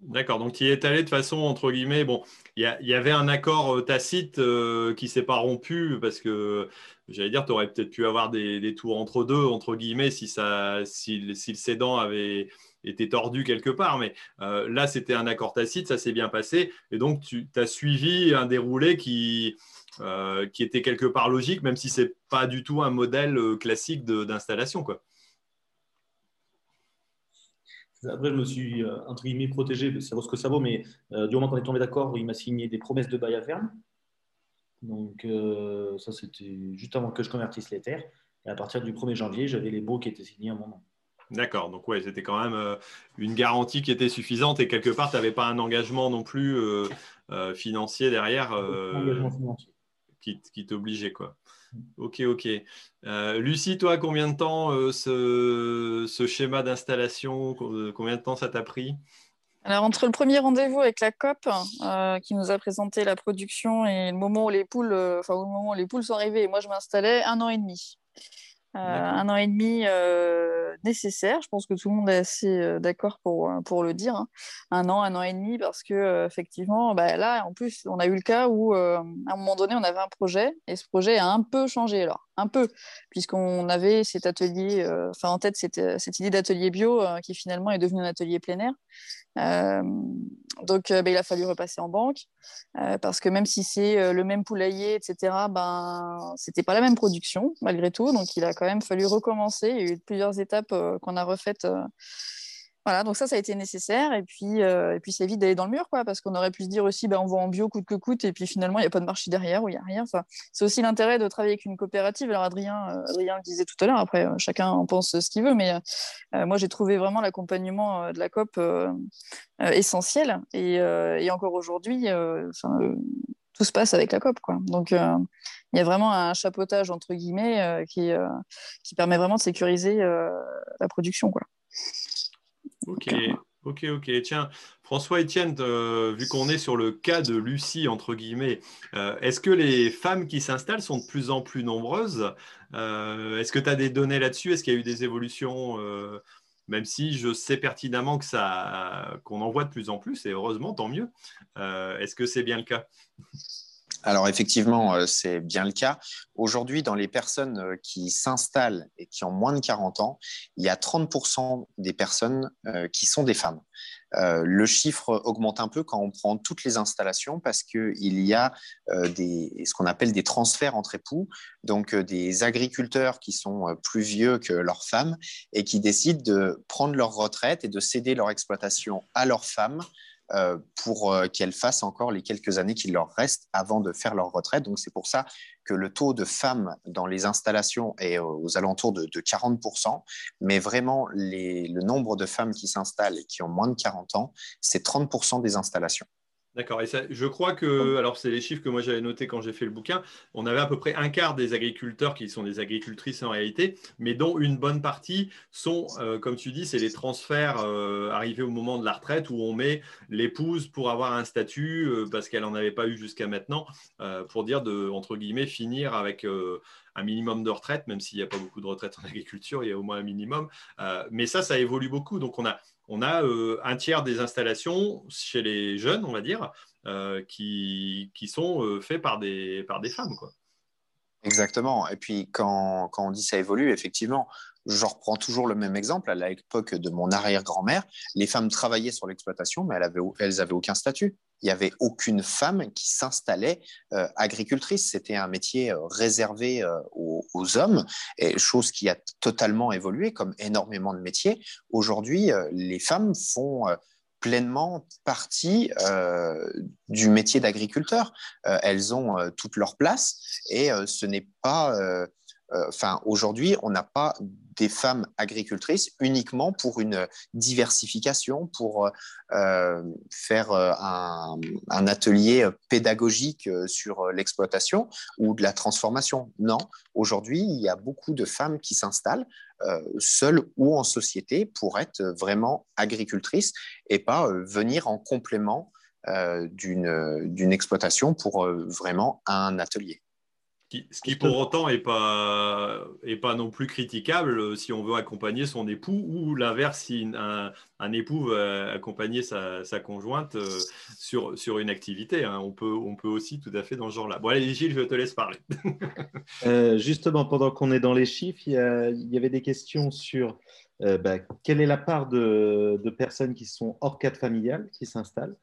D'accord, donc tu y es allé de façon, entre guillemets, bon, il y, avait un accord euh, tacite euh, qui s'est pas rompu parce que, j'allais dire, tu aurais peut-être pu avoir des, tours entre deux, entre guillemets, si, ça, si, le cédant avait, était tordu quelque part. Mais là, c'était un accord tacite, ça s'est bien passé. Et donc, tu as suivi un déroulé qui, qui était quelque part logique, même si ce n'est pas du tout un modèle classique d'installation. quoi. Après, je me suis, entre guillemets, protégé, c'est ce que ça vaut, mais du moment qu'on est tombé d'accord, il m'a signé des promesses de bail à ferme. Donc, euh, ça, c'était juste avant que je convertisse les terres. Et à partir du 1er janvier, j'avais les baux qui étaient signés à mon nom. D'accord, donc ouais, c'était quand même euh, une garantie qui était suffisante et quelque part, tu n'avais pas un engagement non plus euh, financier derrière qui, qui t'obligeait. quoi. Mm. Ok, ok. Lucie, toi, combien de temps ce, ce, schéma d'installation, combien de temps ça t'a pris? Alors, entre le premier rendez-vous avec la COP, euh, qui nous a présenté la production, et le moment où les poules, euh, enfin, au moment où les poules sont arrivées, et moi je m'installais, un an et demi. Euh, un an et demi nécessaire. Je pense que tout le monde est assez d'accord pour, pour le dire. Hein. Un an, un an et demi, parce que effectivement, bah, là, en plus, on a eu le cas où, à un moment donné, on avait un projet et ce projet a un peu changé. Alors, un peu, puisqu'on avait cet atelier, enfin en tête cette, cette idée d'atelier bio qui finalement est devenu un atelier plein air. Euh, donc, euh, ben, il a fallu repasser en banque euh, parce que même si c'est le même poulailler, etc., ben, c'était pas la même production malgré tout. Donc, il a quand même fallu recommencer. Il y a eu plusieurs étapes qu'on a refaites voilà, donc ça, ça a été nécessaire. Et puis, euh, et puis c'est vite d'aller dans le mur, quoi, parce qu'on aurait pu se dire aussi, ben, on va en bio coûte que coûte, et puis finalement, il n'y a pas de marché derrière, ou il n'y a rien. Enfin, c'est aussi l'intérêt de travailler avec une coopérative. Alors, Adrien, euh, Adrien le disait tout à l'heure, après, euh, chacun en pense ce qu'il veut, mais moi, j'ai trouvé vraiment l'accompagnement de la COP essentiel. Et, et, encore aujourd'hui, tout se passe avec la COP. Quoi. Donc, il y a vraiment un chapeautage, entre guillemets, qui, qui permet vraiment de sécuriser la production. Quoi. Ok, ok, ok. Tiens, François Etienne, euh, vu qu'on est sur le cas de Lucie, entre guillemets, euh, est-ce que les femmes qui s'installent sont de plus en plus nombreuses? Euh, Est-ce que tu as des données là-dessus? Est-ce qu'il y a eu des évolutions même si je sais pertinemment que ça, qu'on en voit de plus en plus, et heureusement, tant mieux. Est-ce que c'est bien le cas? Alors effectivement, euh, c'est bien le cas. Aujourd'hui, dans les personnes euh, qui s'installent et qui ont moins de 40 ans, il y a 30% des personnes euh, qui sont des femmes. le chiffre augmente un peu quand on prend toutes les installations parce qu'il y a ce qu'on appelle des transferts entre époux, donc des agriculteurs qui sont plus vieux que leurs femmes et qui décident de prendre leur retraite et de céder leur exploitation à leurs femmes pour euh, qu'elles fassent encore les quelques années qu'il leur reste avant de faire leur retraite. Donc c'est pour ça que le taux de femmes dans les installations est aux alentours de, 40%, mais vraiment le nombre de femmes qui s'installent et qui ont moins de 40 ans, c'est 30% des installations. D'accord. Et je crois que, alors c'est les chiffres que moi j'avais notés quand j'ai fait le bouquin, on avait à peu près un quart des agriculteurs qui sont des agricultrices en réalité, mais dont une bonne partie sont, euh, comme tu dis, c'est les transferts euh, arrivés au moment de la retraite où on met l'épouse pour avoir un statut euh, parce qu'elle n'en avait pas eu jusqu'à maintenant, pour dire de, entre guillemets, finir avec un minimum de retraite, même s'il n'y a pas beaucoup de retraite en agriculture, il y a au moins un minimum. mais ça, ça évolue beaucoup. Donc on a on a euh, un tiers des installations chez les jeunes, on va dire, euh, qui, sont euh, faits par des, par des femmes. Exactement. Et puis, quand, on dit ça évolue, effectivement, je reprends toujours le même exemple. À l'époque de mon arrière-grand-mère, les femmes travaillaient sur l'exploitation, mais elles n'avaient aucun statut il n'y avait aucune femme qui s'installait euh, agricultrice. C'était un métier euh, réservé euh, aux, hommes, et chose qui a totalement évolué, comme énormément de métiers. Aujourd'hui, les femmes font pleinement partie du métier d'agriculteur. elles ont toute leur place et ce n'est pas enfin, aujourd'hui, on n'a pas des femmes agricultrices uniquement pour une diversification, pour euh, faire euh, un, atelier pédagogique sur l'exploitation ou de la transformation. Non, aujourd'hui, il y a beaucoup de femmes qui s'installent seules ou en société pour être vraiment agricultrices et pas venir en complément d'une exploitation pour vraiment un atelier Ce qui, pour autant n'est pas, est pas non plus critiquable euh, si on veut accompagner son époux ou l'inverse, si un, un, époux veut accompagner sa, sa conjointe euh, sur, sur une activité. Hein. On, peut, on peut aussi tout à fait dans ce genre-là. Bon, allez, Gilles, je te laisse parler. euh, justement, pendant qu'on est dans les chiffres, il y, a, il y avait des questions sur euh, bah, quelle est la part de, de, personnes qui sont hors cadre familial qui s'installent?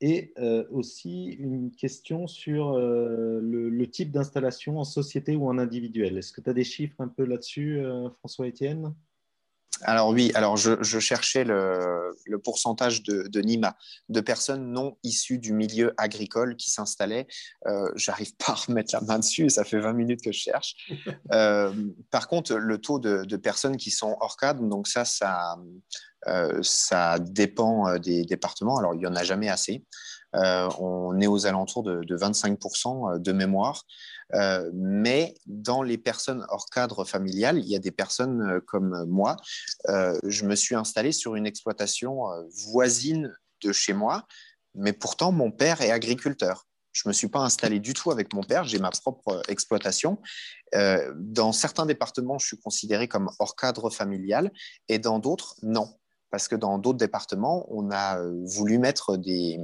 Et euh, aussi une question sur euh, le, type d'installation en société ou en individuel. Est-ce que tu as des chiffres un peu là-dessus, euh, François-Étienne alors oui, alors je, cherchais le, pourcentage de, de, NIMA, de personnes non issues du milieu agricole qui s'installaient. J'arrive pas à remettre la main dessus, ça fait 20 minutes que je cherche. par contre, le taux de, personnes qui sont hors cadre, donc ça, ça, ça dépend des départements. Alors il n'y en a jamais assez. Euh, on est aux alentours de, de 25% de mémoire. Euh, mais dans les personnes hors cadre familial, il y a des personnes euh, comme moi. Euh, je me suis installé sur une exploitation euh, voisine de chez moi, mais pourtant mon père est agriculteur. Je ne me suis pas installé du tout avec mon père, j'ai ma propre exploitation. Euh, dans certains départements, je suis considéré comme hors cadre familial et dans d'autres, non. Parce que dans d'autres départements, on a voulu mettre des,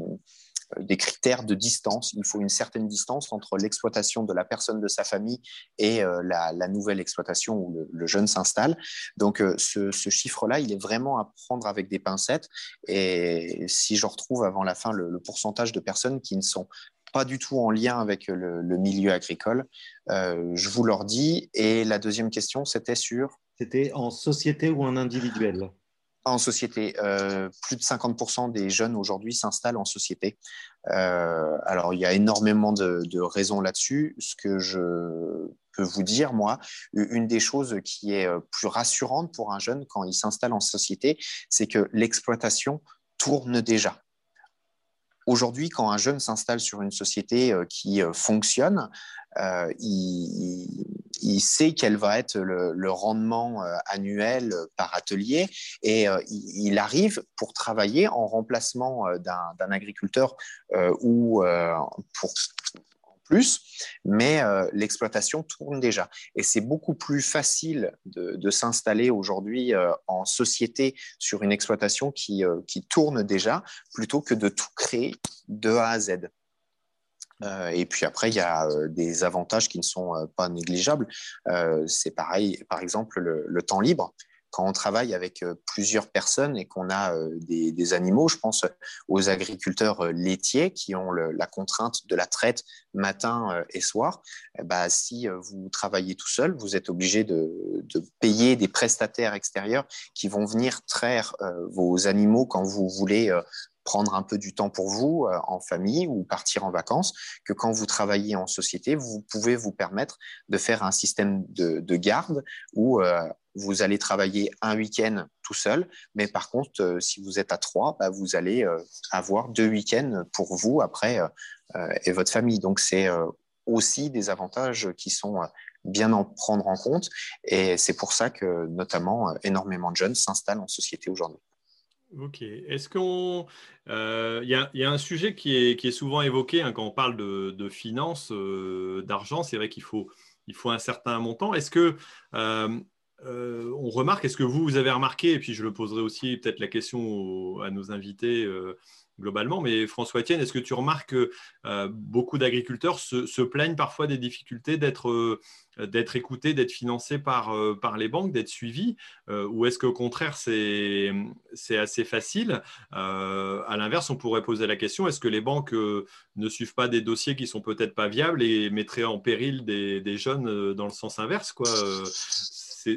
des critères de distance. Il faut une certaine distance entre l'exploitation de la personne de sa famille et euh, la, nouvelle exploitation où le, jeune s'installe. Donc euh, ce, chiffre-là, il est vraiment à prendre avec des pincettes. Et si je retrouve avant la fin le, pourcentage de personnes qui ne sont pas du tout en lien avec le, milieu agricole, euh, je vous leur dis. Et la deuxième question, c'était sur... C'était en société ou en individuel? En société. Euh, plus de 50% des jeunes aujourd'hui s'installent en société. Euh, alors, il y a énormément de, de raisons là-dessus. Ce que je peux vous dire, moi, une des choses qui est plus rassurante pour un jeune quand il s'installe en société, c'est que l'exploitation tourne déjà. Aujourd'hui, quand un jeune s'installe sur une société qui fonctionne, euh, il, sait quel va être le, rendement euh, annuel par atelier et euh, il, arrive pour travailler en remplacement d'un agriculteur ou pour mais euh, l'exploitation tourne déjà. Et c'est beaucoup plus facile de, s'installer aujourd'hui euh, en société sur une exploitation qui, euh, qui, tourne déjà, plutôt que de tout créer de A à Z. et puis après, il y a des avantages qui ne sont pas négligeables. c'est pareil, par exemple, le, le temps libre quand on travaille avec plusieurs personnes et qu'on a des, des, animaux, je pense aux agriculteurs laitiers qui ont la contrainte de la traite matin et soir, bah, si vous travaillez tout seul, vous êtes obligé de, payer des prestataires extérieurs qui vont venir traire vos animaux quand vous voulez prendre un peu du temps pour vous euh, en famille ou partir en vacances, que quand vous travaillez en société, vous pouvez vous permettre de faire un système de, de garde où euh, vous allez travailler un week-end tout seul, mais par contre, euh, si vous êtes à trois, bah, vous allez avoir deux week-ends pour vous après et votre famille. Donc, c'est aussi des avantages qui sont bien en prendre en compte. Et c'est pour ça que, notamment, énormément de jeunes s'installent en société aujourd'hui. Ok. Est-ce qu'on. Il euh, y, y, a un sujet qui est, souvent évoqué hein, quand on parle de, finances, euh, d'argent. C'est vrai qu'il faut, il un certain montant. Est-ce que. Euh, on remarque, est-ce que vous, vous avez remarqué, et puis je le poserai aussi peut-être la question à nos invités globalement. Mais François Etienne, est-ce que tu remarques que euh, beaucoup d'agriculteurs se, plaignent parfois des difficultés d'être euh, écoutés, d'être financés par, euh, par les banques, d'être suivis Ou est-ce qu'au contraire, c'est assez facile À l'inverse, on pourrait poser la question, est-ce que les banques ne suivent pas des dossiers qui sont peut-être pas viables et mettraient en péril des, des jeunes dans le sens inverse quoi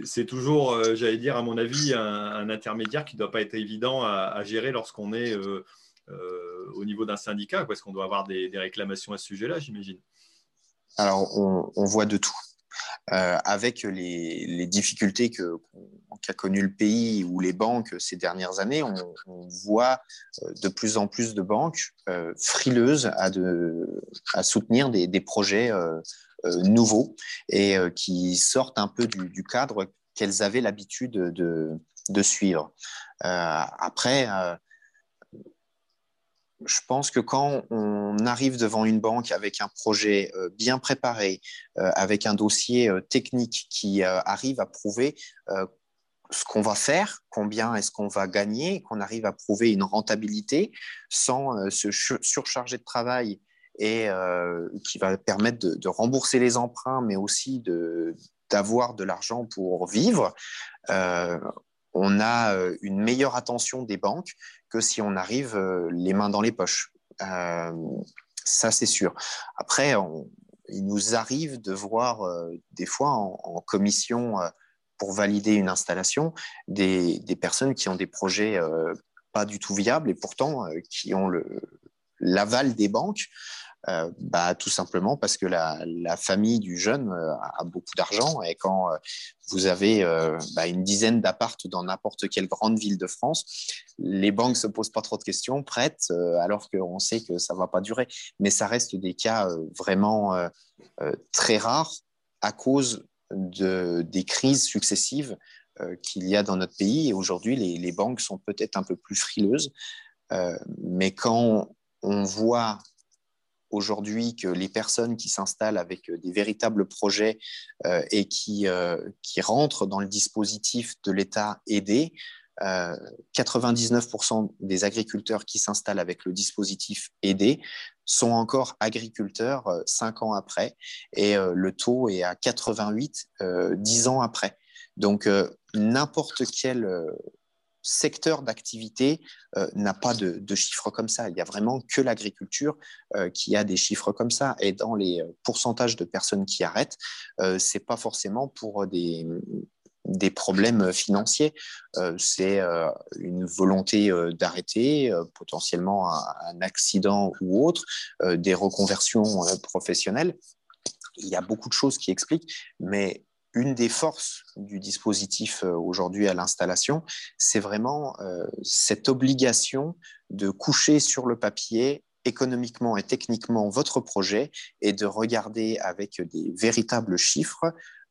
c'est toujours, j'allais dire, à mon avis, un, intermédiaire qui ne doit pas être évident à, gérer lorsqu'on est au niveau d'un syndicat Est-ce qu'on doit avoir des, réclamations à ce sujet-là, j'imagine? Alors, on, voit de tout. Euh, avec les, difficultés qu'a qu connu le pays ou les banques ces dernières années, on, voit euh, de plus en plus de banques euh, frileuses à, soutenir des, projets euh, euh nouveaux et qui sortent un peu du, cadre qu'elles avaient l'habitude de, de, suivre. après, je pense que quand on arrive devant une banque avec un projet euh, bien préparé, euh, avec un dossier euh, technique qui arrive à prouver ce qu'on va faire, combien est-ce qu'on va gagner, qu'on arrive à prouver une rentabilité sans se surcharger de travail et qui va permettre de, rembourser les emprunts, mais aussi d'avoir de, l'argent pour vivre, on a une meilleure attention des banques que si on arrive euh, les mains dans les poches. Euh, ça, c'est sûr. Après, il nous arrive de voir euh, des fois en, commission pour valider une installation des, personnes qui ont des projets pas du tout viables et pourtant qui ont l'aval des banques euh, bah, Tout simplement parce que la, famille du jeune euh, a beaucoup d'argent et quand euh, vous avez bah, une dizaine d'appartes dans n'importe quelle grande ville de France, les banques se posent pas trop de questions, prêtent, alors qu'on sait que ça va pas durer. Mais ça reste des cas vraiment très rares à cause de, des crises successives qu'il y a dans notre pays. Et aujourd'hui, les, banques sont peut-être un peu plus frileuses. mais quand on voit aujourd'hui que les personnes qui s'installent avec euh, des véritables projets euh, et qui, euh, qui rentrent dans le dispositif de l'État aidé, 99% des agriculteurs qui s'installent avec le dispositif aidé sont encore agriculteurs cinq ans après et le taux est à 88 dix ans après. Donc n'importe quel secteur d'activité euh, n'a pas de, chiffres comme ça. Il n'y a vraiment que l'agriculture euh, qui a des chiffres comme ça. Et dans les euh, pourcentages de personnes qui arrêtent, ce n'est pas forcément pour des, des problèmes financiers. c'est une volonté d'arrêter, potentiellement un, accident ou autre, des reconversions professionnelles. Il y a beaucoup de choses qui expliquent, mais une des forces du dispositif euh, aujourd'hui à l'installation, c'est vraiment euh, cette obligation de coucher sur le papier économiquement et techniquement votre projet et de regarder avec des véritables chiffres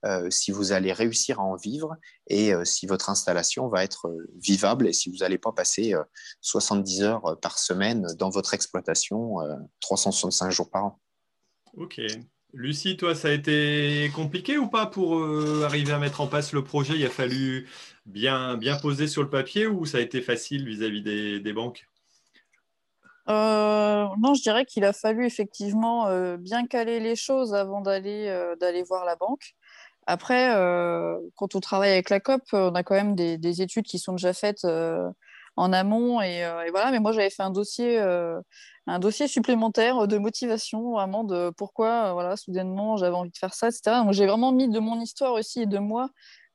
euh, si vous allez réussir à en vivre et si votre installation va être vivable et si vous n'allez pas passer 70 heures par semaine dans votre exploitation 365 jours par an. Ok, Lucie, toi, ça a été compliqué ou pas pour euh, arriver à mettre en place le projet? Il a fallu bien, bien poser sur le papier ou ça a été facile vis-à-vis des, banques? Euh, non, je dirais qu'il a fallu effectivement euh, bien caler les choses avant d'aller d'aller voir la banque. Après, quand on travaille avec la COP, on a quand même des, études qui sont déjà faites en amont et, et, voilà. Mais moi, j'avais fait un dossier un dossier supplémentaire de motivation, vraiment de pourquoi, euh, voilà, soudainement, j'avais envie de faire ça, etc. Donc, j'ai vraiment mis de mon histoire aussi et de moi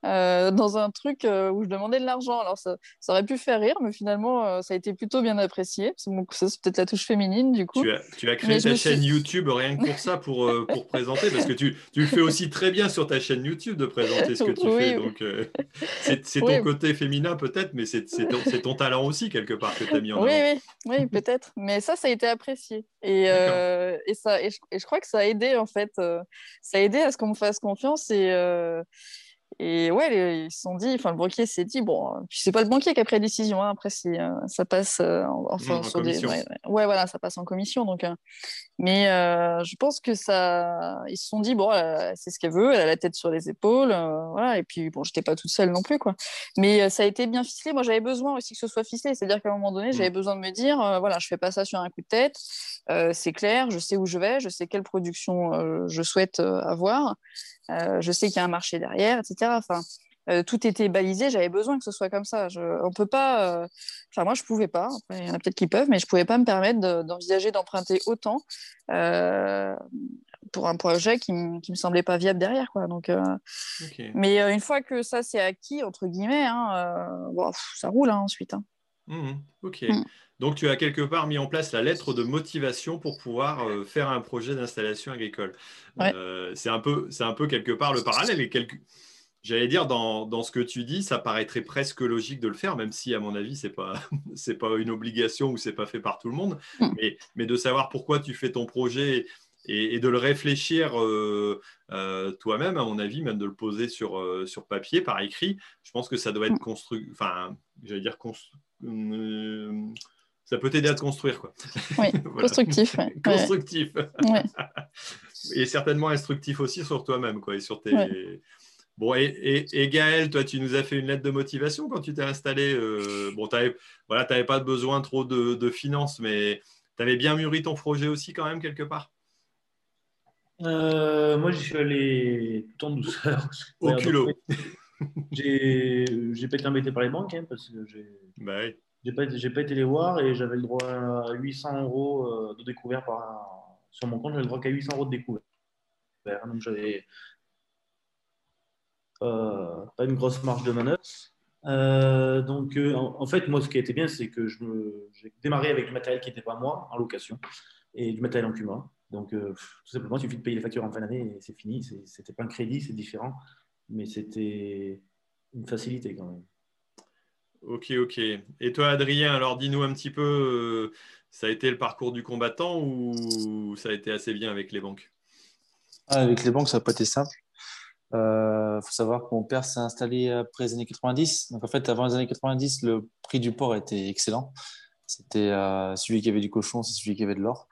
euh, dans un truc euh, où je demandais de l'argent. Alors ça, ça, aurait pu faire rire, mais finalement, euh, ça a été plutôt bien apprécié. C'est peut-être la touche féminine, du coup. Tu as, tu as créé ta chaîne YouTube rien que pour ça, pour, pour présenter, parce que tu, tu, le fais aussi très bien sur ta chaîne YouTube de présenter ce que tu fais. Donc, c'est ton côté féminin peut-être, mais c'est ton, ton, talent aussi, quelque part, que tu as mis en oui, avant. Oui, oui peut-être. Mais ça, ça a été apprécié. Et, et, ça, et je, et, je, crois que ça a aidé, en fait. ça a aidé à ce qu'on me fasse confiance et et ouais, ils se sont dit, enfin, le banquier s'est dit, bon, puis c'est pas le banquier qui a pris la décision, hein, après, si, euh, ça passe euh, enfin, sur des. Ouais, voilà, ça passe en commission. Donc, euh, mais je pense que ça. Ils se sont dit, bon, c'est ce qu'elle veut, elle a la tête sur les épaules, voilà, et puis, bon, j'étais pas toute seule non plus, quoi. Mais ça a été bien ficelé. Moi, j'avais besoin aussi que ce soit ficelé, c'est-à-dire qu'à un moment donné, j'avais mmh. besoin de me dire, voilà, je fais pas ça sur un coup de tête, c'est clair, je sais où je vais, je sais quelle production je souhaite avoir. Euh, je sais qu'il y a un marché derrière, etc. Enfin, euh, tout était balisé. J'avais besoin que ce soit comme ça. Je, on peut pas. Euh, enfin, moi, je pouvais pas. il y en a peut-être qui peuvent, mais je pouvais pas me permettre d'envisager d'emprunter autant pour un projet qui, ne me semblait pas viable derrière, quoi. Donc, mais une fois que ça c'est acquis entre guillemets, hein, ça roule hein, ensuite. Hein. Mmh ok. Mmh. Donc, tu as quelque part mis en place la lettre de motivation pour pouvoir euh, faire un projet d'installation agricole. Euh, c'est un, peu, un peu quelque part le parallèle. Et J'allais dire, dans, ce que tu dis, ça paraîtrait presque logique de le faire, même si, à mon avis, ce n'est pas, pas une obligation ou ce n'est pas fait par tout le monde. Mm. Mais, mais, de savoir pourquoi tu fais ton projet et, de le réfléchir euh, toi-même, à mon avis, même de le poser sur, sur papier, par écrit, je pense que ça doit être mm. construit. Enfin, j'allais dire construit ça peut t'aider à te construire. Quoi. Oui, constructif. constructif. et certainement instructif aussi sur toi-même quoi, et sur tes. Bon, et, et, Gaël, toi, tu nous as fait une lettre de motivation quand tu t'es installé. Euh, bon, tu n'avais voilà, pas besoin trop de, de finances, mais tu avais bien mûri ton projet aussi quand même quelque part? Euh, Moi, j'y suis allé tout en douceur. Au culot. J'ai pas été embêté par les banques hein, parce que j'ai bah pas, pas, été les voir et j'avais le droit à 800 euros euh, de découvert sur mon compte. J'avais le droit qu'à 800 euros de découvert. Donc j'avais euh, pas une grosse marge de manœuvre. Euh, donc, en, fait, moi, ce qui a été bien, c'est que j'ai démarré avec du matériel qui n'était pas moi, en location, et du matériel en Cuma. Donc, tout simplement, il suffit de payer les factures en fin d'année et c'est fini. C'était pas un crédit, c'est différent, mais c'était une facilité quand même. Ok, ok. Et toi, Adrien, alors dis-nous un petit peu, ça a été le parcours du combattant ou ça a été assez bien avec les banques? Ah, Avec les banques, ça n'a pas été simple. Il euh, faut savoir que mon père s'est installé après les années 90. Donc, en fait, avant les années 90, le prix du porc était excellent. C'était euh, celui qui avait du cochon, c'est celui qui avait de l'or.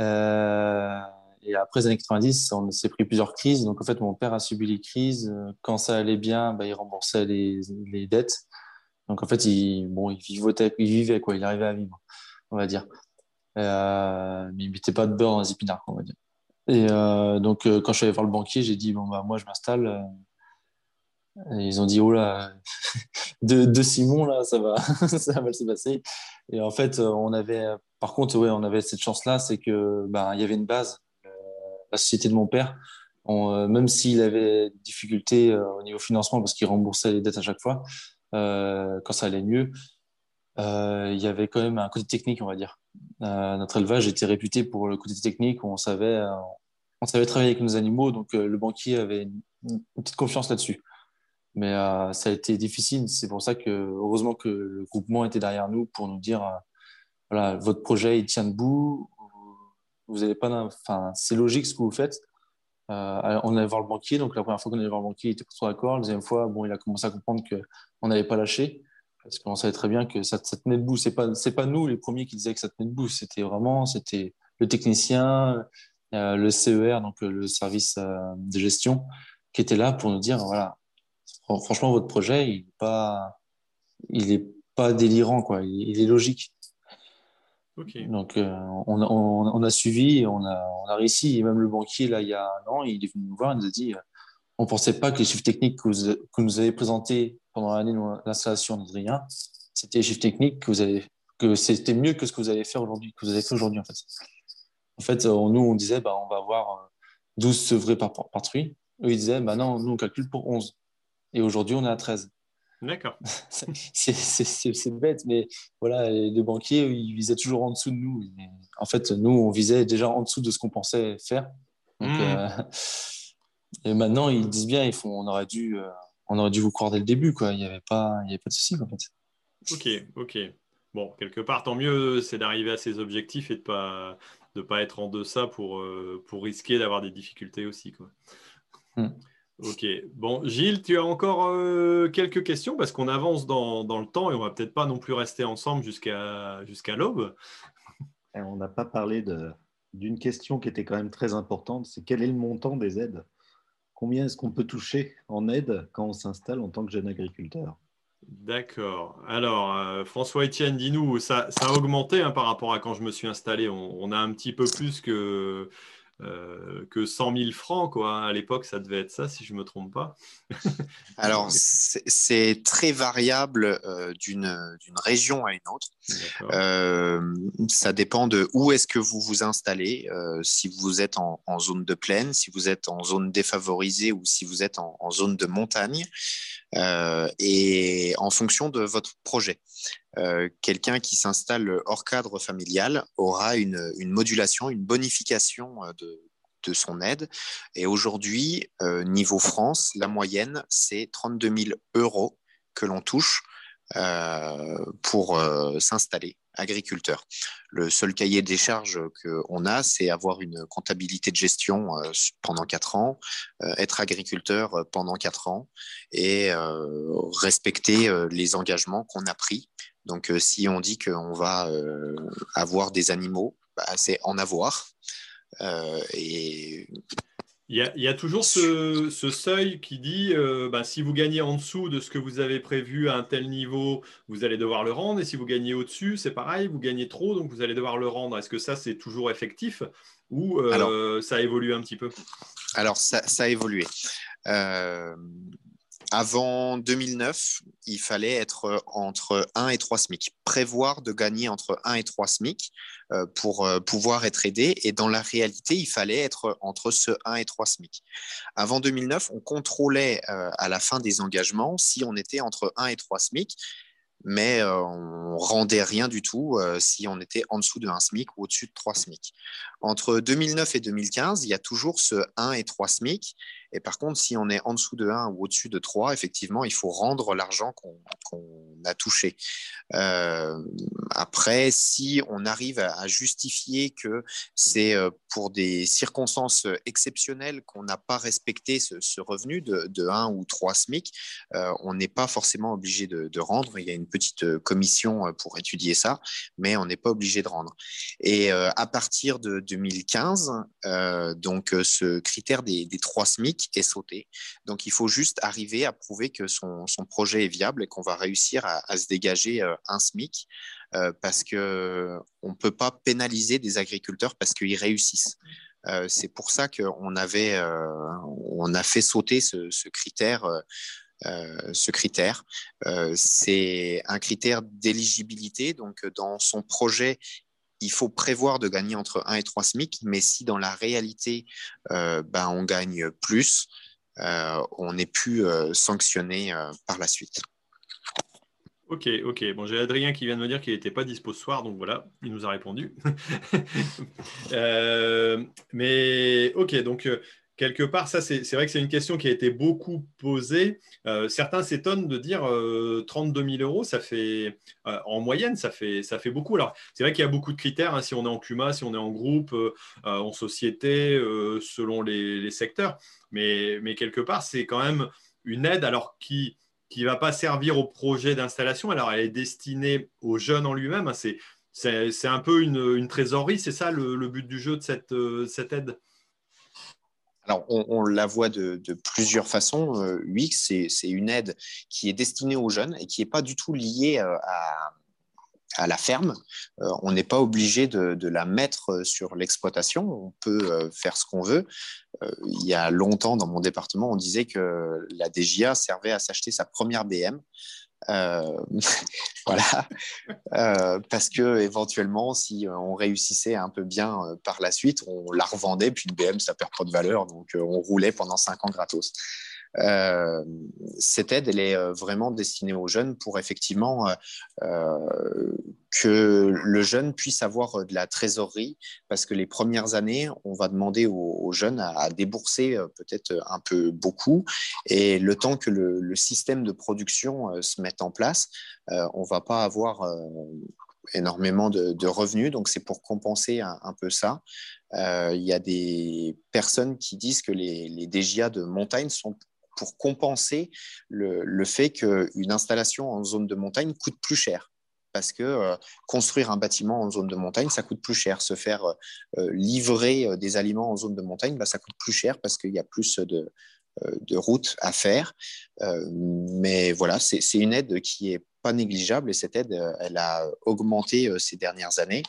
Euh, et après les années 90, on s'est pris plusieurs crises. Donc, en fait, mon père a subi les crises. Quand ça allait bien, bah, il remboursait les, dettes. Donc, en fait, il, bon, il, vivait, il vivait, quoi. Il arrivait à vivre, on va dire. mais il mettait pas de beurre dans les épinards, on va dire. Et euh, donc, euh, quand je suis allé voir le banquier, j'ai dit bon, bah, moi, je m'installe. Euh, ils ont dit oh là, de, Simon, là, ça va, ça va se passer. Et en fait, on avait, par contre, ouais, on avait cette chance-là, c'est que ben, il y avait une base. la société de mon père, même s'il avait des difficultés au niveau financement parce qu'il remboursait les dettes à chaque fois, quand ça allait mieux, il y avait quand même un côté technique, on va dire. Euh, notre élevage était réputé pour le côté technique, on savait, euh, on savait travailler avec nos animaux, donc euh, le banquier avait une, petite confiance là-dessus. Mais ça a été difficile, c'est pour ça que heureusement que le groupement était derrière nous pour nous dire voilà, votre projet il tient debout, vous pas, c'est logique ce que vous faites. On allait voir le banquier, donc la première fois qu'on allait voir le banquier, il était pas trop d'accord. La deuxième fois, bon, il a commencé à comprendre qu'on n'avait pas lâché. Parce qu'on savait très bien que ça, tenait debout. Ce n'est pas, pas nous les premiers qui disaient que ça tenait debout. C'était vraiment c'était le technicien, euh, le CER, donc euh, le service euh, de gestion, qui était là pour nous dire voilà, franchement, votre projet, il n'est pas délirant, quoi. Il, est logique. Donc, on, on, a suivi, on a, on a réussi. Et même le banquier, là, il y a un an, il est venu nous voir, il nous a dit on ne pensait pas que les chiffres techniques que vous, que nous avez présentés pendant l'année de l'installation d'Adrien, c'était les chiffres techniques que vous avez, que c'était mieux que ce que vous allez faire aujourd'hui, que vous avez fait aujourd'hui en fait. En fait, euh, nous on disait bah, on va avoir 12 euh, sevrés par, par, truie. Eux bah non, nous on calcule pour 11. Et aujourd'hui on est à 13. D'accord. c'est bête, mais voilà, les banquiers, ils visaient toujours en dessous de nous. en fait, nous, on visait déjà en dessous de ce qu'on pensait faire. Donc, mmh. euh, et maintenant, ils disent bien, ils font, on aurait dû, euh, on aurait dû vous croire dès le début, quoi. Il n'y avait pas, il y avait pas de souci, en fait. Ok, ok. Bon, quelque part, tant mieux, c'est d'arriver à ses objectifs et de pas, de pas être en deçà pour, euh, pour risquer d'avoir des difficultés aussi, quoi. Hmm. Ok. Bon, Gilles, tu as encore euh, quelques questions? Parce qu'on avance dans, dans, le temps et on va peut-être pas non plus rester ensemble jusqu'à jusqu'à l'aube. On n'a pas parlé d'une question qui était quand même très importante, c'est quel est le montant des aides? Combien est-ce qu'on peut toucher en aide quand on s'installe en tant que jeune agriculteur? D'accord. Alors, euh, François Etienne, dis-nous, ça, a augmenté hein, par rapport à quand je me suis installé. On, a un petit peu plus que, euh, que 100 000 francs. Quoi. À l'époque, ça devait être ça, si je ne me trompe pas. Alors, c'est très variable euh, d'une région à une autre. Euh, ça dépend de où est-ce que vous vous installez, si vous êtes en, zone de plaine, si vous êtes en zone défavorisée ou si vous êtes en, en zone de montagne, et en fonction de votre projet. Euh, quelqu'un qui s'installe hors cadre familial aura une, modulation, une bonification euh, de, son aide. Et aujourd'hui, euh, niveau France, la moyenne, c'est 32 000 euros que l'on touche pour s'installer agriculteur. Le seul cahier des charges qu'on a, c'est avoir une comptabilité de gestion pendant quatre ans, être agriculteur pendant quatre ans et respecter les engagements qu'on a pris Donc, si on dit qu'on va avoir des animaux, bah, c'est en avoir. et il y, a, toujours ce, seuil qui dit euh, bah, si vous gagnez en dessous de ce que vous avez prévu à un tel niveau, vous allez devoir le rendre. Et si vous gagnez au-dessus, c'est pareil, vous gagnez trop, donc vous allez devoir le rendre. Est-ce que ça, c'est toujours effectif ou euh, ça a évolué un petit peu? Alors, ça, a évolué. Euh, avant 2009, il fallait être entre 1 et 3 SMIC, prévoir de gagner entre 1 et 3 SMIC euh, pour euh, pouvoir être aidé. Et dans la réalité, il fallait être entre ce 1 et 3 SMIC. Avant 2009, on contrôlait euh, à la fin des engagements si on était entre 1 et 3 SMIC mais on rendait rien du tout si on était en dessous de 1 SMIC ou au-dessus de 3 SMIC. Entre 2009 et 2015, il y a toujours ce 1 et 3 SMIC et par contre, si on est en dessous de 1 ou au-dessus de 3, effectivement, il faut rendre l'argent qu'on a touché. Euh, après, si on arrive à, justifier que c'est euh, pour des circonstances exceptionnelles qu'on n'a pas respecté ce, revenu de, 1 ou 3 SMIC, euh, on n'est pas forcément obligé de, rendre. Il y a une petite commission pour étudier ça, mais on n'est pas obligé de rendre. Et à partir de 2015, donc ce critère des, des 3 SMIC, est sauté. Donc, il faut juste arriver à prouver que son, projet est viable et qu'on va réussir à, se dégager euh, un SMIC euh, parce qu'on ne peut pas pénaliser des agriculteurs parce qu'ils réussissent. Euh, c'est pour ça qu'on avait, on a fait sauter ce, critère. ce critère. c'est un critère d'éligibilité. Donc, dans son projet, il faut prévoir de gagner entre 1 et 3 SMIC, mais si dans la réalité, euh, ben, on gagne plus, euh, on n'est plus euh, sanctionné par la suite. Ok, ok. Bon, j'ai Adrien qui vient de me dire qu'il n'était pas dispo ce soir, donc voilà, il nous a répondu. mais ok, donc quelque part, ça, c'est vrai que c'est une question qui a été beaucoup posée. Euh, certains s'étonnent de dire 32 euh, 000 euros, ça fait, euh, en moyenne, ça fait, ça fait beaucoup. Alors, c'est vrai qu'il y a beaucoup de critères, hein, si on est en CUMA, si on est en groupe, en société, selon les, secteurs. Mais, mais, quelque part, c'est quand même une aide, alors qui ne va pas servir au projet d'installation. Alors, elle est destinée aux jeunes en lui-même. Hein, c'est un peu une, trésorerie, c'est ça le, but du jeu de cette, cette aide? Alors, on, la voit de, plusieurs façons. Euh, UX, c'est une aide qui est destinée aux jeunes et qui n'est pas du tout liée euh, à, la ferme. Euh, on n'est pas obligé de, la mettre sur l'exploitation. On peut faire ce qu'on veut. il y a longtemps, dans mon département, on disait que la DGA servait à s'acheter sa première BM. Euh, voilà, euh, parce que éventuellement, si on réussissait un peu bien euh, par la suite, on la revendait, puis une BM, ça perd pas de valeur, donc on roulait pendant cinq ans gratos. Euh, cette aide, elle est euh, vraiment destinée aux jeunes pour effectivement euh, que le jeune puisse avoir de la trésorerie, parce que les premières années, on va demander aux, jeunes à, débourser peut-être un peu beaucoup, et le temps que le, système de production se mette en place, on va pas avoir énormément de, revenus, donc c'est pour compenser un, peu ça. Il y a des personnes qui disent que les, les DGA de montagne sont pour compenser le, fait qu'une installation en zone de montagne coûte plus cher parce que euh, construire un bâtiment en zone de montagne, ça coûte plus cher. Se faire euh, livrer euh, des aliments en zone de montagne, bah, ça coûte plus cher parce qu'il y a plus de, de routes à faire. mais voilà, c'est une aide qui n'est pas négligeable et cette aide, elle a augmenté ces dernières années.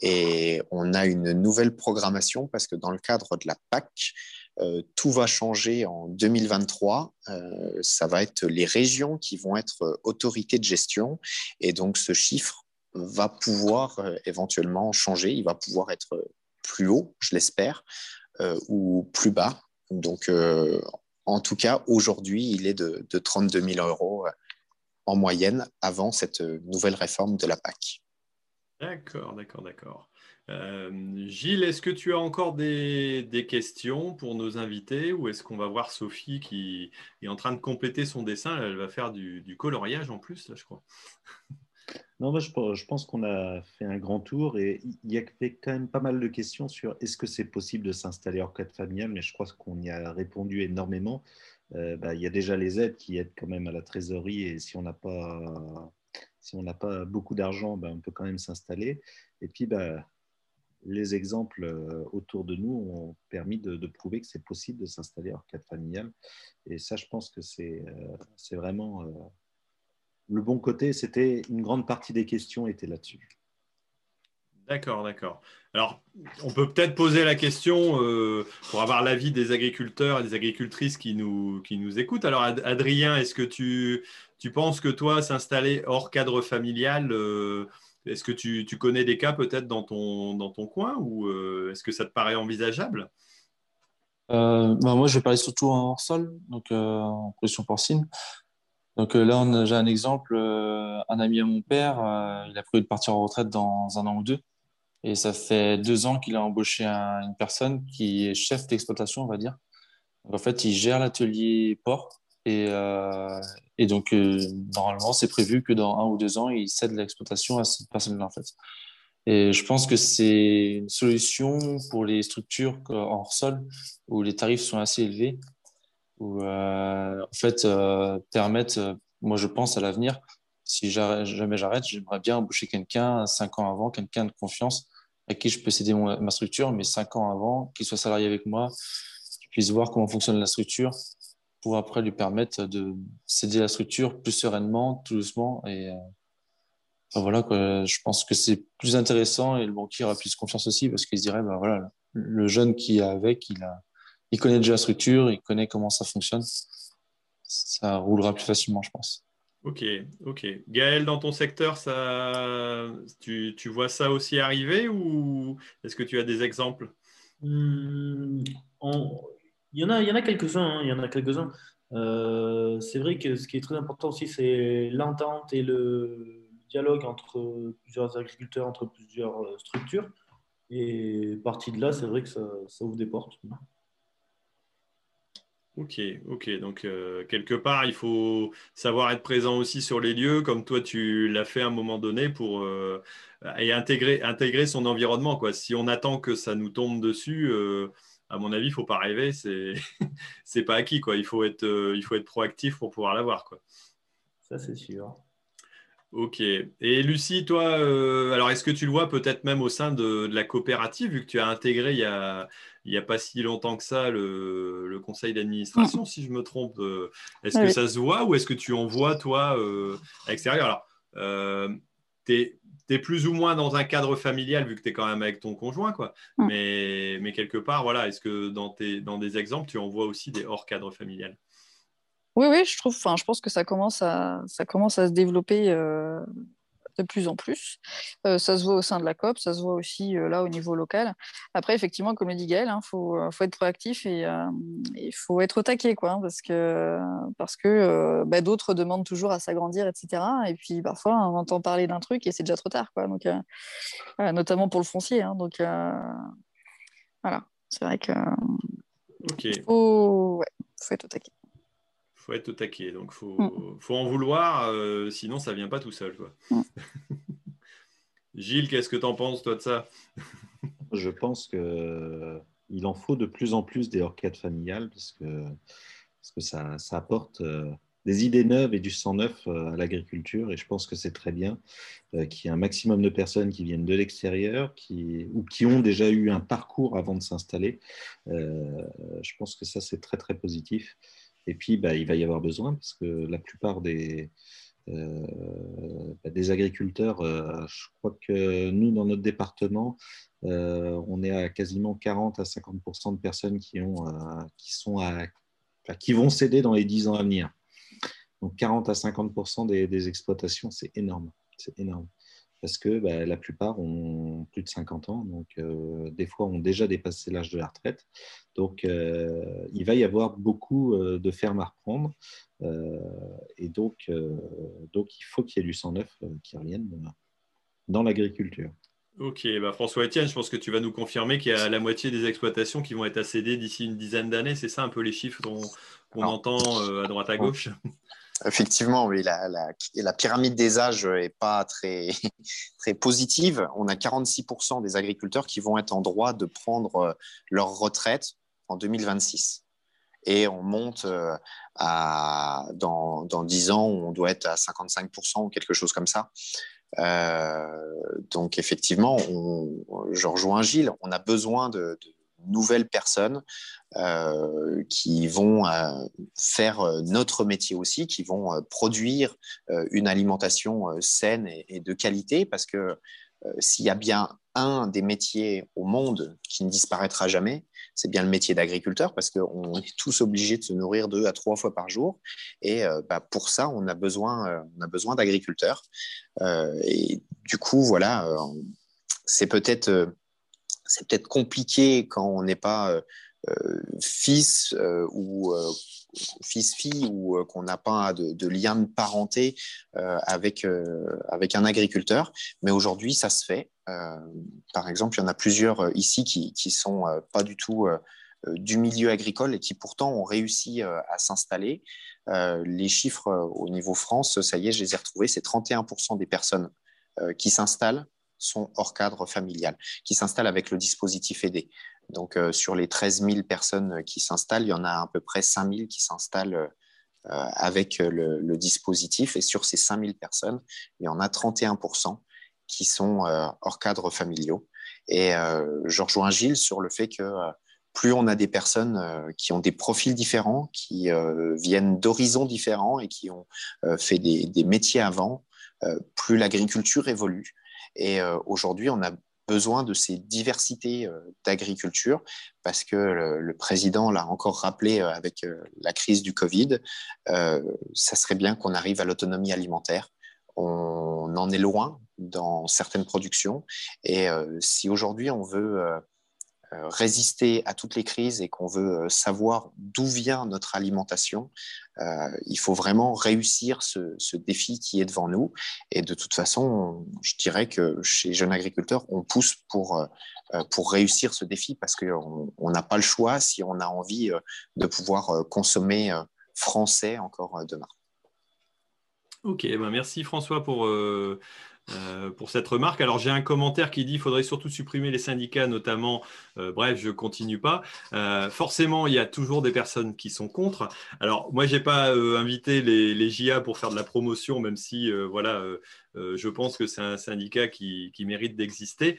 Et on a une nouvelle programmation parce que dans le cadre de la PAC, euh, tout va changer en 2023. Euh, ça va être les régions qui vont être euh, autorités de gestion. Et donc, ce chiffre va pouvoir éventuellement changer. Il va pouvoir être plus haut, je l'espère, ou plus bas. Donc, en tout cas, aujourd'hui, il est de, de 32 000 euros en moyenne avant cette nouvelle réforme de la PAC. D'accord, d'accord, d'accord. Euh, Gilles, est-ce que tu as encore des, questions pour nos invités ou est-ce qu'on va voir Sophie qui est en train de compléter son dessin? Elle va faire du, coloriage en plus, je crois. Non, je, pense qu'on a fait un grand tour et il y a quand même pas mal de questions sur est-ce que c'est possible de s'installer hors cadre familial, mais je crois qu'on y a répondu énormément. Euh, bah, il y a déjà les aides qui aident quand même à la trésorerie et si on n'a pas si pas beaucoup d'argent, ben, on peut quand même s'installer. Et puis, ben, les exemples euh, autour de nous ont permis de, prouver que c'est possible de s'installer hors cadre familial. Et ça, je pense que c'est euh, vraiment euh, le bon côté. C'était une grande partie des questions étaient là-dessus. D'accord, d'accord. Alors, on peut peut-être poser la question pour avoir l'avis des agriculteurs et des agricultrices qui nous, qui nous écoutent. Alors, Adrien, est-ce que tu, tu penses que toi, s'installer hors cadre familial, est-ce que tu, connais des cas peut-être dans ton, dans ton coin ou euh, est-ce que ça te paraît envisageable? Bah, Moi, je vais parler surtout en hors sol, donc euh, en production porcine. Donc là, j'ai un exemple. un ami à mon père, il a prévu de partir en retraite dans un an ou deux. Et ça fait deux ans qu'il a embauché une personne qui est chef d'exploitation, on va dire. en fait, il gère l'atelier porc et, et donc, euh, normalement, c'est prévu que dans un ou deux ans, il cède l'exploitation à cette personne-là, en fait. Et je pense que c'est une solution pour les structures en sol où les tarifs sont assez élevés, où euh, en fait permettent, moi je pense à l'avenir, si jamais j'arrête, j'aimerais bien embaucher quelqu'un cinq ans avant, quelqu'un de confiance à qui je peux céder ma structure, mais cinq ans avant, qu'il soit salarié avec moi, qu'il puisse voir comment fonctionne la structure, pour après lui permettre de céder la structure plus sereinement, tout doucement. Et euh, voilà, je pense que c'est plus intéressant et le banquier aura plus confiance aussi parce qu'il se dirait, ben voilà, le jeune qui est avec, il, a, il connaît déjà la structure, il connaît comment ça fonctionne. Ça roulera plus facilement, je pense. Ok, ok. Gaël, dans ton secteur, ça, tu, tu vois ça aussi arriver ou est-ce que tu as des exemples? Hmm, il y en a, il y en a quelques-uns. Hein, il y en a quelques-uns. Euh, c'est vrai que ce qui est très important aussi, c'est l'entente et le dialogue entre plusieurs agriculteurs, entre plusieurs euh, structures. Et partie de là, c'est vrai que ça, ouvre des portes. Ok, ok. Donc, euh, quelque part, il faut savoir être présent aussi sur les lieux, comme toi, tu l'as fait à un moment donné, pour et intégrer, son environnement. Si on attend que ça nous tombe dessus, à mon avis, il ne faut pas rêver, c'est n'est pas acquis. Quoi. Il, faut être, euh, il faut être proactif pour pouvoir l'avoir. Quoi. Ça, c'est sûr. Ok. Et Lucie, toi, euh, alors est-ce que tu le vois peut-être même au sein de, la coopérative, vu que tu as intégré il n'y a pas si longtemps que ça le, conseil d'administration, si je me trompe euh, Est-ce que ça se voit ou est-ce que tu en vois, toi, à l'extérieur? Alors, tu es tu es plus ou moins dans un cadre familial vu que tu es quand même avec ton conjoint, quoi. Mais, mais quelque part, voilà, est-ce que dans, tes, dans des exemples, tu en vois aussi des hors cadre familial? Oui, oui, je trouve, enfin, je pense que ça commence à, ça commence à se développer euh, de plus en plus. Euh, ça se voit au sein de la COP, ça se voit aussi euh, là au niveau local. Après, effectivement, comme le dit Gaël, il hein, faut, euh, faut, être proactif et il faut être au taquet, quoi, hein, parce que, parce que bah, d'autres demandent toujours à s'agrandir, etc. Et puis parfois, on entend parler d'un truc et c'est déjà trop tard, quoi. Donc, notamment pour le foncier. Hein, donc, voilà, c'est vrai que. Faut être au taquet faut être au taquet. Donc, faut, mm. faut en vouloir, euh, sinon ça vient pas tout seul. Quoi. Mm. Gilles, qu'est-ce que tu en penses, toi, de ça? Je pense qu'il en faut de plus en plus des orchestres familiales parce que, parce que ça, ça apporte euh, des idées neuves et du sang neuf euh, à l'agriculture. Et je pense que c'est très bien qu'il y ait un maximum de personnes qui viennent de l'extérieur qui, ou qui ont déjà eu un parcours avant de s'installer. je pense que ça, c'est très, très positif. Et puis, bah, il va y avoir besoin parce que la plupart des, euh, bah, agriculteurs, euh, je crois que nous, dans notre département, euh, on est à quasiment 40 à 50% de personnes qui, ont, qui, sont à, qui vont céder dans les 10 ans à venir. Donc 40 à 50 des, des exploitations, c'est énorme. C'est énorme parce que bah, la plupart ont plus de 50 ans, donc euh, des fois ont déjà dépassé l'âge de la retraite. Donc euh, il va y avoir beaucoup euh, de fermes à reprendre, et donc, donc il faut qu'il y ait du sang neuf qui revienne dans l'agriculture. Ok, bah François Etienne, je pense que tu vas nous confirmer qu'il y a la moitié des exploitations qui vont être accédées d'ici une dizaine d'années. C'est ça un peu les chiffres qu'on entend à droite à gauche? Effectivement, oui, la, pyramide des âges n'est pas très, très positive. On a 46% des agriculteurs qui vont être en droit de prendre euh, leur retraite en 2026. et on monte à, dans, dans 10 ans, on doit être à 55% ou quelque chose comme ça. donc effectivement, je rejoins Gilles, on a besoin de nouvelles personnes euh, qui vont euh, faire euh, notre métier aussi, qui vont produire une alimentation saine et, de qualité, parce que s'il y a bien un des métiers au monde qui ne disparaîtra jamais, c'est bien le métier d'agriculteur, parce qu'on est tous obligés de se nourrir deux à trois fois par jour. Et bah, pour ça, on a besoin, on a besoin d'agriculteurs. et du coup, voilà, c'est peut-être c'est peut-être compliqué quand on n'est pas euh, euh, fils euh, ou fils-fille ou qu'on n'a pas de, lien de parenté avec, avec un agriculteur. Mais aujourd'hui, ça se fait. par exemple, il y en a plusieurs ici qui ne sont pas du tout du milieu agricole et qui pourtant ont réussi à s'installer. les chiffres au niveau France, ça y est, je les ai retrouvés, c'est 31% des personnes qui s'installent sont hors cadre familial, qui s'installent avec le dispositif aidé. Donc, euh, sur les 13 000 personnes qui s'installent, il y en a à peu près 5 000 qui s'installent euh, avec le, dispositif. Et sur ces 5 000 personnes, il y en a 31% qui sont euh, hors cadre familiaux. Et je rejoins Gilles sur le fait que plus on a des personnes qui ont des profils différents, qui viennent d'horizons différents et qui ont fait des métiers avant, plus l'agriculture évolue et euh, aujourd'hui, on a besoin de ces diversités euh, d'agriculture parce que le, président l'a encore rappelé euh, avec la crise du Covid, ça serait bien qu'on arrive à l'autonomie alimentaire. On en est loin dans certaines productions et si aujourd'hui on veut résister à toutes les crises et qu'on veut euh, savoir d'où vient notre alimentation, euh, il faut vraiment réussir ce, défi qui est devant nous. Et de toute façon, je dirais que chez Jeunes Agriculteurs, on pousse pour, pour réussir ce défi parce qu'on n'a pas le choix si on a envie de pouvoir consommer français encore demain. Ok, ben merci François pour euh, pour cette remarque. Alors j'ai un commentaire qui dit qu'il faudrait surtout supprimer les syndicats, notamment. Euh, bref, je continue pas. Euh, forcément, il y a toujours des personnes qui sont contre. Alors moi, j'ai pas invité les, les, JA pour faire de la promotion, même si voilà, je pense que c'est un syndicat qui, qui mérite d'exister.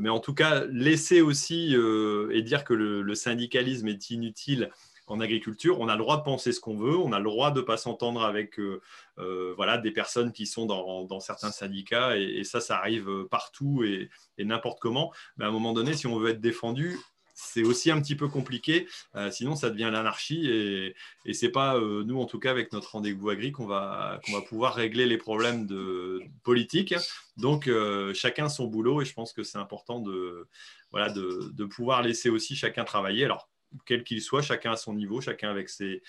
mais en tout cas, laisser aussi et dire que le, le syndicalisme est inutile en agriculture, on a le droit de penser ce qu'on veut, on a le droit de ne pas s'entendre avec euh, euh, voilà, des personnes qui sont dans, certains syndicats, et, ça, ça arrive partout et, n'importe comment. Mais à un moment donné, si on veut être défendu, c'est aussi un petit peu compliqué, euh, sinon ça devient l'anarchie et, c'est pas nous en tout cas avec notre rendez-vous agri qu'on va, pouvoir régler les problèmes de, politique. Donc chacun son boulot et je pense que c'est important de, de, pouvoir laisser aussi chacun travailler. Alors quel qu'il soit, chacun à son niveau, chacun avec ses,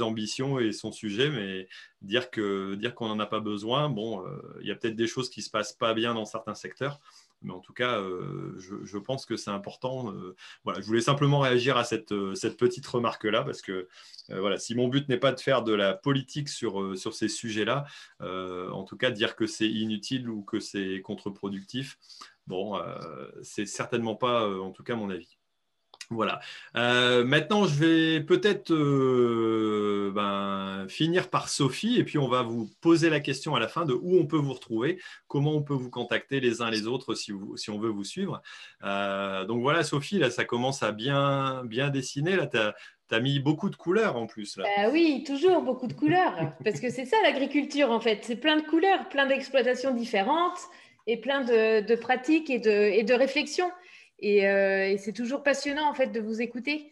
ambitions et son sujet, mais dire que dire qu'on n'en a pas besoin, bon, euh, il y a peut-être des choses qui se passent pas bien dans certains secteurs, mais en tout cas, euh, je, pense que c'est important. Euh, voilà, je voulais simplement réagir à cette, petite remarque-là, parce que voilà, si mon but n'est pas de faire de la politique sur, sur ces sujets-là, en tout cas, dire que c'est inutile ou que c'est contre-productif, bon, c'est certainement pas, en tout cas, mon avis. Voilà. Euh, maintenant, je vais peut-être euh, ben, finir par Sophie et puis on va vous poser la question à la fin de où on peut vous retrouver, comment on peut vous contacter les uns les autres si, on veut vous suivre. Euh, donc voilà, Sophie, là, ça commence à bien, bien dessiner. Là, tu as, mis beaucoup de couleurs en plus. Là. Bah oui, toujours beaucoup de couleurs. parce que c'est ça l'agriculture en fait. C'est plein de couleurs, plein d'exploitations différentes et plein de, pratiques et de, et de réflexions. Euh, et, c'est toujours passionnant en fait de vous écouter.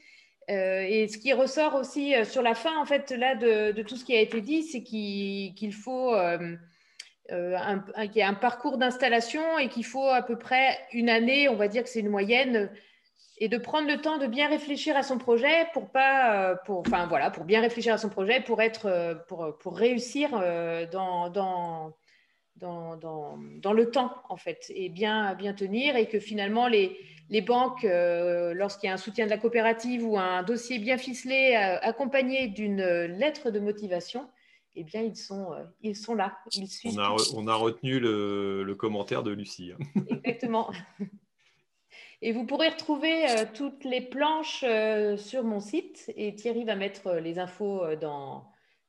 Euh, et ce qui ressort aussi euh, sur la fin en fait là de, tout ce qui a été dit, c'est qu'il faut un, qu'il y a un parcours d'installation et qu'il faut à peu près une année, on va dire que c'est une moyenne, et de prendre le temps de bien réfléchir à son projet pour pas, pour, enfin voilà, pour bien réfléchir à son projet, pour être, pour, pour réussir dans, dans, dans, dans, dans, le temps en fait et bien, bien tenir et que finalement les, les banques, euh, lorsqu'il y a un soutien de la coopérative ou un dossier bien ficelé euh, accompagné d'une lettre de motivation, eh bien, ils sont, euh, ils sont là. Ils on, a, on, a, retenu le, le, commentaire de Lucie. Exactement. Et vous pourrez retrouver toutes les planches sur mon site et Thierry va mettre les infos dans,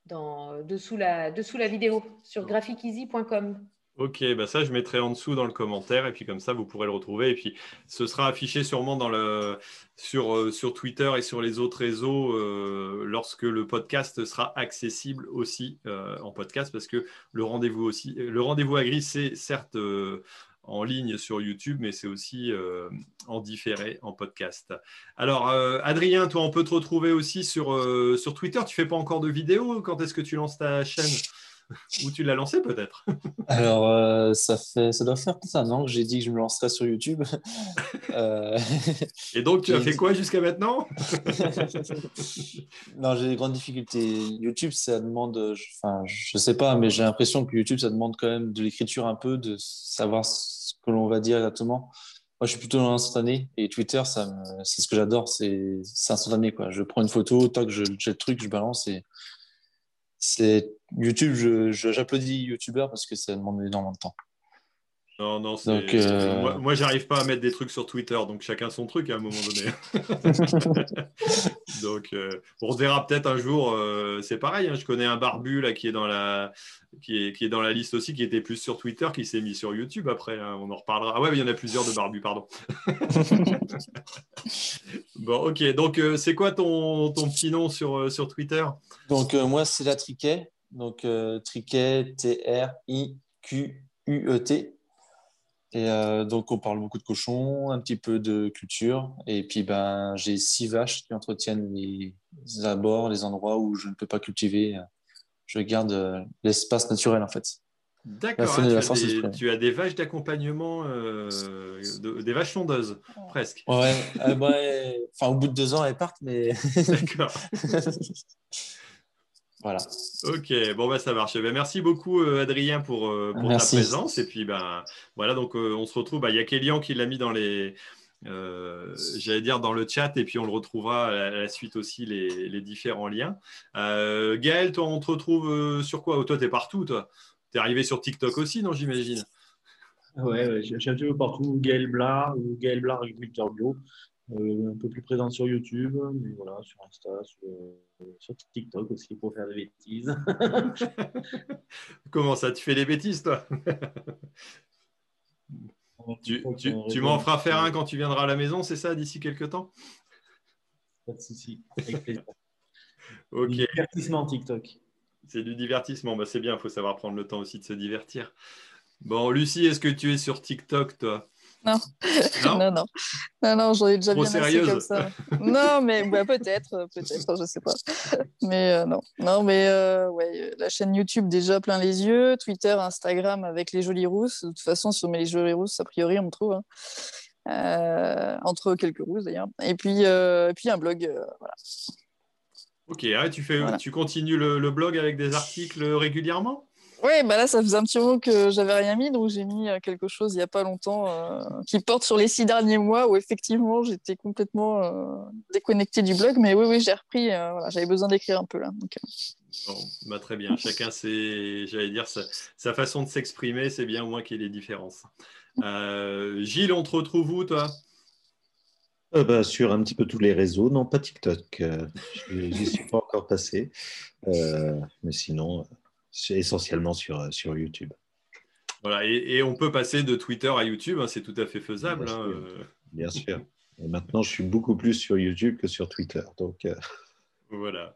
dans, dessous, la, dessous la vidéo sur graphiceasy.com. Ok, bah ça je mettrai en dessous dans le commentaire et puis comme ça vous pourrez le retrouver et puis ce sera affiché sûrement sur, euh, sur Twitter et sur les autres réseaux euh, lorsque le podcast sera accessible aussi euh, en podcast parce que le rendez-vous aussi le rendez-vous agri c'est certes en ligne sur YouTube mais c'est aussi en différé en podcast. Alors Adrien, toi on peut te retrouver aussi sur, sur Twitter. Tu fais pas encore de vidéos quand est-ce que tu lances ta chaîne? Ou tu l'as lancé peut-être? Alors, euh, ça, fait, ça doit faire peut-être un an que j'ai dit que je me lancerais sur YouTube. Euh, Et donc, tu as fait quoi jusqu'à maintenant? Non, j'ai des grandes difficultés. YouTube, ça demande, enfin, je sais pas, mais j'ai l'impression que YouTube, ça demande quand même de l'écriture un peu, de savoir ce que l'on va dire exactement. Moi, je suis plutôt dans l'instantané et Twitter, c'est ce que j'adore, c'est instantané. Quoi. Je prends une photo, tac, je jette le truc, je balance et c'est YouTube, j'applaudis YouTubeur parce que ça demande énormément de temps. Non, non, donc, euh, moi, j'arrive pas à mettre des trucs sur Twitter, donc chacun son truc à un moment donné. donc, euh, on se verra peut-être un jour. Euh, c'est pareil, hein, je connais un barbu là qui est dans la qui est, qui est dans la liste aussi, qui était plus sur Twitter, qui s'est mis sur YouTube après. Hein, on en reparlera. Ah ouais, il y en a plusieurs de barbus, pardon. bon, ok. Donc, c'est quoi ton, ton, petit nom sur, sur Twitter? Donc, moi, c'est la Triquet. Donc, Triquet, T-R-I-Q-U-E-T. Et euh, donc, on parle beaucoup de cochons, un petit peu de culture. Et puis, ben, j'ai six vaches qui entretiennent les abords, les endroits où je ne peux pas cultiver. Je garde euh, l'espace naturel, en fait. D'accord, hein, tu, as des vaches d'accompagnement, euh, des vaches sondeuses, presque. Ouais, bah, enfin, au bout de deux ans, elles partent, mais. D'accord. Voilà. Ok, bon bah ça marche. Eh ben, merci beaucoup euh, Adrien pour, euh, ta présence. Et puis ben voilà, donc euh, on se retrouve. Bah, il y a Kélian qui l'a mis dans les, j'allais dire dans le chat, et puis on le retrouvera à la, suite aussi les, différents liens. Gaël, toi on te retrouve sur quoi? Toi tu es partout, toi. Tu es arrivé sur TikTok aussi, non j'imagine? Ouais, je suis un petit peu partout. Gaël Blas ou Gaël Blas agriculteur bio. Un peu plus présent sur YouTube, mais voilà, sur Insta, sur sur TikTok aussi pour faire des bêtises. Comment ça, tu fais des bêtises, toi? Tu, m'en feras faire un quand tu viendras à la maison, c'est ça, d'ici quelques temps? Pas de souci, avec plaisir. ok. Du divertissement TikTok. C'est du divertissement, bah, c'est bien, il faut savoir prendre le temps aussi de se divertir. Bon, Lucie, est-ce que tu es sur TikTok, toi? Non. Non, non, non, non, j'en ai déjà bien assez comme ça. non, mais bah, peut-être, peut-être, je sais pas. Mais euh, non, non, mais euh, ouais, la chaîne YouTube déjà plein les yeux, Twitter, Instagram avec les jolies rousses. De toute façon, si on met les jolies rousses, a priori, on me trouve. Hein. Euh, entre quelques rousses d'ailleurs. Et puis, et puis un blog, voilà. Ok, ah, tu, fais, tu continues le blog avec des articles régulièrement? Oui, bah là, ça faisait un petit moment que j'avais rien mis, donc j'ai mis euh, quelque chose il n'y a pas longtemps euh, qui porte sur les six derniers mois où effectivement j'étais complètement euh, déconnectée du blog. Mais oui, oui, j'ai repris. j'avais besoin d'écrire un peu là. Bon, bah, très bien. Chacun, c'est, j'allais dire, sa, façon de s'exprimer, c'est bien au moins qu'il y ait des différences. Gilles, on te retrouve où, toi? Bah, sur un petit peu tous les réseaux, non pas TikTok, je n'y suis pas encore passé, mais sinon essentiellement sur, euh, sur YouTube. Voilà, et, on peut passer de Twitter à YouTube, hein, c'est tout à fait faisable. Bien, hein, sûr. Euh. Bien sûr. Et maintenant, je suis beaucoup plus sur YouTube que sur Twitter. Donc, euh. Voilà.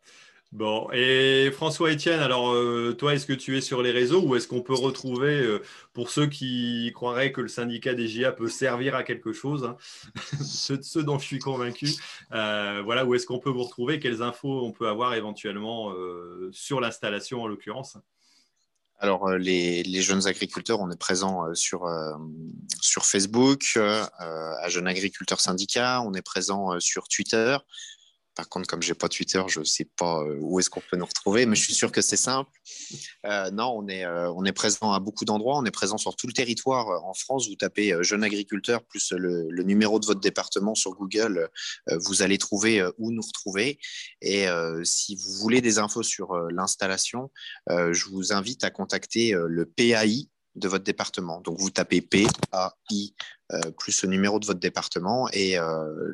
Bon, et François Etienne, alors toi, est-ce que tu es sur les réseaux ou est-ce qu'on peut retrouver, pour ceux qui croiraient que le syndicat des GIA peut servir à quelque chose, hein, ceux, dont je suis convaincu, voilà, où est-ce qu'on peut vous retrouver, quelles infos on peut avoir éventuellement sur l'installation en l'occurrence? Alors, les, jeunes agriculteurs, on est présent sur, sur Facebook, à Jeunes Agriculteurs Syndicat, on est présent sur Twitter, par contre, comme j'ai pas Twitter, je sais pas euh, où est-ce qu'on peut nous retrouver, mais je suis sûr que c'est simple. Euh, non, on est, euh, on est présent à beaucoup d'endroits. On est présent sur tout le territoire en France. Vous tapez jeune agriculteur plus le, numéro de votre département sur Google, vous allez trouver où nous retrouver. Et si vous voulez des infos sur l'installation, je vous invite à contacter le PAI de votre département. Donc, vous tapez P, A, I, plus le numéro de votre département. Et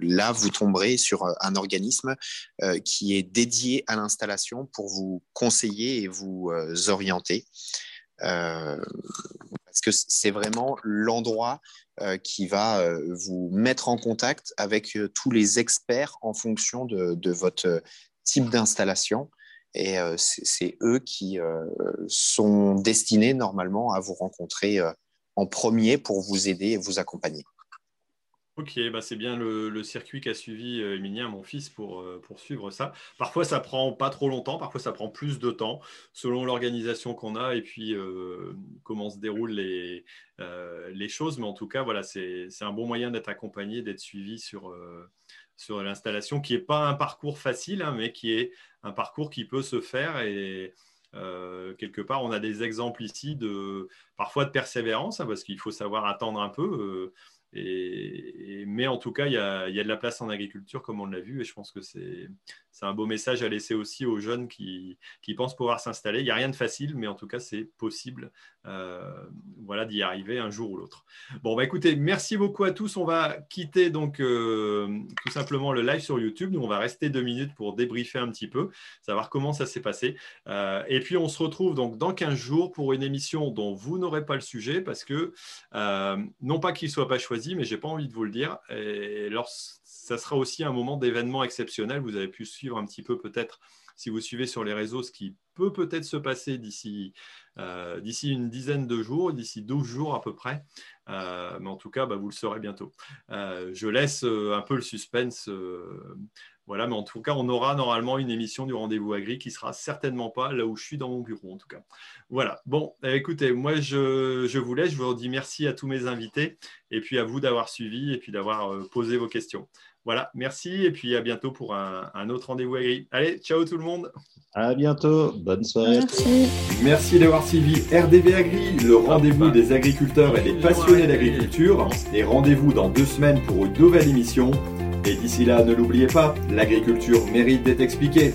là, vous tomberez sur un organisme qui est dédié à l'installation pour vous conseiller et vous orienter. parce que c'est vraiment l'endroit qui va vous mettre en contact avec tous les experts en fonction de votre type d'installation et euh, c'est eux qui euh, sont destinés normalement à vous rencontrer euh, en premier pour vous aider et vous accompagner. Ok, bah c'est bien le, circuit qu'a suivi Emilien, mon fils, pour, pour, suivre ça. Parfois, ça prend pas trop longtemps, parfois, ça prend plus de temps, selon l'organisation qu'on a et puis comment se déroulent les, les choses. Mais en tout cas, voilà, c'est un bon moyen d'être accompagné, d'être suivi sur, sur l'installation, qui n'est pas un parcours facile, hein, mais qui est un parcours qui peut se faire. Et euh, quelque part, on a des exemples ici de parfois de persévérance, hein, parce qu'il faut savoir attendre un peu. Euh, et, mais en tout cas, il y, a, de la place en agriculture, comme on l'a vu, et je pense que c'est un beau message à laisser aussi aux jeunes qui, pensent pouvoir s'installer. Il n'y a rien de facile, mais en tout cas, c'est possible euh, voilà, d'y arriver un jour ou l'autre. Bon, bah, écoutez, merci beaucoup à tous. On va quitter donc euh, tout simplement le live sur YouTube. Nous, on va rester deux minutes pour débriefer un petit peu, savoir comment ça s'est passé. Euh, et puis, on se retrouve donc dans 15 jours pour une émission dont vous n'aurez pas le sujet parce que, non pas qu'il ne soit pas choisi, mais j'ai pas envie de vous le dire. Et ça sera aussi un moment d'événement exceptionnel. Vous avez pu suivre un petit peu peut-être, si vous suivez sur les réseaux, ce qui peut peut-être se passer d'ici euh, une dizaine de jours, d'ici 12 jours à peu près. Euh, mais en tout cas, bah, vous le saurez bientôt. Euh, je laisse un peu le suspense voilà, mais en tout cas, on aura normalement une émission du rendez-vous agri qui sera certainement pas là où je suis dans mon bureau, en tout cas. Voilà. Bon, eh, écoutez, moi, je, vous laisse. Je vous dis merci à tous mes invités et puis à vous d'avoir suivi et puis d'avoir euh, posé vos questions. Voilà, merci et puis à bientôt pour un, autre rendez-vous agri. Allez, ciao tout le monde. À bientôt. Bonne soirée. Merci. Merci d'avoir suivi RDV Agri, le rendez-vous des agriculteurs et des passionnés d'agriculture. Et rendez-vous dans deux semaines pour une nouvelle émission. Et d'ici là, ne l'oubliez pas, l'agriculture mérite d'être expliquée.